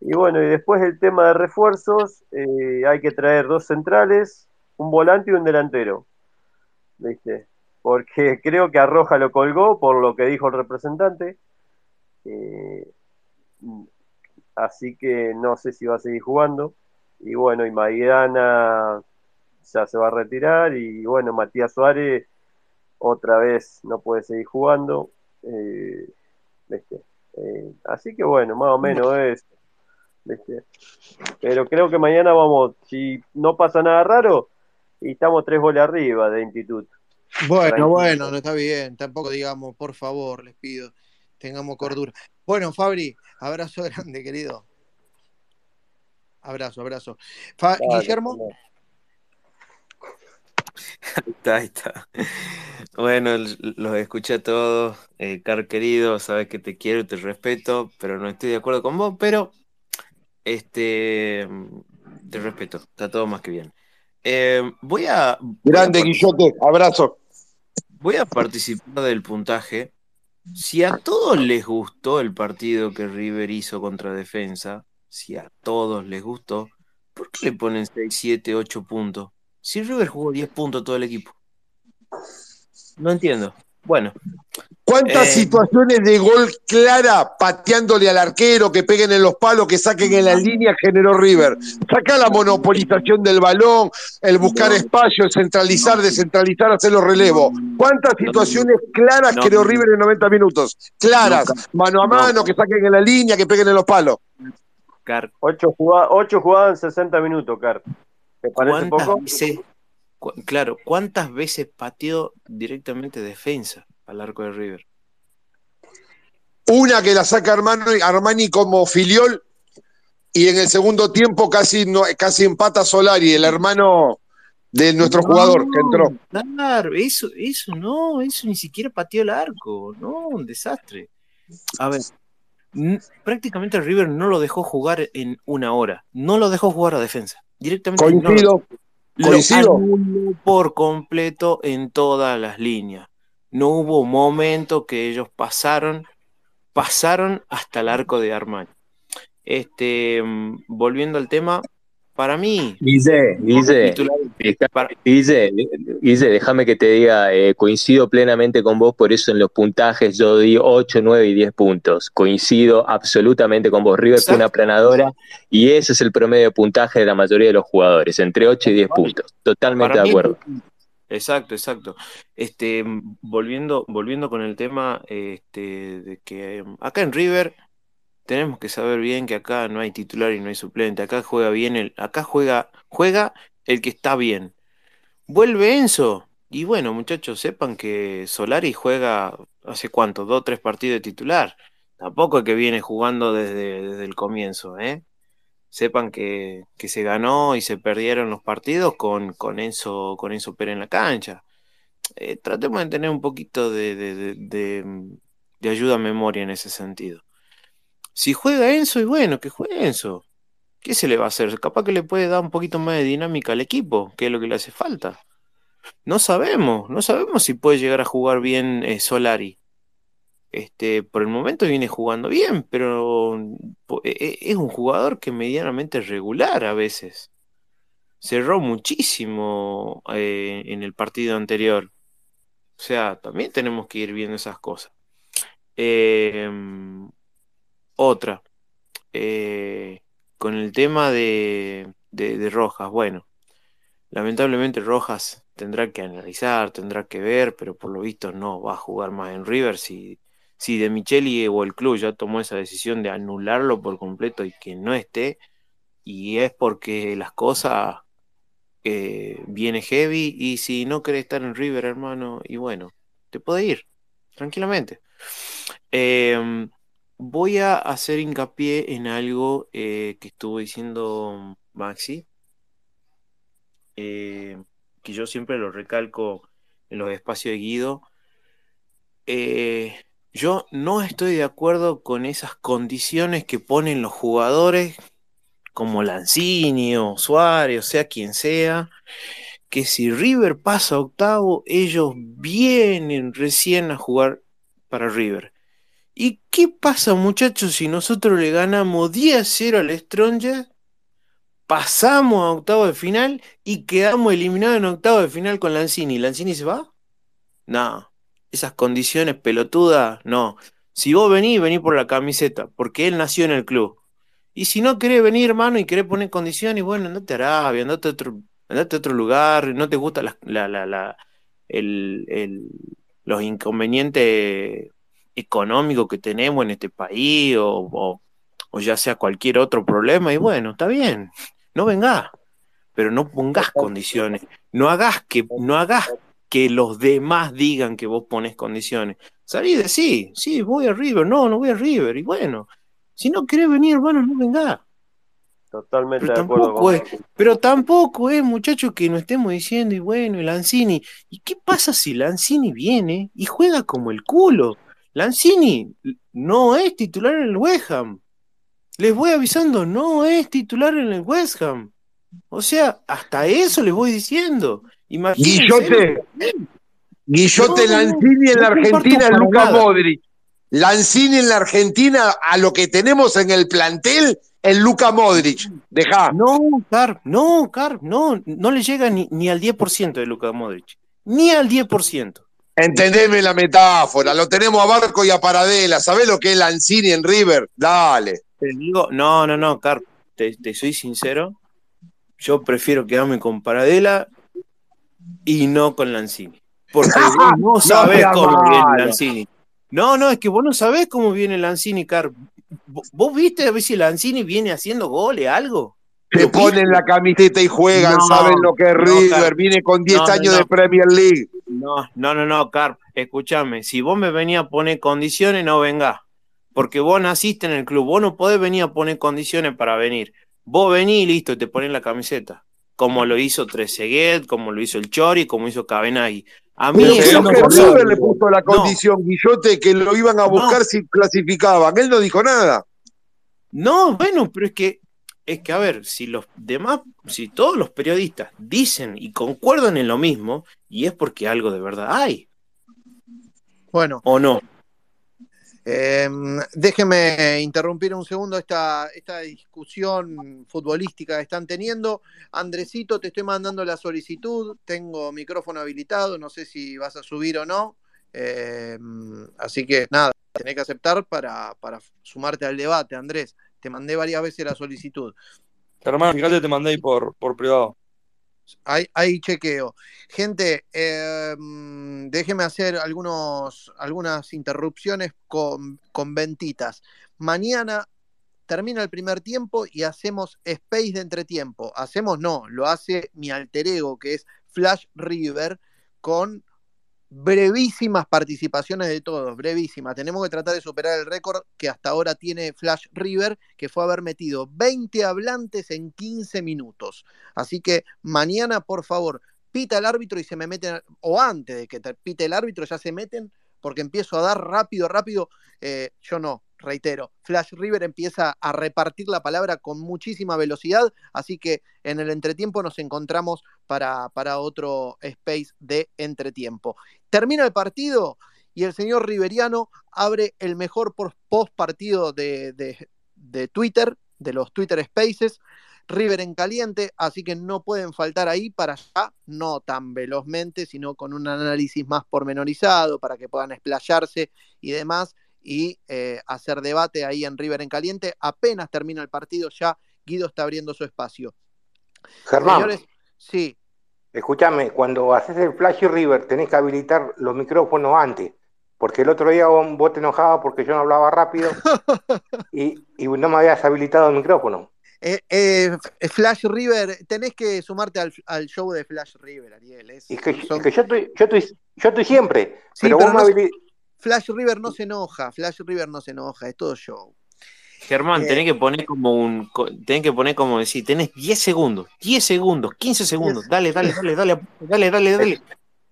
Y bueno, y después el tema de refuerzos, eh, hay que traer dos centrales, un volante y un delantero. ¿Viste? Porque creo que Arroja lo colgó por lo que dijo el representante. Eh, así que no sé si va a seguir jugando. Y bueno, y Maidana ya se va a retirar. Y bueno, Matías Suárez otra vez no puede seguir jugando. Eh, ¿viste? Eh, así que bueno, más o menos es. ¿viste? Pero creo que mañana vamos, si no pasa nada raro, y estamos tres goles arriba de Instituto. Bueno, Tranquilo. bueno, no está bien. Tampoco digamos, por favor, les pido, tengamos cordura. Bueno, Fabri, abrazo grande, querido. Abrazo, abrazo. Fa- Dale, Guillermo, dale. Ahí está, ahí está. Bueno, los escuché a todos. Eh, Car querido, sabes que te quiero y te respeto, pero no estoy de acuerdo con vos, pero este te respeto, está todo más que bien. Eh, voy a, voy a Grande, Guillote, abrazo. voy a participar del puntaje. Si a todos les gustó el partido que River hizo contra Defensa, si a todos les gustó, ¿por qué le ponen 6, 7, 8 puntos? Si River jugó 10 puntos todo el equipo. No entiendo. Bueno, ¿Cuántas Eh, situaciones de gol clara pateándole al arquero, que peguen en los palos, que saquen en la línea generó River? Saca la monopolización del balón, el buscar espacio, el centralizar, descentralizar, hacer los relevos. ¿Cuántas situaciones claras no, creó River en 90 minutos? Claras, mano a no. mano, que saquen en la línea, que peguen en los palos. Car, Ocho, jugada- ocho jugadas en 60 minutos, Car. ¿Te parece ¿cuántas poco? veces, cu- claro, cuántas veces pateó directamente defensa al arco de River? Una que la saca Armani, Armani como filiol y en el segundo tiempo casi, no, casi empata Solari, el hermano de nuestro jugador que entró. Claro, eso, eso no, eso ni siquiera pateó el arco, no, un desastre. A ver, prácticamente River no lo dejó jugar en una hora, no lo dejó jugar a defensa, directamente no lo, Coincido, lo por completo en todas las líneas. No hubo momento que ellos pasaron, pasaron hasta el arco de Armani. Este, mm, volviendo al tema, para mí, Guille, Guille, Guille, Guille, déjame que te diga, eh, coincido plenamente con vos, por eso en los puntajes yo di 8, 9 y 10 puntos. Coincido absolutamente con vos. River fue una planadora y ese es el promedio de puntaje de la mayoría de los jugadores, entre 8 y 10 puntos. Totalmente de acuerdo. Exacto, exacto. Este, mm, volviendo, volviendo con el tema, este, de que mm, acá en River tenemos que saber bien que acá no hay titular y no hay suplente. Acá juega bien el, acá juega, juega el que está bien. Vuelve Enzo. Y bueno, muchachos, sepan que Solari juega hace cuánto, dos tres partidos de titular. Tampoco es que viene jugando desde, desde el comienzo, ¿eh? Sepan que, que se ganó y se perdieron los partidos con, con, Enzo, con Enzo Pérez en la cancha. Eh, tratemos de tener un poquito de, de, de, de ayuda a memoria en ese sentido. Si juega Enzo, y bueno, que juegue Enzo. ¿Qué se le va a hacer? Capaz que le puede dar un poquito más de dinámica al equipo, que es lo que le hace falta. No sabemos, no sabemos si puede llegar a jugar bien eh, Solari. Este, por el momento viene jugando bien, pero e- e- es un jugador que medianamente regular a veces. Cerró muchísimo eh, en el partido anterior. O sea, también tenemos que ir viendo esas cosas. Eh, otra, eh, con el tema de, de, Rojas, bueno, lamentablemente Rojas tendrá que analizar, tendrá que ver, pero por lo visto no va a jugar más en River si, si De Micheli o el club ya tomó esa decisión de anularlo por completo y que no esté, y es porque las cosas eh, viene heavy y si no querés estar en River, hermano, y bueno, te puede ir tranquilamente. Eh, voy a hacer hincapié en algo eh, que estuvo diciendo Maxi, eh, que yo siempre lo recalco en los espacios de Guido. Eh, yo no estoy de acuerdo con esas condiciones que ponen los jugadores como Lanzini o Suárez, o sea quien sea, que si River pasa octavo, ellos vienen recién a jugar para River. ¿Y qué pasa, muchachos, si nosotros le ganamos 10-0 al Stronger, pasamos a octavo de final y quedamos eliminados en octavo de final con Lanzini? ¿Lanzini se va? No. Esas condiciones pelotudas, no. Si vos venís, venís por la camiseta, porque él nació en el club. Y si no querés venir, hermano, y querés poner condiciones, bueno, andate a Arabia, andate a otro, andate a otro lugar, no te gusta la, la, la- el, el- los inconvenientes económicos que tenemos en este país, o, o- o ya sea cualquier otro problema, y bueno, está bien, no vengas, pero no pongas condiciones, no hagas que, no hagas que los demás digan que vos pones condiciones. Salí y decí, sí, voy a River, no, no voy a River, y bueno, si no querés venir, hermano, no vengas. Totalmente Pero de acuerdo con es, pero tampoco es, muchachos, que nos estemos diciendo, y bueno, y Lanzini. ¿Y qué pasa si Lanzini viene y juega como el culo? Lanzini no es titular en el West Ham. Les voy avisando, no es titular en el West Ham. O sea, hasta eso les voy diciendo. Imagínense. Guillote, Guillote No, Lanzini en la Argentina Luca. Modric. Lanzini en la Argentina, a lo que tenemos en el plantel, es Luca Modric. Deja. No, Carp, no, Carp, no, no le llega ni, ni al 10% de Luka Modric. Ni al 10%. Entendeme la metáfora. Lo tenemos a Barco y a Paradela. ¿Sabés lo que es Lanzini en River? Dale. Te digo, no, no, no, Carp, te, te soy sincero. Yo prefiero quedarme con Paradela y no con Lanzini. Porque vos no sabés cómo viene. Lanzini. No, no, es que vos no sabés cómo viene Lanzini, Carp. ¿Vos- ¿Vos viste a ver si Lanzini viene haciendo goles, algo? Se ¿Lo ponen la camiseta y juegan, No, saben lo que es River. Viene con 10 No, no, años de Premier League. No, no, no, no, Carp, escúchame, si vos me venías a poner condiciones, no vengas, porque vos naciste en el club, vos no podés venir a poner condiciones para venir. Vos venís y listo, y te ponen la camiseta, como lo hizo Trezeguet, como lo hizo el Chori, como hizo Cabenagui. A mí Pero eso no que le puso la No, condición, Guillote, que lo iban a buscar si clasificaban. Él no dijo nada. no, bueno, pero es que, es que, a ver, si los demás, si todos los periodistas dicen y concuerdan en lo mismo, y es porque algo de verdad hay, Bueno, ¿o no? eh, déjeme interrumpir un segundo esta, esta discusión futbolística que están teniendo. Andresito, te estoy mandando la solicitud, tengo micrófono habilitado, no sé si vas a subir o no. Eh, así que nada, tenés que aceptar para, para sumarte al debate, Andrés. Te mandé varias veces la solicitud. Germán, fíjate, te mandé por, por privado. Ahí, ahí chequeo. Gente, eh, déjeme hacer algunos, algunas interrupciones con, con ventitas. Mañana termina el primer tiempo y hacemos space de entretiempo. Hacemos no, lo hace mi alter ego, que es Flash River, con brevísimas participaciones de todos, brevísimas. Tenemos que tratar de superar el récord que hasta ahora tiene Flash River, que fue haber metido 20 hablantes en 15 minutos. Así que mañana, por favor, pita el árbitro y se me meten, o antes de que te pite el árbitro, ya se meten, porque empiezo a dar rápido, rápido. Eh, yo no, reitero, Flash River empieza a repartir la palabra con muchísima velocidad, así que en el entretiempo nos encontramos para, para otro space de entretiempo. Termina el partido y el señor Riveriano abre el mejor post partido de, de, de Twitter, de los Twitter Spaces. River en caliente, así que no pueden faltar ahí para ya, no tan velozmente, sino con un análisis más pormenorizado para que puedan explayarse y demás y eh, hacer debate ahí en River en caliente. Apenas termina el partido, ya Guido está abriendo su espacio. Germán, Señores, sí, escúchame, cuando haces el Flash y River tenés que habilitar los micrófonos antes, porque el otro día vos te enojabas porque yo no hablaba rápido y, y no me habías habilitado el micrófono. Eh, eh, Flash River, tenés que sumarte al, al show de Flash River, Ariel. es- que, son- que yo, estoy, yo, estoy, yo estoy siempre, Sí, pero, pero vos no habili- Flash River no se enoja, Flash River no se enoja, es todo show. Germán, Eh, tenés que poner como un. Tenés que poner como decir, tenés 10 segundos, 10 segundos, 15 segundos. Dale, dale, dale, dale, dale, dale, dale.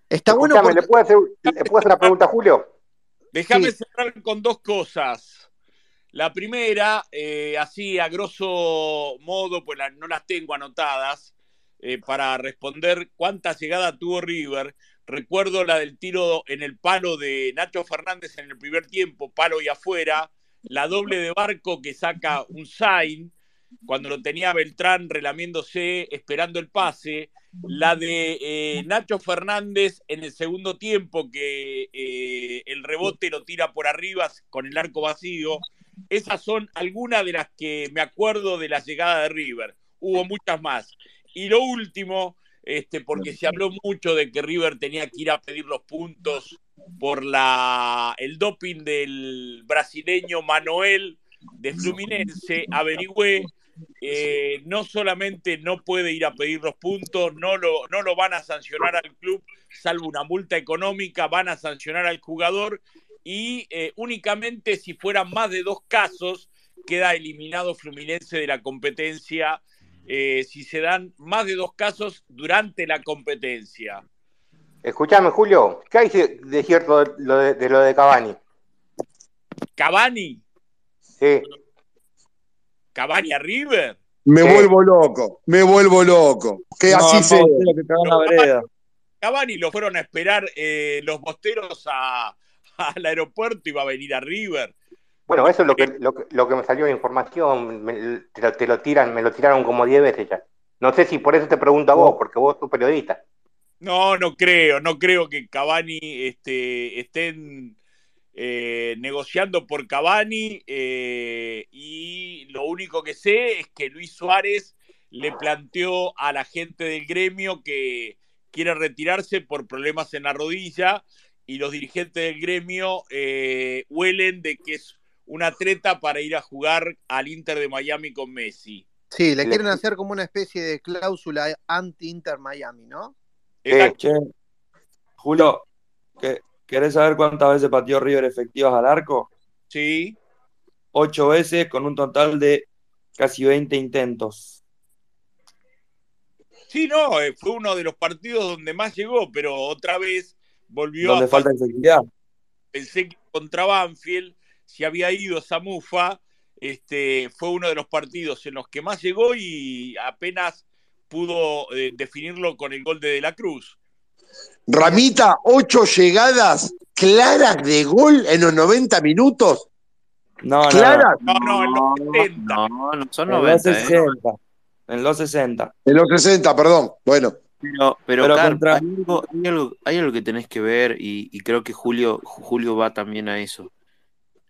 Está bueno porque ¿le puedo hacer, ¿le puedo hacer una pregunta a Julio? Déjame Sí. cerrar con dos cosas. La primera, eh, así a grosso modo, pues no las tengo anotadas, eh, para responder cuánta llegada tuvo River. Recuerdo la del tiro en el palo de Nacho Fernández en el primer tiempo, palo y afuera. La doble de barco que saca un sign cuando lo tenía Beltrán relamiéndose, esperando el pase. La de eh, Nacho Fernández en el segundo tiempo, que eh, el rebote lo tira por arriba con el arco vacío. Esas son algunas de las que me acuerdo de la llegada de River. Hubo muchas más. Y lo último, este, porque se habló mucho de que River tenía que ir a pedir los puntos por la, el doping del brasileño Manuel de Fluminense, averigüé, eh, no solamente no puede ir a pedir los puntos, no lo, no lo van a sancionar al club, salvo una multa económica, van a sancionar al jugador y eh, únicamente si fueran más de dos casos queda eliminado Fluminense de la competencia eh, si se dan más de dos casos durante la competencia. Escúchame, Julio, ¿qué hay de, cierto de lo de, de lo de Cavani? Cavani, Sí. Cavani a River. Me Sí. vuelvo loco, me vuelvo loco. Que No, así no, vereda. Cavani lo fueron a esperar eh, los bosteros a- al aeropuerto y va a venir a River. Bueno, eso es lo que, lo que, lo que me salió de información, me- te, lo, te lo tiran, me lo tiraron como 10 veces ya. No sé si por eso te pregunto a vos, porque vos sos periodista. No, no creo, no creo que Cavani este, estén eh, negociando por Cavani eh, y lo único que sé es que Luis Suárez le planteó a la gente del gremio que quiere retirarse por problemas en la rodilla y los dirigentes del gremio eh, huelen de que es una treta para ir a jugar al Inter de Miami con Messi. Sí, le Le- quieren hacer como una especie de cláusula anti-Inter Miami, ¿no? Exacto. Che, Julio, ¿qué- ¿querés saber cuántas veces pateó River efectivas al arco? Sí, Ocho veces con un total de casi 20 intentos. sí, no, eh, fue uno de los partidos donde más llegó, pero otra vez volvió Donde a falta efectividad. pensé que contra Banfield, si había ido Samufa, este, fue uno de los partidos en los que más llegó y apenas pudo eh, definirlo con el gol de De la Cruz. Ramita, ocho llegadas claras de gol en los 90 minutos. No, no, Claras. No, no, en los 70. No, no son en los 90, ¿eh? 60. En los 60. En los 60, perdón. Bueno, Pero, pero, Pero Carp, contra- hay, algo, hay, algo, hay algo que tenés que ver y, y creo que Julio, Julio va también a eso.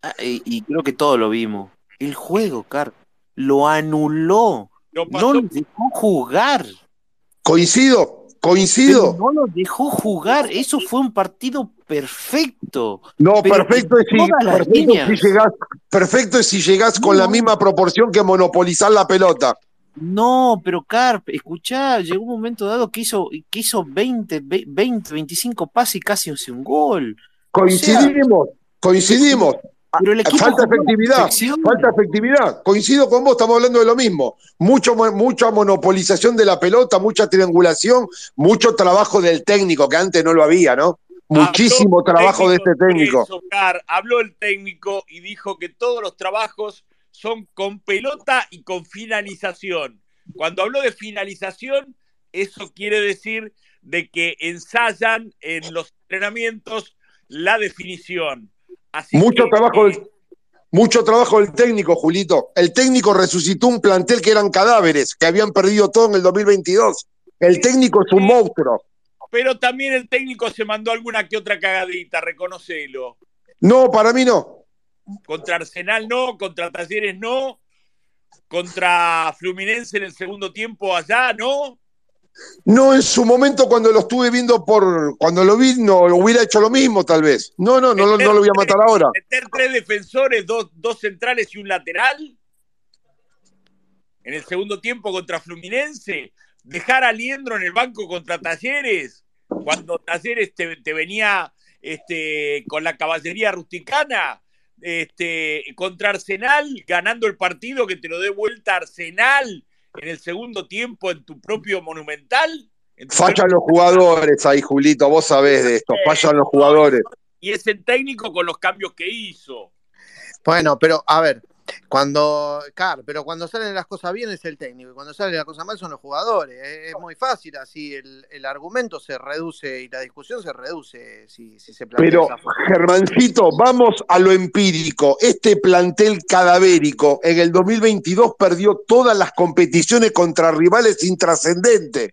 Ah, y, y creo que todos lo vimos. El juego, Carp, lo anuló. Lo No lo dejó jugar. coincido, Pero coincido. no lo dejó jugar. Eso fue un partido perfecto. No, perfecto es, si, perfecto, si llegás, perfecto es si llegás con la misma proporción que monopolizar la pelota. No, pero Carp, escuchá, llegó un momento dado que hizo, que hizo 20, ve- 20, 25 pases y casi hace un gol. O sea, Coincidimos, coincidimos. pero el equipo Falta efectividad, falta efectividad. Coincido con vos, estamos hablando de lo mismo. Mucho, mucha monopolización de la pelota, mucha triangulación, mucho trabajo del técnico, que antes no lo había, ¿no? Muchísimo Habló trabajo de este técnico. eso, Car, habló el técnico y dijo que todos los trabajos son con pelota y con finalización. Cuando habló de finalización, eso quiere decir de que ensayan en los entrenamientos la definición. Así Mucho que, trabajo, del, mucho trabajo del técnico, Julito. El técnico resucitó un plantel que eran cadáveres, que habían perdido todo en el 2022. El técnico es un monstruo. pero también el técnico se mandó alguna que otra cagadita, reconocelo. No, para mí no. Contra Arsenal no, contra Talleres no, contra Fluminense en el segundo tiempo allá no. No, en su momento cuando lo estuve viendo por. Cuando lo vi, no hubiera hecho lo mismo, tal vez. No, no, no, lo- no lo voy a matar ahora. Meter tres defensores, dos, dos centrales y un lateral en el segundo tiempo contra Fluminense. Dejar a Liendro en el banco contra Talleres, cuando Talleres te, te venía este, con la caballería rusticana. Este, contra Arsenal, ganando el partido que te lo dé vuelta Arsenal en el segundo tiempo en tu propio Monumental. tu Fallan los jugadores ahí, Julito. Vos sabés de esto. Fallan los jugadores. y es el técnico con los cambios que hizo. Bueno, pero a ver, cuando, Car, pero cuando salen las cosas bien es el técnico y cuando salen las cosas mal son los jugadores. Es, muy fácil, así el, el argumento se reduce y la discusión se reduce si, si se plantea Pero. Germancito, vamos a lo empírico. Este plantel cadavérico en el 2022 perdió todas las competiciones contra rivales intrascendentes.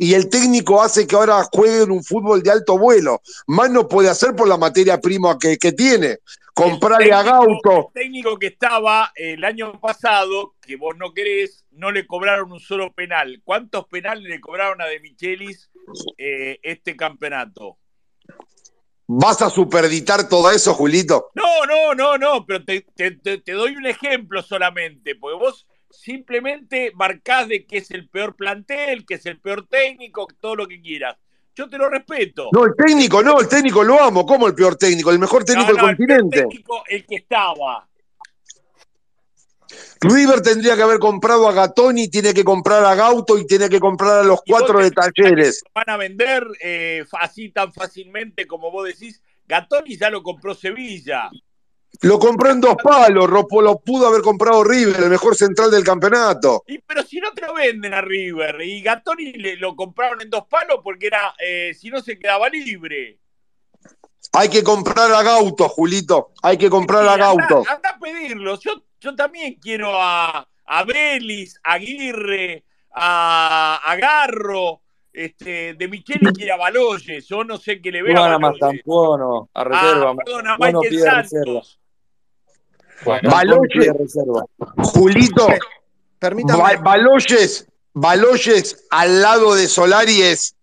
Y el técnico hace que ahora jueguen un fútbol de alto vuelo. Más no puede hacer por la materia prima que, que tiene. Comprarle a Gauto. El técnico que estaba el año pasado, que vos no querés, no le cobraron un solo penal. ¿Cuántos penales le cobraron a De Michelis eh, este campeonato? ¿Vas a superditar todo eso, Julito? No, no, no, no, pero te, te- te- te doy un ejemplo solamente, porque vos simplemente marcás de que es el peor plantel, que es el peor técnico, todo lo que quieras. Yo te lo respeto. No, el técnico, no, el técnico lo amo. ¿Cómo el peor técnico? El mejor técnico No, no, del el peor continente. técnico, el que estaba. River tendría que haber comprado a Gatoni, tiene que comprar a Gauto y tiene que comprar a los cuatro de talleres. van a vender eh, así tan fácilmente como vos decís. Gatoni ya lo compró Sevilla. Lo compró en dos palos, lo pudo haber comprado River, el mejor central del campeonato. Y, pero si no te lo venden a River, y Gatoni le, lo compraron en dos palos porque era, eh, si no se quedaba libre. Hay que comprar a Gauto, Julito. Hay que comprar a anda, Gauto. anda a pedirlo. Yo, yo también quiero a, a Belis, a Aguirre, a, a Garro, este, de Micheli quiere a Baloyes. Yo no sé qué le veo Juan a Baloyes. Mastampuono, a reserva. Ah, perdón, a Michael pide Santos. reserva. Baloyes, reserva. Julito, Permítame. Ba- Baloyes, Baloyes al lado de Solari es,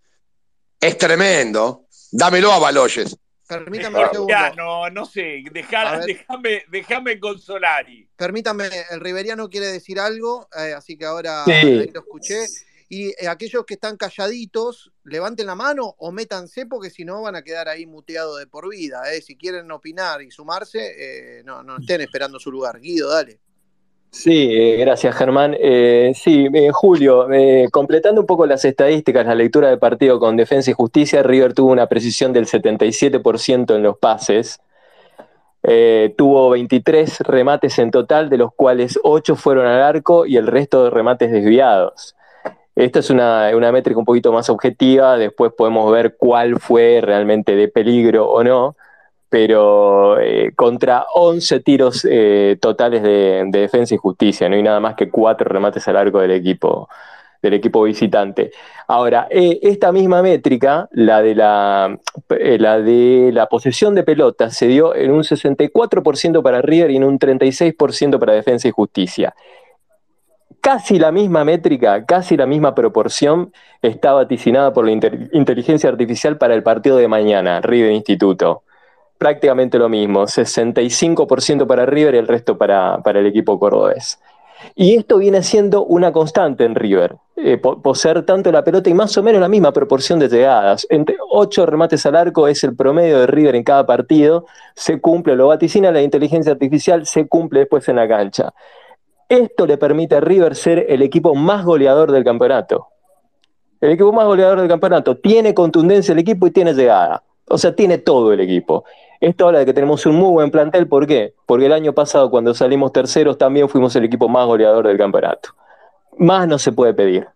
es tremendo. Dámelo a Baloyes. Permítame un segundo. Ya, no, no sé. Déjame, déjame con Solari. Permítame, el Riveriano quiere decir algo, eh, así que ahora Sí. lo escuché. Y eh, aquellos que están calladitos, levanten la mano o métanse, porque si no van a quedar ahí muteados de por vida. eh. Si quieren opinar y sumarse, eh, no, no estén esperando su lugar. Guido, dale. Sí, eh, gracias Germán. Sí, Julio, completando un poco las estadísticas, la lectura de partido con Defensa y Justicia, River tuvo una precisión del 77% en los pases, tuvo 23 remates en total, de los cuales 8 fueron al arco y el resto de remates desviados. Esta es una, una métrica un poquito más objetiva, después podemos ver cuál fue realmente de peligro o no, pero eh, contra 11 tiros eh, totales de, de defensa y justicia, no hay nada más que 4 remates al arco del equipo, del equipo visitante. Ahora, eh, esta misma métrica, la de la, la de la posesión de pelota, se dio en un 64% para River y en un 36% para defensa y justicia casi la misma métrica, casi la misma proporción está vaticinada por la inteligencia artificial para el partido de mañana, River Instituto. Prácticamente lo mismo, 65% para River y el resto para, para el equipo cordobés. Y esto viene siendo una constante en River, eh, po- poseer tanto la pelota y más o menos la misma proporción de llegadas. Entre 8 remates al arco es el promedio de River en cada partido, se cumple, lo vaticina la inteligencia artificial, se cumple después en la cancha. Esto le permite a River ser el equipo más goleador del campeonato. El equipo más goleador del campeonato tiene contundencia el equipo y tiene llegada. O sea, tiene todo el equipo. Esto habla de que tenemos un muy buen plantel. ¿Por qué? Porque el año pasado, cuando salimos terceros, también fuimos el equipo más goleador del campeonato. Más no se puede pedir.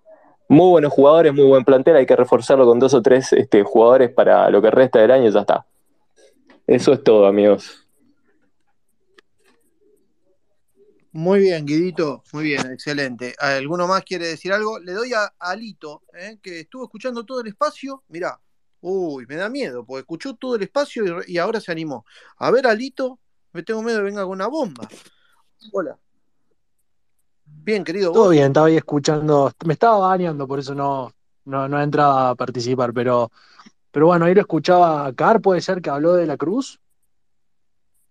Muy buenos jugadores, muy buen plantel. Hay que reforzarlo con dos o tres este, jugadores para lo que resta del año y ya está. Eso es todo, amigos. Muy bien, Guidito, muy bien, excelente. ¿Alguno más quiere decir algo? Le doy a Alito, ¿eh? que estuvo escuchando todo el espacio. Mirá, uy, me da miedo, porque escuchó todo el espacio y, y ahora se animó. A ver, Alito, me tengo miedo de venga con una bomba. Hola. Bien, querido. Todo ¿vos? bien, estaba ahí escuchando, me estaba bañando, por eso no, no, no entraba a participar, pero, pero bueno, ahí lo escuchaba a Car, puede ser que habló de la Cruz.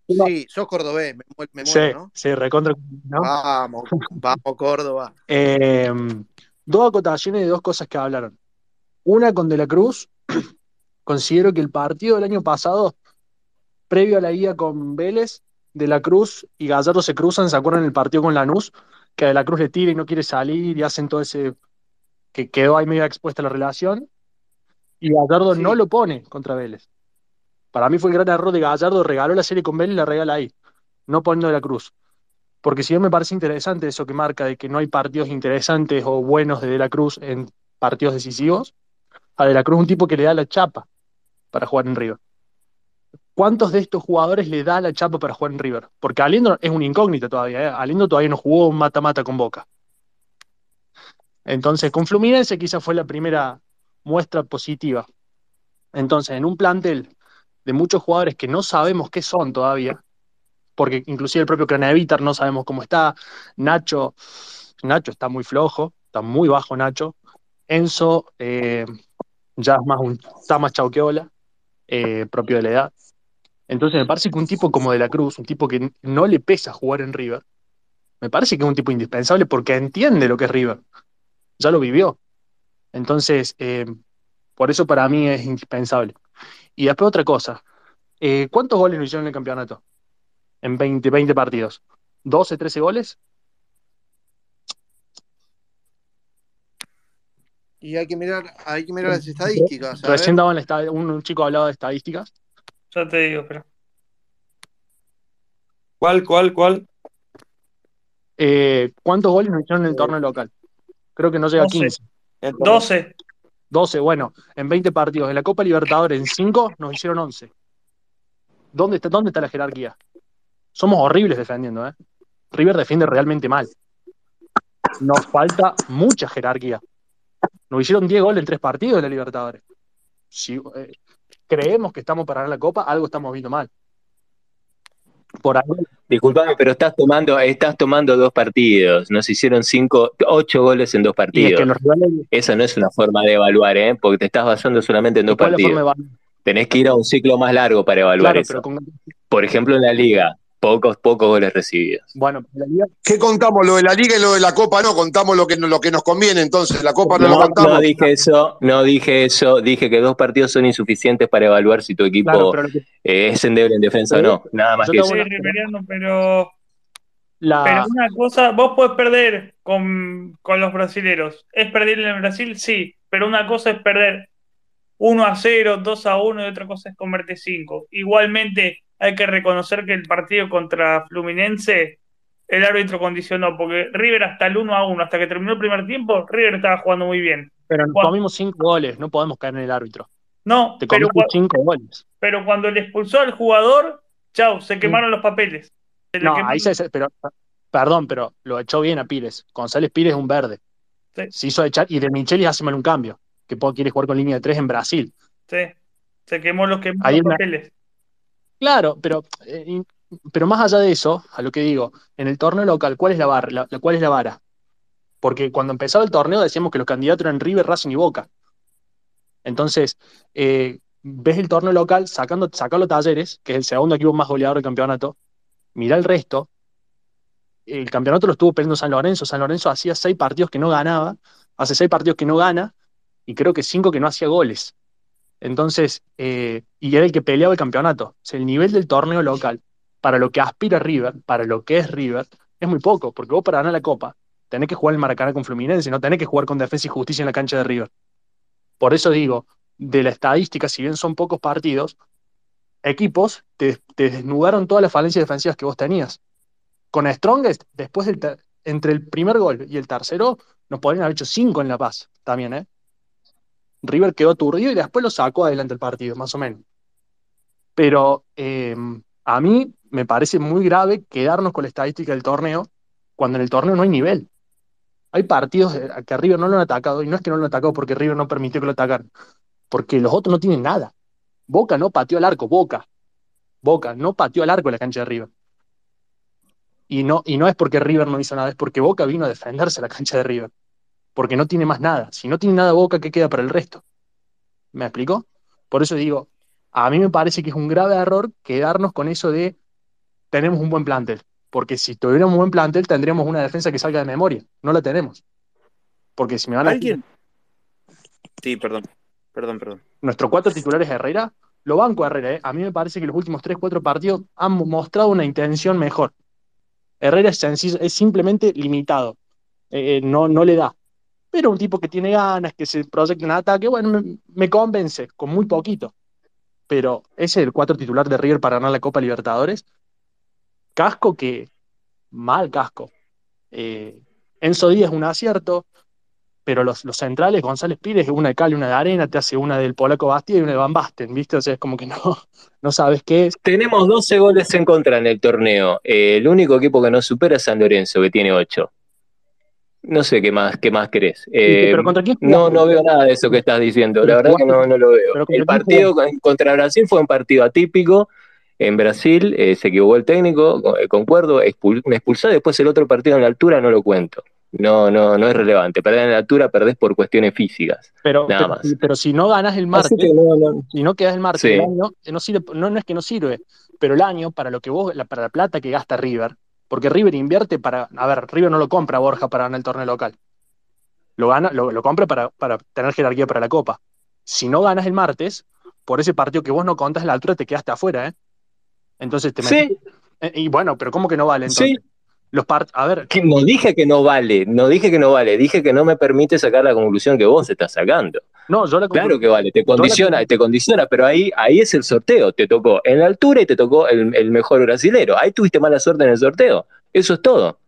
Sí, sos cordobés, me, me Sí, muero, ¿no? sí, recontra, ¿no? Vamos, vamos, Córdoba. Eh, dos acotaciones de dos cosas que hablaron. Una con De la Cruz, considero que el partido del año pasado, previo a la ida con Vélez, De la Cruz y Gallardo se cruzan, ¿se acuerdan el partido con Lanús? Que De la Cruz le tira y no quiere salir y hacen todo ese, que quedó ahí medio expuesta la relación, y Gallardo no lo pone contra Vélez. Para mí fue el gran error de Gallardo, regaló la serie con Vélez y la regala ahí, no poniendo la Cruz. Porque si bien me parece interesante eso que marca de que no hay partidos interesantes o buenos de De la Cruz en partidos decisivos, a De la Cruz un tipo que le da la chapa para jugar en River. ¿Cuántos de estos jugadores le da la chapa para jugar en River? Porque Aliendo es una incógnita todavía, ¿eh? Aliendo todavía no jugó un mata-mata con Boca. Entonces, con Fluminense quizás fue la primera muestra positiva. Entonces, en un plantel de muchos jugadores que no sabemos qué son todavía, porque inclusive el propio Cranevitar no sabemos cómo está, Nacho, Nacho está muy flojo, está muy bajo Nacho, Enzo eh, ya es más un, está más chauqueola, eh, propio de la edad. Entonces me parece que un tipo como De la Cruz, un tipo que no le pesa jugar en River, me parece que es un tipo indispensable porque entiende lo que es River, ya lo vivió. Entonces, eh, por eso para mí es indispensable. Y después otra cosa, eh, ¿cuántos goles nos hicieron en el campeonato? En 20, 20 partidos. ¿12, 13 goles? Y hay que mirar, hay que mirar las estadísticas. a Recién daban la un, un chico hablaba de estadísticas. Ya te digo, pero. ¿Cuál, cuál, cuál? Eh, ¿cuántos goles nos hicieron en el torneo local? Creo que no llega a 12. 15. 12. 12, bueno, en 20 partidos. En la Copa Libertadores, en 5, nos hicieron 11. ¿Dónde está, ¿Dónde está la jerarquía? Somos horribles defendiendo, ¿eh? River defiende realmente mal. Nos falta mucha jerarquía. Nos hicieron 10 goles en 3 partidos de la Libertadores. Si eh, creemos que estamos para ganar la Copa, algo estamos viendo mal. Por ahí, Disculpame, pero estás tomando, estás tomando dos partidos. Nos hicieron cinco, ocho goles en dos y es partidos. que rivales. Esa no es una forma de evaluar, ¿eh? Porque te estás basando solamente en dos ¿Cuál es la forma de partidos. Tenés que ir a un ciclo más largo para evaluar Claro, eso. con. Por ejemplo, en la liga, pocos, pocos goles recibidos. Bueno, la Liga. ¿Qué contamos? Lo de la liga y lo de la copa no, contamos lo que, lo que nos conviene entonces. La copa no, lo contamos. no dije eso, no dije eso. Dije que dos partidos son insuficientes para evaluar si tu equipo Claro, que- eh, es endeble en defensa o no. Nada más Yo que te eso. una- pero. la- Pero una cosa, vos podés perder con, con los brasileros. ¿Es perder en Brasil? Sí, pero una cosa es perder 1 a 0, 2 a 1 y otra cosa es comerte 5. Igualmente hay que reconocer que el partido contra Fluminense el árbitro condicionó, porque River hasta el 1 a 1, hasta que terminó el primer tiempo, River estaba jugando muy bien. Pero nos Cuando- comimos 5 goles, no podemos caer en el árbitro. No, Te pero, comimos cua- 5 goles. pero cuando le expulsó al jugador, chau, se quemaron los papeles. Se No, quemaron- ahí se, pero, perdón, pero lo echó bien a Pires. González Pires es un verde. Sí. Se hizo echar, y de Michelis hace mal un cambio, que po- quiere jugar con línea de 3 en Brasil. Sí, se quemó los, una- papeles. Claro, pero, eh, pero más allá de eso, a lo que digo, en el torneo local, ¿cuál es la barra? La, ¿Cuál es la vara? Porque cuando empezaba el torneo decíamos que los candidatos eran River, Racing y Boca. Entonces, eh, ves el torneo local sacando, sacando Talleres, que es el segundo equipo más goleador del campeonato, mira el resto. El campeonato lo estuvo peleando San Lorenzo. San Lorenzo hacía seis partidos que no ganaba, hace seis partidos que no gana, y creo que cinco que no hacía goles. Entonces, eh, y era el que peleaba el campeonato. O el nivel del torneo local, para lo que aspira River, para lo que es River, es muy poco, porque vos para ganar la Copa tenés que jugar el Maracaná con Fluminense, no tenés que jugar con Defensa y Justicia en la cancha de River. Por eso digo, de la estadística, si bien son pocos partidos, equipos te, te desnudaron todas las falencias defensivas que vos tenías. Con Strongest, después del entre el primer gol y el tercero, nos podrían haber hecho cinco en La Paz, también, ¿eh? River quedó aturdido y después lo sacó adelante el partido, más o menos. Pero eh, a mí me parece muy grave quedarnos con la estadística del torneo cuando en el torneo no hay nivel. Hay partidos que a River no lo han atacado, y no es que no lo han atacado porque River no permitió que lo atacaran, porque los otros no tienen nada. Boca no pateó al arco, Boca. Boca no pateó al arco en la cancha de River. Y no, y no es porque River no hizo nada, es porque Boca vino a defenderse la cancha de River. Porque no tiene más nada. Si no tiene nada Boca, ¿qué queda para el resto? ¿Me explicó? Por eso digo, a mí me parece que es un grave error quedarnos con eso de tenemos un buen plantel. Porque si tuviéramos un buen plantel, tendríamos una defensa que salga de memoria. No la tenemos. Porque si me van a ¿Alguien? Sí, perdón. Perdón, perdón. nuestros cuatro titulares de Herrera, lo banco a Herrera, ¿eh? A mí me parece que los últimos tres, cuatro partidos han mostrado una intención mejor. Herrera es, sencillo- es simplemente limitado. Eh, eh, no, no le da. Pero un tipo que tiene ganas, que se proyecta en ataque, bueno, me, convence, con muy poquito. Pero ese es el cuatro titular de River para ganar la Copa Libertadores. Casco que, mal casco. Eh, Enzo Díaz es un acierto, pero los, centrales, González Pires, una de cal una de arena, te hace una del polaco Bastida y una de Van Basten, ¿viste? O sea, es como que no, no sabes qué es. Tenemos 12 goles en contra en el torneo. Eh, el único equipo que no supera es San Lorenzo, que tiene 8. No sé qué más, qué más querés. Eh, pero ¿contra quién no, no veo nada de eso que estás diciendo. La verdad que no, no lo veo. pero ¿contra El partido con- contra Brasil fue un partido atípico. En Brasil eh, se equivocó el técnico, eh, concuerdo, expul- me expulsó. Después el otro partido en la altura no lo cuento. No, no, no es relevante. Perder en la altura perdés por cuestiones físicas. Pero, Nada pero, más. pero si no ganas el martes, no, no. si no quedas el martes, Sí. el año, eh, no, sirve, no, no es que no sirve, pero el año, para lo que vos, la, para la plata que gasta River, porque River invierte para, a ver, River no lo compra a Borja para ganar el torneo local. Lo gana, lo, lo compra para, para tener jerarquía para la Copa. Si no ganas el martes, por ese partido que vos no contás la altura, te quedaste afuera, ¿eh? Entonces te Sí. metiste- eh, Y bueno, pero ¿cómo que no vale entonces? Sí. Los part a ver, Que no dije que no vale, no dije que no vale, dije que no me permite sacar la conclusión que vos estás sacando. No, yo la Claro que vale, te la- condiciona, te condiciona, pero ahí, ahí es el sorteo, te tocó en la altura y te tocó el, el mejor brasilero. Ahí tuviste mala suerte en el sorteo. Eso es todo.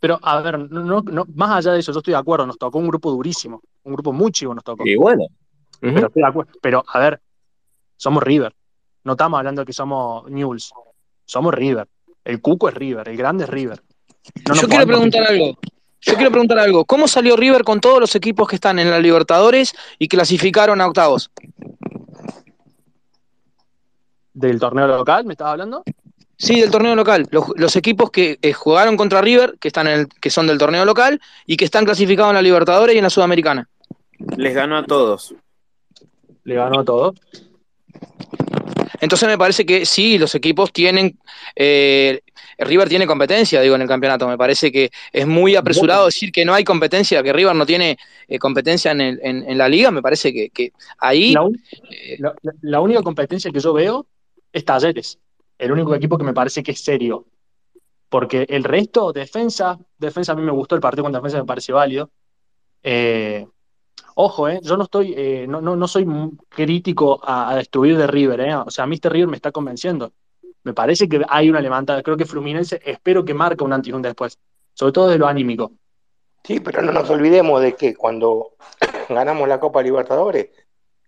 Pero, a ver, no, no, más allá de eso, yo estoy de acuerdo, nos tocó un grupo durísimo, un grupo muy chivo nos tocó. Y bueno. Pero, estoy de acuerdo. Pero, a ver, somos River. No estamos hablando de que somos News. Somos River. El Cuco es River, el grande es River. No Yo quiero preguntar algo. Yo quiero preguntar algo. ¿Cómo salió River con todos los equipos que están en la Libertadores y clasificaron a octavos? ¿Del torneo local me estás hablando? Sí, del torneo local. Los, los equipos que eh, jugaron contra River, que están en el- que son del torneo local y que están clasificados en la Libertadores y en la Sudamericana. Les ganó a todos. Le ganó a todos. Entonces me parece que sí, los equipos tienen. eh, River tiene competencia, digo, en el campeonato. Me parece que es muy apresurado decir que no hay competencia, que River no tiene eh, competencia en, el- en- en la liga. Me parece que, que ahí. La, un- la- la- la única competencia que yo veo es Talleres. El único equipo que me parece que es serio. Porque el resto, defensa, defensa a mí me gustó el partido con defensa, me parece válido. Eh, ojo, eh, yo no estoy, eh, no, no, no soy crítico a, a destruir de River, eh. O sea, a mí este River me está convenciendo. Me parece que hay una levantada. Creo que Fluminense, espero que marque un antes y un después. Sobre todo de lo anímico. Sí, pero no nos olvidemos de que cuando ganamos la Copa Libertadores,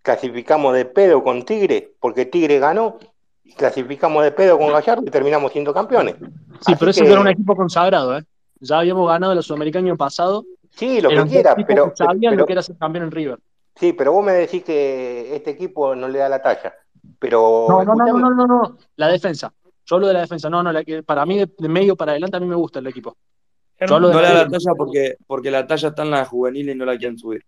clasificamos de pedo con Tigre, porque Tigre ganó, y clasificamos de pedo con Gallardo y terminamos siendo campeones. Sí, Así pero eso que- era un equipo consagrado, ¿eh? Ya habíamos ganado el año pasado. Sí, lo que quiera, pero- sabían pero- lo que era ser campeón en River. Sí, pero vos me decís que este equipo no le da la talla. Pero No, no, no, no, no, no, la defensa. Yo hablo de la defensa. No, no, la que- para mí de, de medio para adelante a mí me gusta el equipo. Yo hablo de No la la talla porque, porque la talla está en la juvenil y no la quieren subir.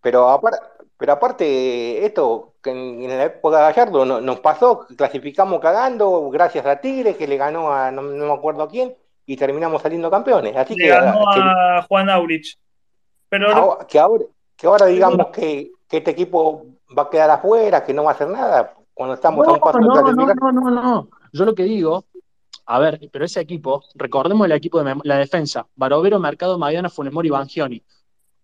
Pero, apar- pero aparte, esto que en, la época de Gallardo no- nos pasó, clasificamos cagando gracias a Tigre, que le ganó a no, no me acuerdo a quién, y terminamos saliendo campeones. Así Le que, ganó que, a Juan Aurich. Pero ahora, que ahora, que ahora digamos que, que este equipo va a quedar afuera, que no va a hacer nada, cuando estamos a un No, paso de no, no, no, no, no. Yo lo que digo, a ver, pero ese equipo, recordemos el equipo de la defensa, Barovero, Mercado, Maidana, Funes Mori, Bangioni.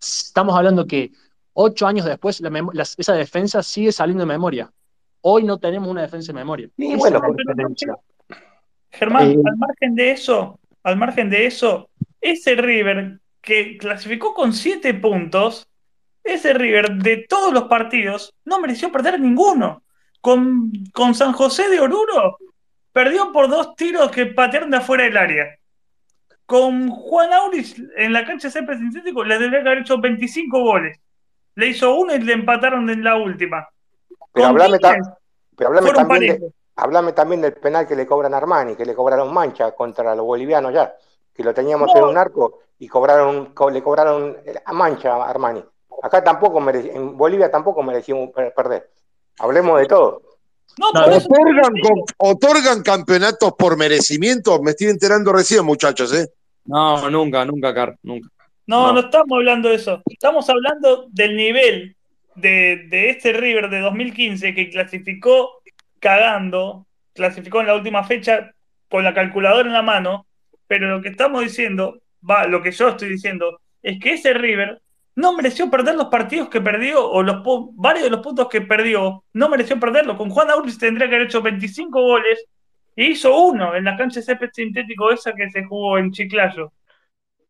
Estamos hablando que ocho años después la esa defensa sigue saliendo de memoria. Hoy no tenemos una defensa de memoria. Sí, bueno, la. Germán, Eh, al margen de eso, al margen de eso, ese River que clasificó con siete puntos, ese River de todos los partidos no mereció perder ninguno. Con, con San José de Oruro perdió por dos tiros que patearon de afuera del área. Con Juan Auris en la cancha de césped sintético le debería haber hecho 25 goles. Le hizo uno y le empataron en la última. Pero hablame, ta- Tigres pero hablame fueron también de, parejos. hablame también del penal que le cobran a Armani, que le cobraron mancha contra los bolivianos ya, que lo teníamos en un arco y cobraron, co- le cobraron a mancha a Armani. Acá tampoco mereci- en Bolivia tampoco merecimos per- perder. Hablemos de todo. ¿Otorgan, con- ¿Otorgan campeonatos por merecimiento? Me estoy enterando recién, muchachos, ¿eh? No, nunca, nunca, Car, nunca. No, no, estamos hablando de eso. Estamos hablando del nivel de, de este River de 2015 que clasificó cagando, clasificó en la última fecha con la calculadora en la mano, pero lo que estamos diciendo, va, lo que yo estoy diciendo, es que ese River no mereció perder los partidos que perdió, o los varios de los puntos que perdió, no mereció perderlo. Con Juan Auris tendría que haber hecho 25 goles y hizo uno en la cancha de césped sintético esa que se jugó en Chiclayo.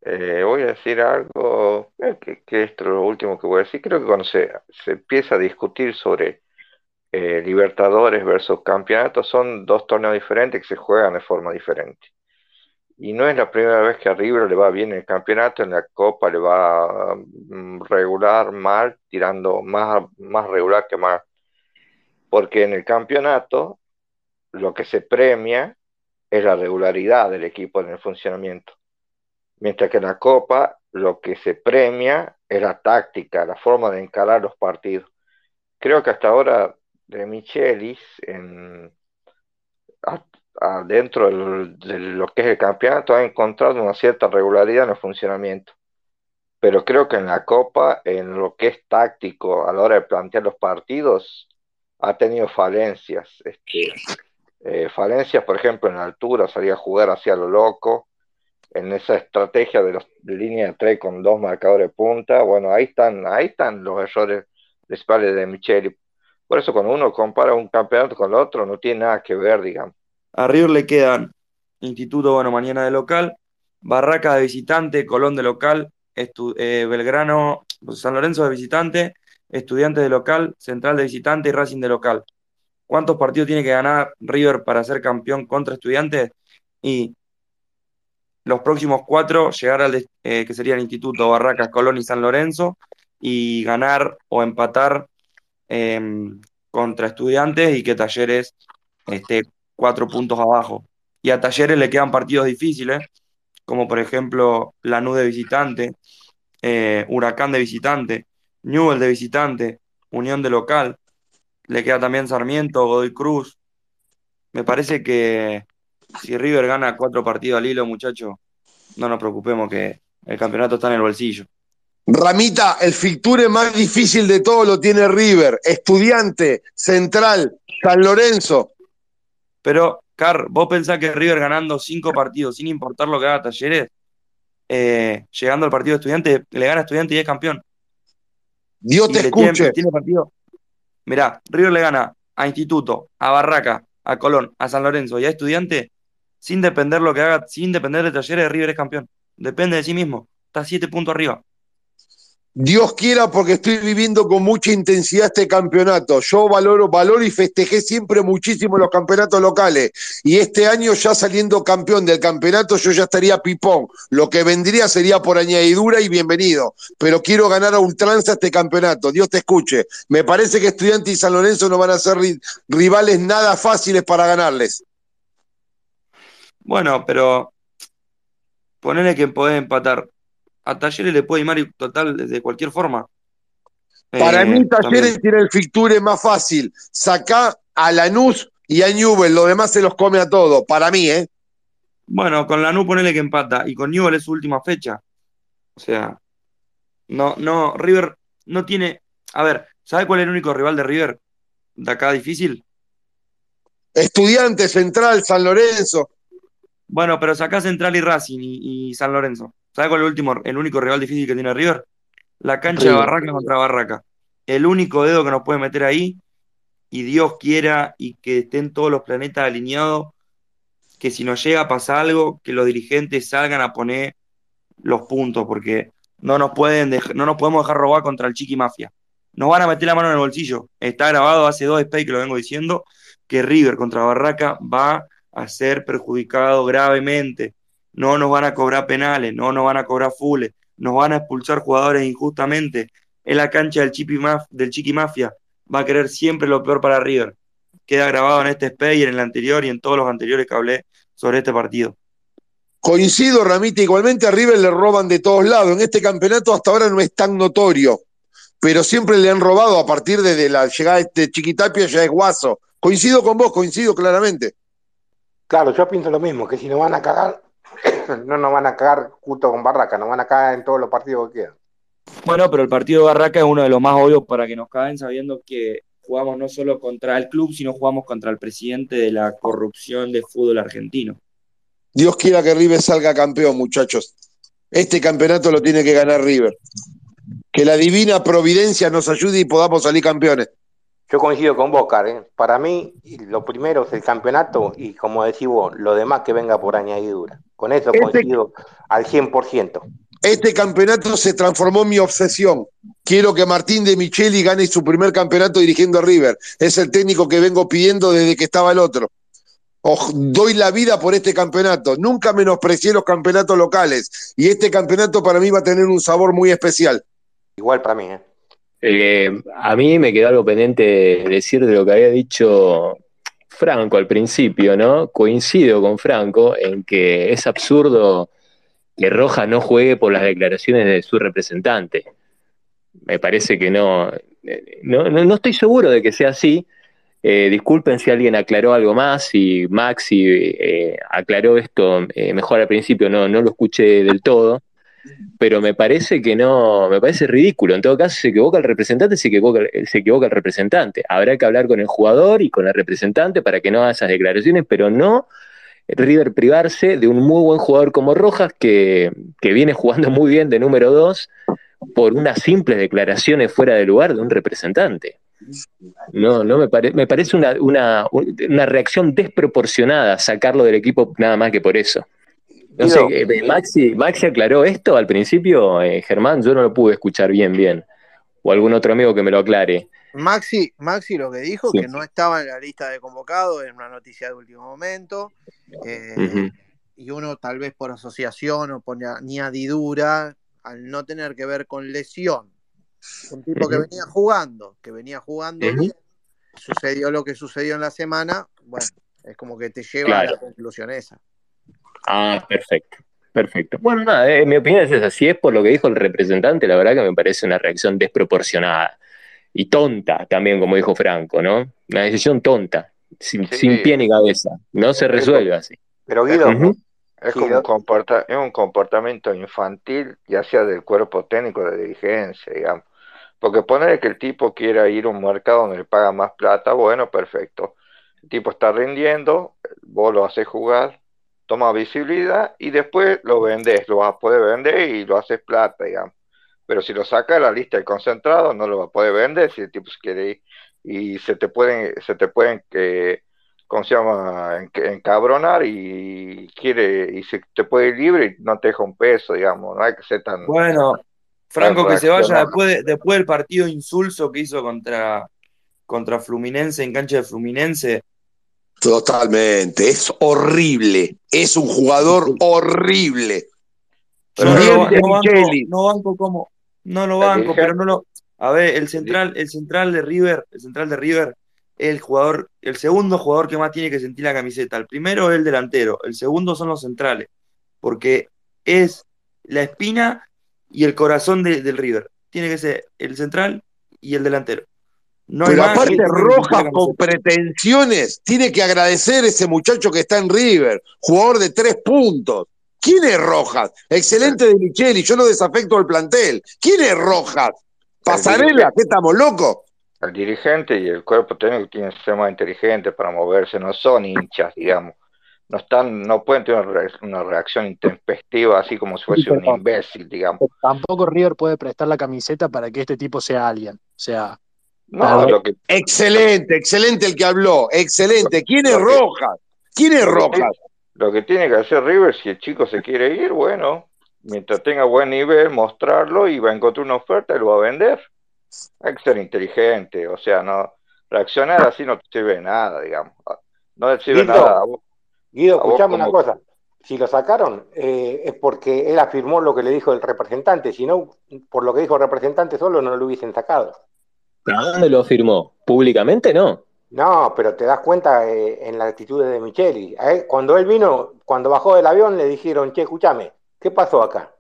Eh, voy a decir algo, eh, que, esto es lo último que voy a decir. Creo que cuando se, se empieza a discutir sobre eh, Libertadores versus campeonatos, son dos torneos diferentes que se juegan de forma diferente. Y no es la primera vez que a River le va bien en el campeonato, en la Copa le va mm, regular, mal, tirando más, más regular que mal. Porque en el campeonato lo que se premia es la regularidad del equipo en el funcionamiento. Mientras que en la Copa lo que se premia es la táctica, la forma de encarar los partidos. Creo que hasta ahora de Michelis, en, dentro de lo que es el campeonato, ha encontrado una cierta regularidad en el funcionamiento. Pero creo que en la Copa, en lo que es táctico a la hora de plantear los partidos, ha tenido falencias. Este, eh, falencias, por ejemplo, en la altura, salía a jugar hacia lo loco en esa estrategia de, los, de línea de tres con dos marcadores de punta, bueno, ahí están, ahí están los errores principales de Micheli. Por eso cuando uno compara un campeonato con el otro, no tiene nada que ver, digamos. A River le quedan Instituto, bueno, mañana de local, Barraca de visitante, Colón de local, eh, Belgrano, San Lorenzo de visitante, Estudiantes de local, Central de visitante y Racing de local. ¿Cuántos partidos tiene que ganar River para ser campeón contra Estudiantes? Y los próximos cuatro llegar al eh, que serían Instituto, Barracas, Colón y San Lorenzo y ganar o empatar em, contra Estudiantes y que Talleres esté cuatro puntos abajo. Y a Talleres le quedan partidos difíciles, como por ejemplo Lanús de visitante, eh, Huracán de visitante, Newell de visitante, Unión de local. Le queda también Sarmiento, Godoy Cruz. Me parece que si River gana cuatro partidos al hilo, muchachos, no nos preocupemos que el campeonato está en el bolsillo. Ramita, el fixture más difícil de todo lo tiene River. Estudiante, Central, San Lorenzo. Pero, Car, vos pensás que River ganando cinco partidos, sin importar lo que haga Talleres, eh, llegando al partido de estudiante, le gana a estudiante y es campeón. Dios Y te tiene- escuche. tiene partido. Mirá, River le gana a Instituto, a Barraca, a Colón, a San Lorenzo y a Estudiante, sin depender lo que haga, sin depender de Talleres, River es campeón. Depende de sí mismo. Está siete puntos arriba. Dios quiera porque estoy viviendo con mucha intensidad este campeonato. Yo valoro, valoro y festejé siempre muchísimo los campeonatos locales. Y este año ya saliendo campeón del campeonato, yo ya estaría pipón. Lo que vendría sería por añadidura y bienvenido. Pero quiero ganar a ultranza este campeonato. Dios te escuche. Me parece que Estudiantes y San Lorenzo no van a ser ri- rivales nada fáciles para ganarles. Bueno, pero ponele que podés empatar. A Talleres le puede ir total de cualquier forma. Para Eh, mí, Talleres también. tiene el fixture más fácil. Sacá a Lanús y a Newell, lo demás se los come a todos. Para mí, ¿eh? Bueno, con Lanús ponele que empata. Y con Newell es su última fecha. O sea, no, no, River no tiene. A ver, ¿sabe cuál es el único rival de River? De acá difícil. Estudiante Central, San Lorenzo. Bueno, pero sacá Central y Racing y, y San Lorenzo. ¿Sabe cuál es el último, el único rival difícil que tiene River? La cancha de. Barraca contra Barraca. El único dedo que nos puede meter ahí, y Dios quiera y que estén todos los planetas alineados, que si nos llega a pasar algo, que los dirigentes salgan a poner los puntos, porque no nos pueden no nos podemos dejar robar contra el Chiqui Mafia. Nos van a meter la mano en el bolsillo. Está grabado hace dos space que lo vengo diciendo, que River contra Barraca va a ser perjudicado gravemente. No nos van a cobrar penales, no nos van a cobrar fulles, nos van a expulsar jugadores injustamente. En la cancha del, Chiqui Maf- del Chiqui Mafia va a querer siempre lo peor para River. Queda grabado en este space y en el anterior y en todos los anteriores que hablé sobre este partido. Coincido, Ramita, igualmente a River le roban de todos lados. En este campeonato hasta ahora no es tan notorio, pero siempre le han robado a partir de, de la llegada de este Chiquitapia, ya es guaso. Coincido con vos, coincido claramente. Claro, yo pienso lo mismo, que si nos van a cagar, no nos van a cagar justo con Barraca, nos van a cagar en todos los partidos que quedan. Bueno, pero el partido de Barraca es uno de los más obvios para que nos caen, sabiendo que jugamos no solo contra el club, sino jugamos contra el presidente de la corrupción de fútbol argentino. Dios quiera que River salga campeón, muchachos. Este campeonato lo tiene que ganar River. Que la divina providencia nos ayude y podamos salir campeones. Yo coincido con vos, Car, ¿eh? Para mí, lo primero es el campeonato y, como decís vos, lo demás que venga por añadidura. Con eso Este- coincido al 100%. Este campeonato se transformó en mi obsesión. Quiero que Martín de Micheli gane su primer campeonato dirigiendo a River. Es el técnico que vengo pidiendo desde que estaba el otro. Oj- doy la vida por este campeonato. Nunca menosprecié los campeonatos locales. Y este campeonato para mí va a tener un sabor muy especial. Igual para mí, ¿eh? A mí me quedó algo pendiente de decir de lo que había dicho Franco al principio, ¿no? Coincido con Franco en que es absurdo que Rojas no juegue por las declaraciones de su representante. Me parece que no, no, no, no estoy seguro de que sea así. Eh, disculpen si alguien aclaró algo más, si Maxi eh, aclaró esto eh, mejor al principio, no, no lo escuché del todo pero me parece que no, me parece ridículo. En todo caso, se equivoca el representante, se equivoca, se equivoca el representante. Habrá que hablar con el jugador y con el representante para que no haga esas declaraciones, pero no River privarse de un muy buen jugador como Rojas, que, que viene jugando muy bien de número dos, por unas simples declaraciones fuera de lugar de un representante. No, no me, pare- me parece una, una, una reacción desproporcionada sacarlo del equipo nada más que por eso. No sé, eh, Maxi, Maxi aclaró esto al principio, eh, Germán, yo no lo pude escuchar bien, bien. O algún otro amigo que me lo aclare. Maxi, Maxi lo que dijo, Sí. que no estaba en la lista de convocados, en una noticia de último momento, eh, y uno tal vez por asociación o por añadidura, al no tener que ver con lesión, un tipo que venía jugando, que venía jugando bien, sucedió lo que sucedió en la semana, bueno, es como que te lleva a la conclusión esa. Ah, perfecto, perfecto. Bueno, nada, eh, mi opinión es esa. Si es por lo que dijo el representante, la verdad que me parece una reacción desproporcionada y tonta también, como dijo Franco, ¿no? Una decisión tonta, sin, Sí. sin pie ni cabeza. No se resuelve así. Pero Guido. Es como un, comporta- es un comportamiento infantil, ya sea del cuerpo técnico de dirigencia, digamos. Porque poner que el tipo quiera ir a un mercado donde le paga más plata, bueno, perfecto. El tipo está rindiendo, vos lo haces jugar, toma visibilidad y después lo vendés, lo vas a poder vender y lo haces plata, digamos. Pero si lo saca de la lista del concentrado, no lo va a poder vender si el tipo se quiere ir. Y se te pueden, se te pueden eh, ¿cómo se llama? En- encabronar y quiere, y se te puede ir libre y no te deja un peso, digamos, no hay que ser tan, Bueno, Franco tan que se vaya después, de- después del partido insulso que hizo contra, contra Fluminense en cancha de Fluminense. Totalmente. Es horrible. Es un jugador horrible. Pero no, lo, no banco, no banco como, no lo banco, pero no lo. A ver, el central, el central de River, el central de River, es el jugador, el segundo jugador que más tiene que sentir la camiseta. El primero es el delantero, el segundo son los centrales. Porque es la espina y el corazón de- del River. Tiene que ser el central y el delantero. No hay Pero aparte Rojas con pretensiones, tiene que agradecer ese muchacho que está en River, jugador de tres puntos. ¿Quién es Rojas? Excelente de Micheli, yo no desafecto al plantel. ¿Quién es Rojas? ¿Pasarela? ¿Qué estamos locos? El dirigente y el cuerpo técnico tienen que ser más inteligentes para moverse, no son hinchas, digamos. No están, no pueden tener una re- una reacción intempestiva así como si fuese un imbécil, digamos. Tampoco River puede prestar la camiseta para que este tipo sea alguien. O sea, No, lo que, Excelente, excelente el que habló, excelente. ¿Quién es Rojas? ¿Quién es Rojas? lo que tiene que hacer River, si el chico se quiere ir, bueno, mientras tenga buen nivel, mostrarlo y va a encontrar una oferta y lo va a vender. Hay que ser inteligente, o sea, no reaccionar así no te sirve de nada, digamos. No te sirve Guido, nada a vos, Guido, a escuchame una cosa. Si lo sacaron eh, es porque él afirmó lo que le dijo el representante. Si no, por lo que dijo el representante solo no lo hubiesen sacado. ¿A dónde lo firmó? ¿Públicamente? No. No, pero te das cuenta eh, en la actitud de Micheli. Cuando él vino, cuando bajó del avión, le dijeron, che, escúchame, ¿qué pasó acá?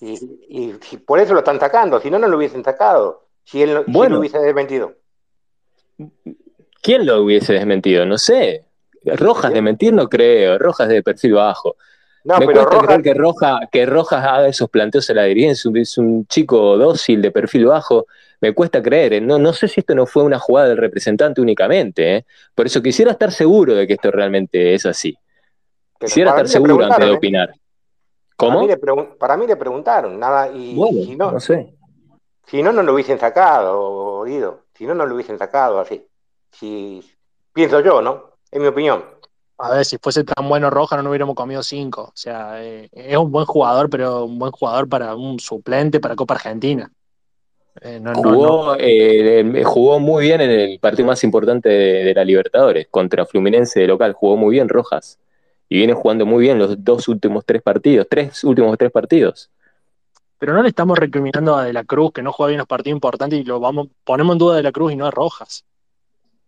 Y, y- y por eso lo están sacando, si no, no lo hubiesen sacado. Si él, si lo hubiese desmentido. ¿Quién lo hubiese desmentido? No sé. Rojas de mentir no creo, Rojas de perfil bajo. No, Me pero Rojas, creer que, Roja, que Rojas haga esos planteos a la dirigencia, es un chico dócil de perfil bajo. Me cuesta creer, ¿eh? no, no sé si esto no fue una jugada del representante únicamente. ¿eh? Por eso quisiera estar seguro de que esto realmente es así. pero Quisiera estar seguro antes de ¿eh? opinar. Para mí ¿Cómo? le, pregun- para mí le preguntaron, nada, y Bueno, si no, no sé. si no, no lo hubiesen sacado, Guido. Si no, no lo hubiesen sacado así. Si, pienso yo, ¿no? Es mi opinión. a ver, si fuese tan bueno Rojas no nos hubiéramos comido cinco. O sea, eh, es un buen jugador, pero un buen jugador para un suplente para Copa Argentina. Eh, no, no, no. Jugó, eh, jugó muy bien en el partido más importante de, de la Libertadores, contra Fluminense de local. Jugó muy bien Rojas. Y viene jugando muy bien los dos últimos tres partidos, tres últimos tres partidos. Pero no le estamos recriminando a De la Cruz que no juega bien los partidos importantes y lo vamos, ponemos en duda a De la Cruz y no a Rojas.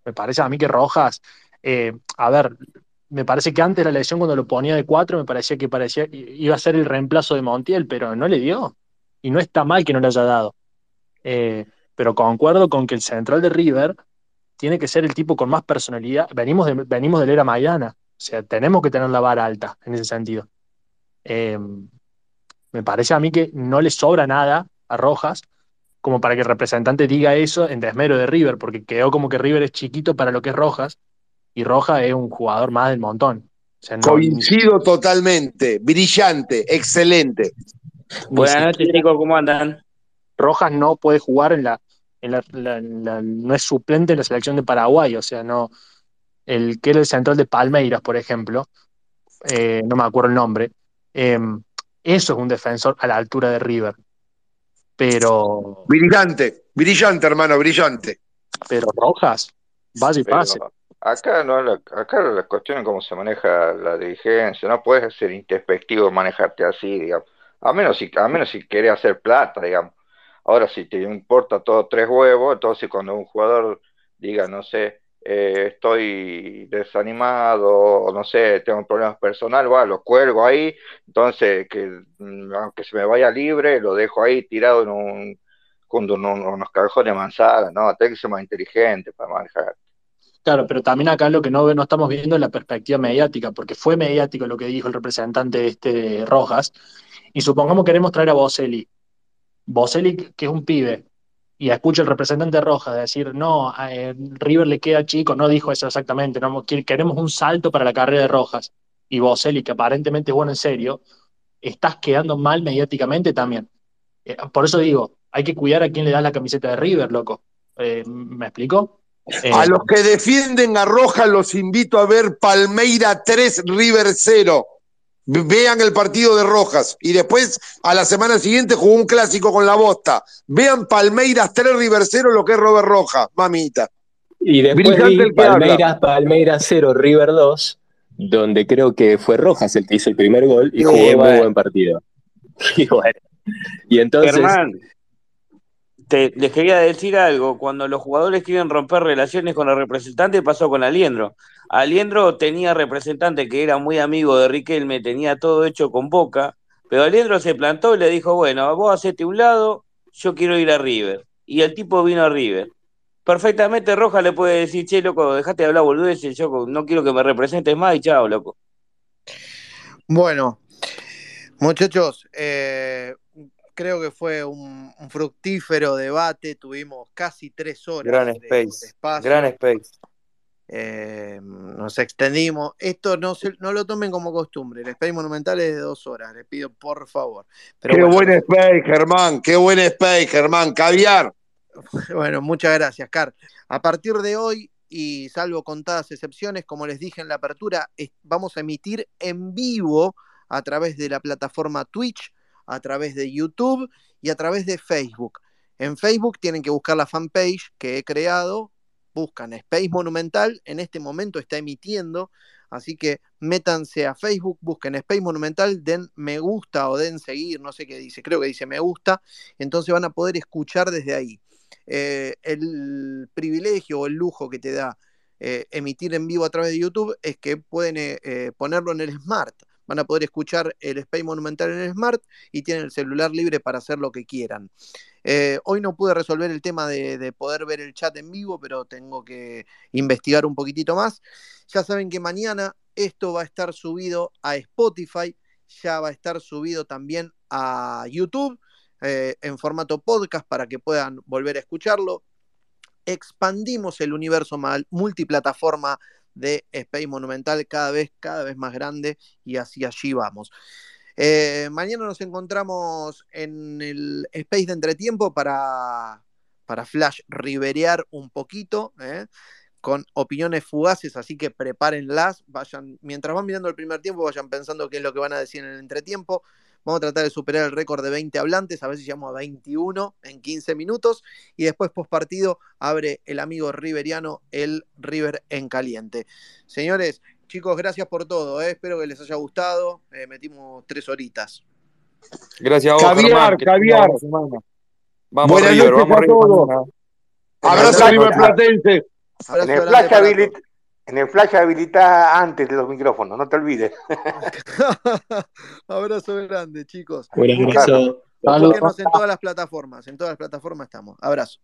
Me parece a mí que Rojas, eh, a ver, me parece que antes de la lesión cuando lo ponía de cuatro me parecía que parecía iba a ser el reemplazo de Montiel, pero no le dio. Y no está mal que no le haya dado. Eh, pero concuerdo con que el central de River tiene que ser el tipo con más personalidad. Venimos de, venimos de la era Maidana. O sea, tenemos que tener la vara alta en ese sentido. Eh, me parece a mí que no le sobra nada a Rojas como para que el representante diga eso en desmero de River, porque quedó como que River es chiquito para lo que es Rojas y Rojas es un jugador más del montón. O sea, no, Coincido totalmente, brillante, excelente. Buenas noches, chicos, ¿cómo andan? Rojas no puede jugar en la, en la, la- la- no es suplente en la selección de Paraguay, o sea, no, el que era el central de Palmeiras, por ejemplo, eh, no me acuerdo el nombre, eh, eso es un defensor a la altura de River, pero, Brillante, brillante, hermano, brillante. pero Rojas, vaya y Pero pase. acá no la, acá la cuestión es cómo se maneja la dirigencia, no puedes ser introspectivo manejarte así, digamos. A menos si, a menos si querés hacer plata, digamos. Ahora, si te importa todo tres huevos, entonces cuando un jugador diga, no sé, eh, estoy desanimado, o no sé, tengo problemas personales, va, lo cuelgo ahí, entonces que mm, aunque se me vaya libre, lo dejo ahí tirado en un, con un- unos cajones de manzana, no, tengo que ser más inteligente para manejar. Claro, pero también acá lo que no, no estamos viendo es la perspectiva mediática, porque fue mediático lo que dijo el representante este de Rojas, y supongamos que queremos traer a Boselli. Boselli, que es un pibe, y escucha el representante Rojas decir, no, a River le queda chico, no dijo eso exactamente, no, que- queremos un salto para la carrera de Rojas, y Boselli, que aparentemente es bueno en serio, estás quedando mal mediáticamente también. Eh, por eso digo, hay que cuidar a quién le das la camiseta de River, loco. Eh, ¿me explico? Eh, A los que defienden a Rojas los invito a ver Palmeira 3, River 0. Vean el partido de Rojas y después a la semana siguiente jugó un clásico con la Bosta. Vean Palmeiras 3, River 0, lo que es Robert Rojas, mamita. Y después vi el. Palmeiras, Palmeiras 0, River 2, donde creo que fue Rojas el que hizo el primer gol y jugó muy bueno. buen partido. Y bueno, y entonces, te, les quería decir algo. Cuando los jugadores quieren romper relaciones con el representante, pasó con Aliendro. Aliendro tenía representante que era muy amigo de Riquelme, tenía todo hecho con Boca. Pero Aliendro se plantó y le dijo, bueno, vos hacete un lado, yo quiero ir a River. Y el tipo vino a River. Perfectamente Roja le puede decir, che, loco, dejate de hablar boludeces, yo no quiero que me representes más y chao, loco. Bueno, muchachos, eh, creo que fue un, un fructífero debate. Tuvimos casi tres horas Gran de, de space, espacio. gran space. Eh, nos extendimos. Esto no, se, no lo tomen como costumbre. El Space Monumental es de dos horas. Les pido por favor. Pero Qué bueno, buen space, Germán. Qué buen space, Germán. Caviar. Bueno, muchas gracias, Car. A partir de hoy, y salvo contadas excepciones, como les dije en la apertura, es- vamos a emitir en vivo a través de la plataforma Twitch, a través de YouTube y a través de Facebook. En Facebook tienen que buscar la fanpage que he creado, buscan Space Monumental, en este momento está emitiendo, así que métanse a Facebook, busquen Space Monumental, den me gusta o den seguir, no sé qué dice, creo que dice me gusta, entonces van a poder escuchar desde ahí. Eh, el privilegio o el lujo que te da eh, emitir en vivo a través de YouTube es que pueden eh, eh, ponerlo en el Smart. Van a poder escuchar el Space Monumental en el Smart y tienen el celular libre para hacer lo que quieran. Eh, hoy no pude resolver el tema de, de poder ver el chat en vivo, pero tengo que investigar un poquitito más. Ya saben que mañana esto va a estar subido a Spotify, ya va a estar subido también a YouTube eh, en formato podcast para que puedan volver a escucharlo. Expandimos el universo multiplataforma de Space Monumental cada vez, cada vez más grande y así allí vamos. Eh, mañana nos encontramos en el Space de Entretiempo para, para Flash riverear un poquito, ¿eh? con opiniones fugaces, así que prepárenlas, vayan, mientras van mirando el primer tiempo, vayan pensando qué es lo que van a decir en el entretiempo. Vamos a tratar de superar el récord de 20 hablantes, a ver si llegamos a 21 en 15 minutos. Y después, post partido, abre el amigo riveriano el River en caliente. Señores, chicos, gracias por todo. ¿eh? Espero que les haya gustado. Eh, metimos tres horitas. Gracias a vos, Caviar, Germán. caviar. Vamos Buenas River, noches vamos a River todos. Abrazo River Platense. Abrazo En el, flash habilita, antes de los micrófonos, no te olvides. Abrazo grande, chicos. Abrazo. búsquenos en todas las plataformas. En todas las plataformas estamos. Abrazo.